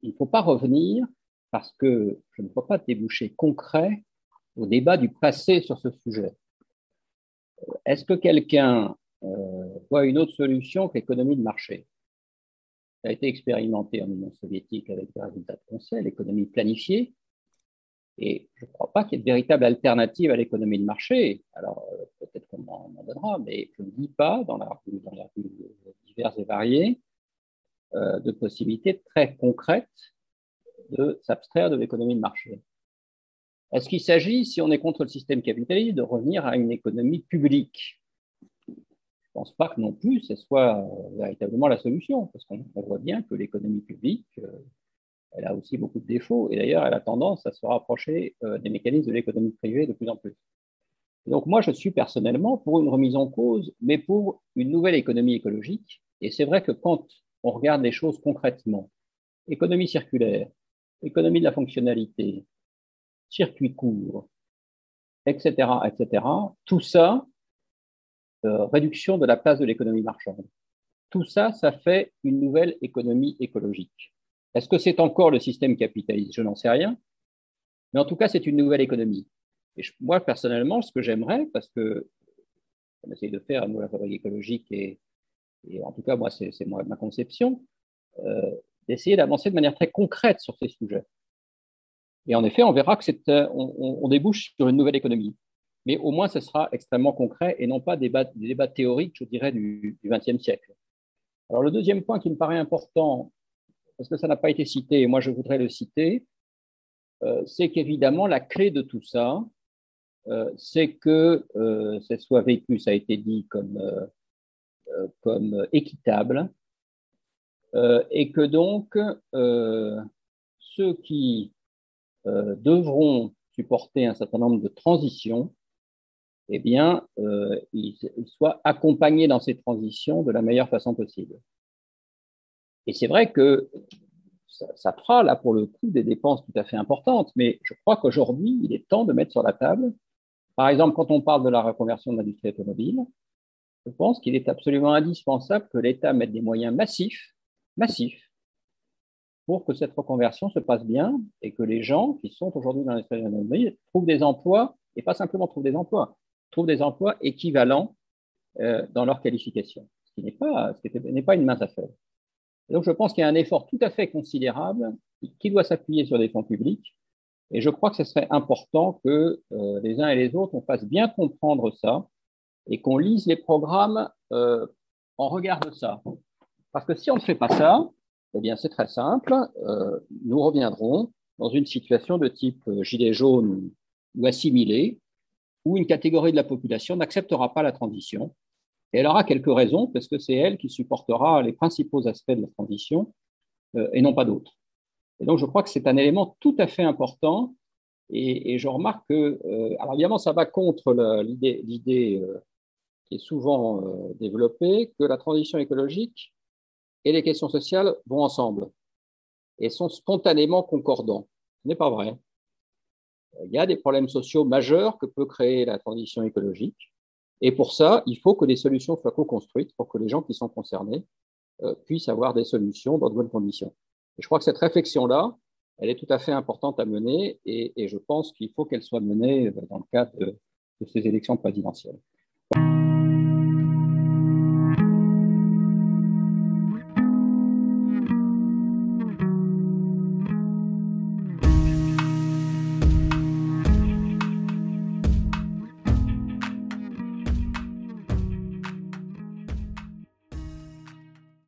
il ne faut pas revenir parce que je ne vois pas de débouché concret au débat du passé sur ce sujet. Est-ce que quelqu'un voit une autre solution que l'économie de marché? Ça a été expérimenté en Union soviétique avec des résultats de conseil, l'économie planifiée, et je ne crois pas qu'il y ait de véritable alternative à l'économie de marché. Alors, euh, peut-être qu'on m'en donnera, mais je ne dis pas, dans la rue, dans diverses et variées, euh, de possibilités très concrètes de s'abstraire de l'économie de marché. Est-ce qu'il s'agit, si on est contre le système capitaliste, de revenir à une économie publique? Je ne pense pas que non plus ce soit euh, véritablement la solution, parce qu'on voit bien que l'économie publique, elle a aussi beaucoup de défauts et d'ailleurs, elle a tendance à se rapprocher euh, des mécanismes de l'économie privée de plus en plus. donc, moi, je suis personnellement pour une remise en cause, mais pour une nouvelle économie écologique. Et c'est vrai que quand on regarde les choses concrètement, économie circulaire, économie de la fonctionnalité, circuit court, etc., etc., tout ça, euh, réduction de la place de l'économie marchande, tout ça, ça fait une nouvelle économie écologique. Est-ce que c'est encore le système capitaliste? Je n'en sais rien. Mais en tout cas, c'est une nouvelle économie. Et moi, personnellement, ce que j'aimerais, parce que on essaye de faire, nous, la fabrique écologique, et, en tout cas, moi, c'est ma conception, euh, d'essayer d'avancer de manière très concrète sur ces sujets. Et en effet, on verra que c'est, euh, on, débouche sur une nouvelle économie. Mais au moins, ce sera extrêmement concret et non pas des débats, théoriques, je dirais, du XXe siècle. Alors, le deuxième point qui me paraît important parce que ça n'a pas été cité, et moi je voudrais le citer, euh, c'est qu'évidemment la clé de tout ça, euh, c'est que euh, ça soit vécu, ça a été dit, comme, comme équitable, et que donc ceux qui devront supporter un certain nombre de transitions, eh bien, ils soient accompagnés dans ces transitions de la meilleure façon possible. Et c'est vrai que ça, fera là pour le coup des dépenses tout à fait importantes, mais je crois qu'aujourd'hui, il est temps de mettre sur la table, par exemple, quand on parle de la reconversion de l'industrie automobile, je pense qu'il est absolument indispensable que l'État mette des moyens massifs, massifs, pour que cette reconversion se passe bien et que les gens qui sont aujourd'hui dans l'industrie automobile trouvent des emplois, et pas simplement trouvent des emplois, trouvent des emplois équivalents euh, dans leur qualification, ce qui n'est pas, pas une mince affaire donc, je pense qu'il y a un effort tout à fait considérable qui doit s'appuyer sur des fonds publics. Et je crois que ce serait important que euh, les uns et les autres, on fasse bien comprendre ça et qu'on lise les programmes euh, en regard de ça. Parce que si on ne fait pas ça, eh bien, c'est très simple. Euh, nous reviendrons dans une situation de type gilet jaune ou assimilé, où une catégorie de la population n'acceptera pas la transition et elle aura quelques raisons, parce que c'est elle qui supportera les principaux aspects de la transition euh, et non pas d'autres. Et donc, je crois que c'est un élément tout à fait important. Et, je remarque que, euh, alors évidemment, ça va contre l'idée euh, qui est souvent développée, que la transition écologique et les questions sociales vont ensemble et sont spontanément concordants. Ce n'est pas vrai. Il y a des problèmes sociaux majeurs que peut créer la transition écologique. Et pour ça, il faut que les solutions soient co-construites pour que les gens qui sont concernés euh, puissent avoir des solutions dans de bonnes conditions. Je crois que cette réflexion-là, elle est tout à fait importante à mener et, je pense qu'il faut qu'elle soit menée dans le cadre de, ces élections présidentielles.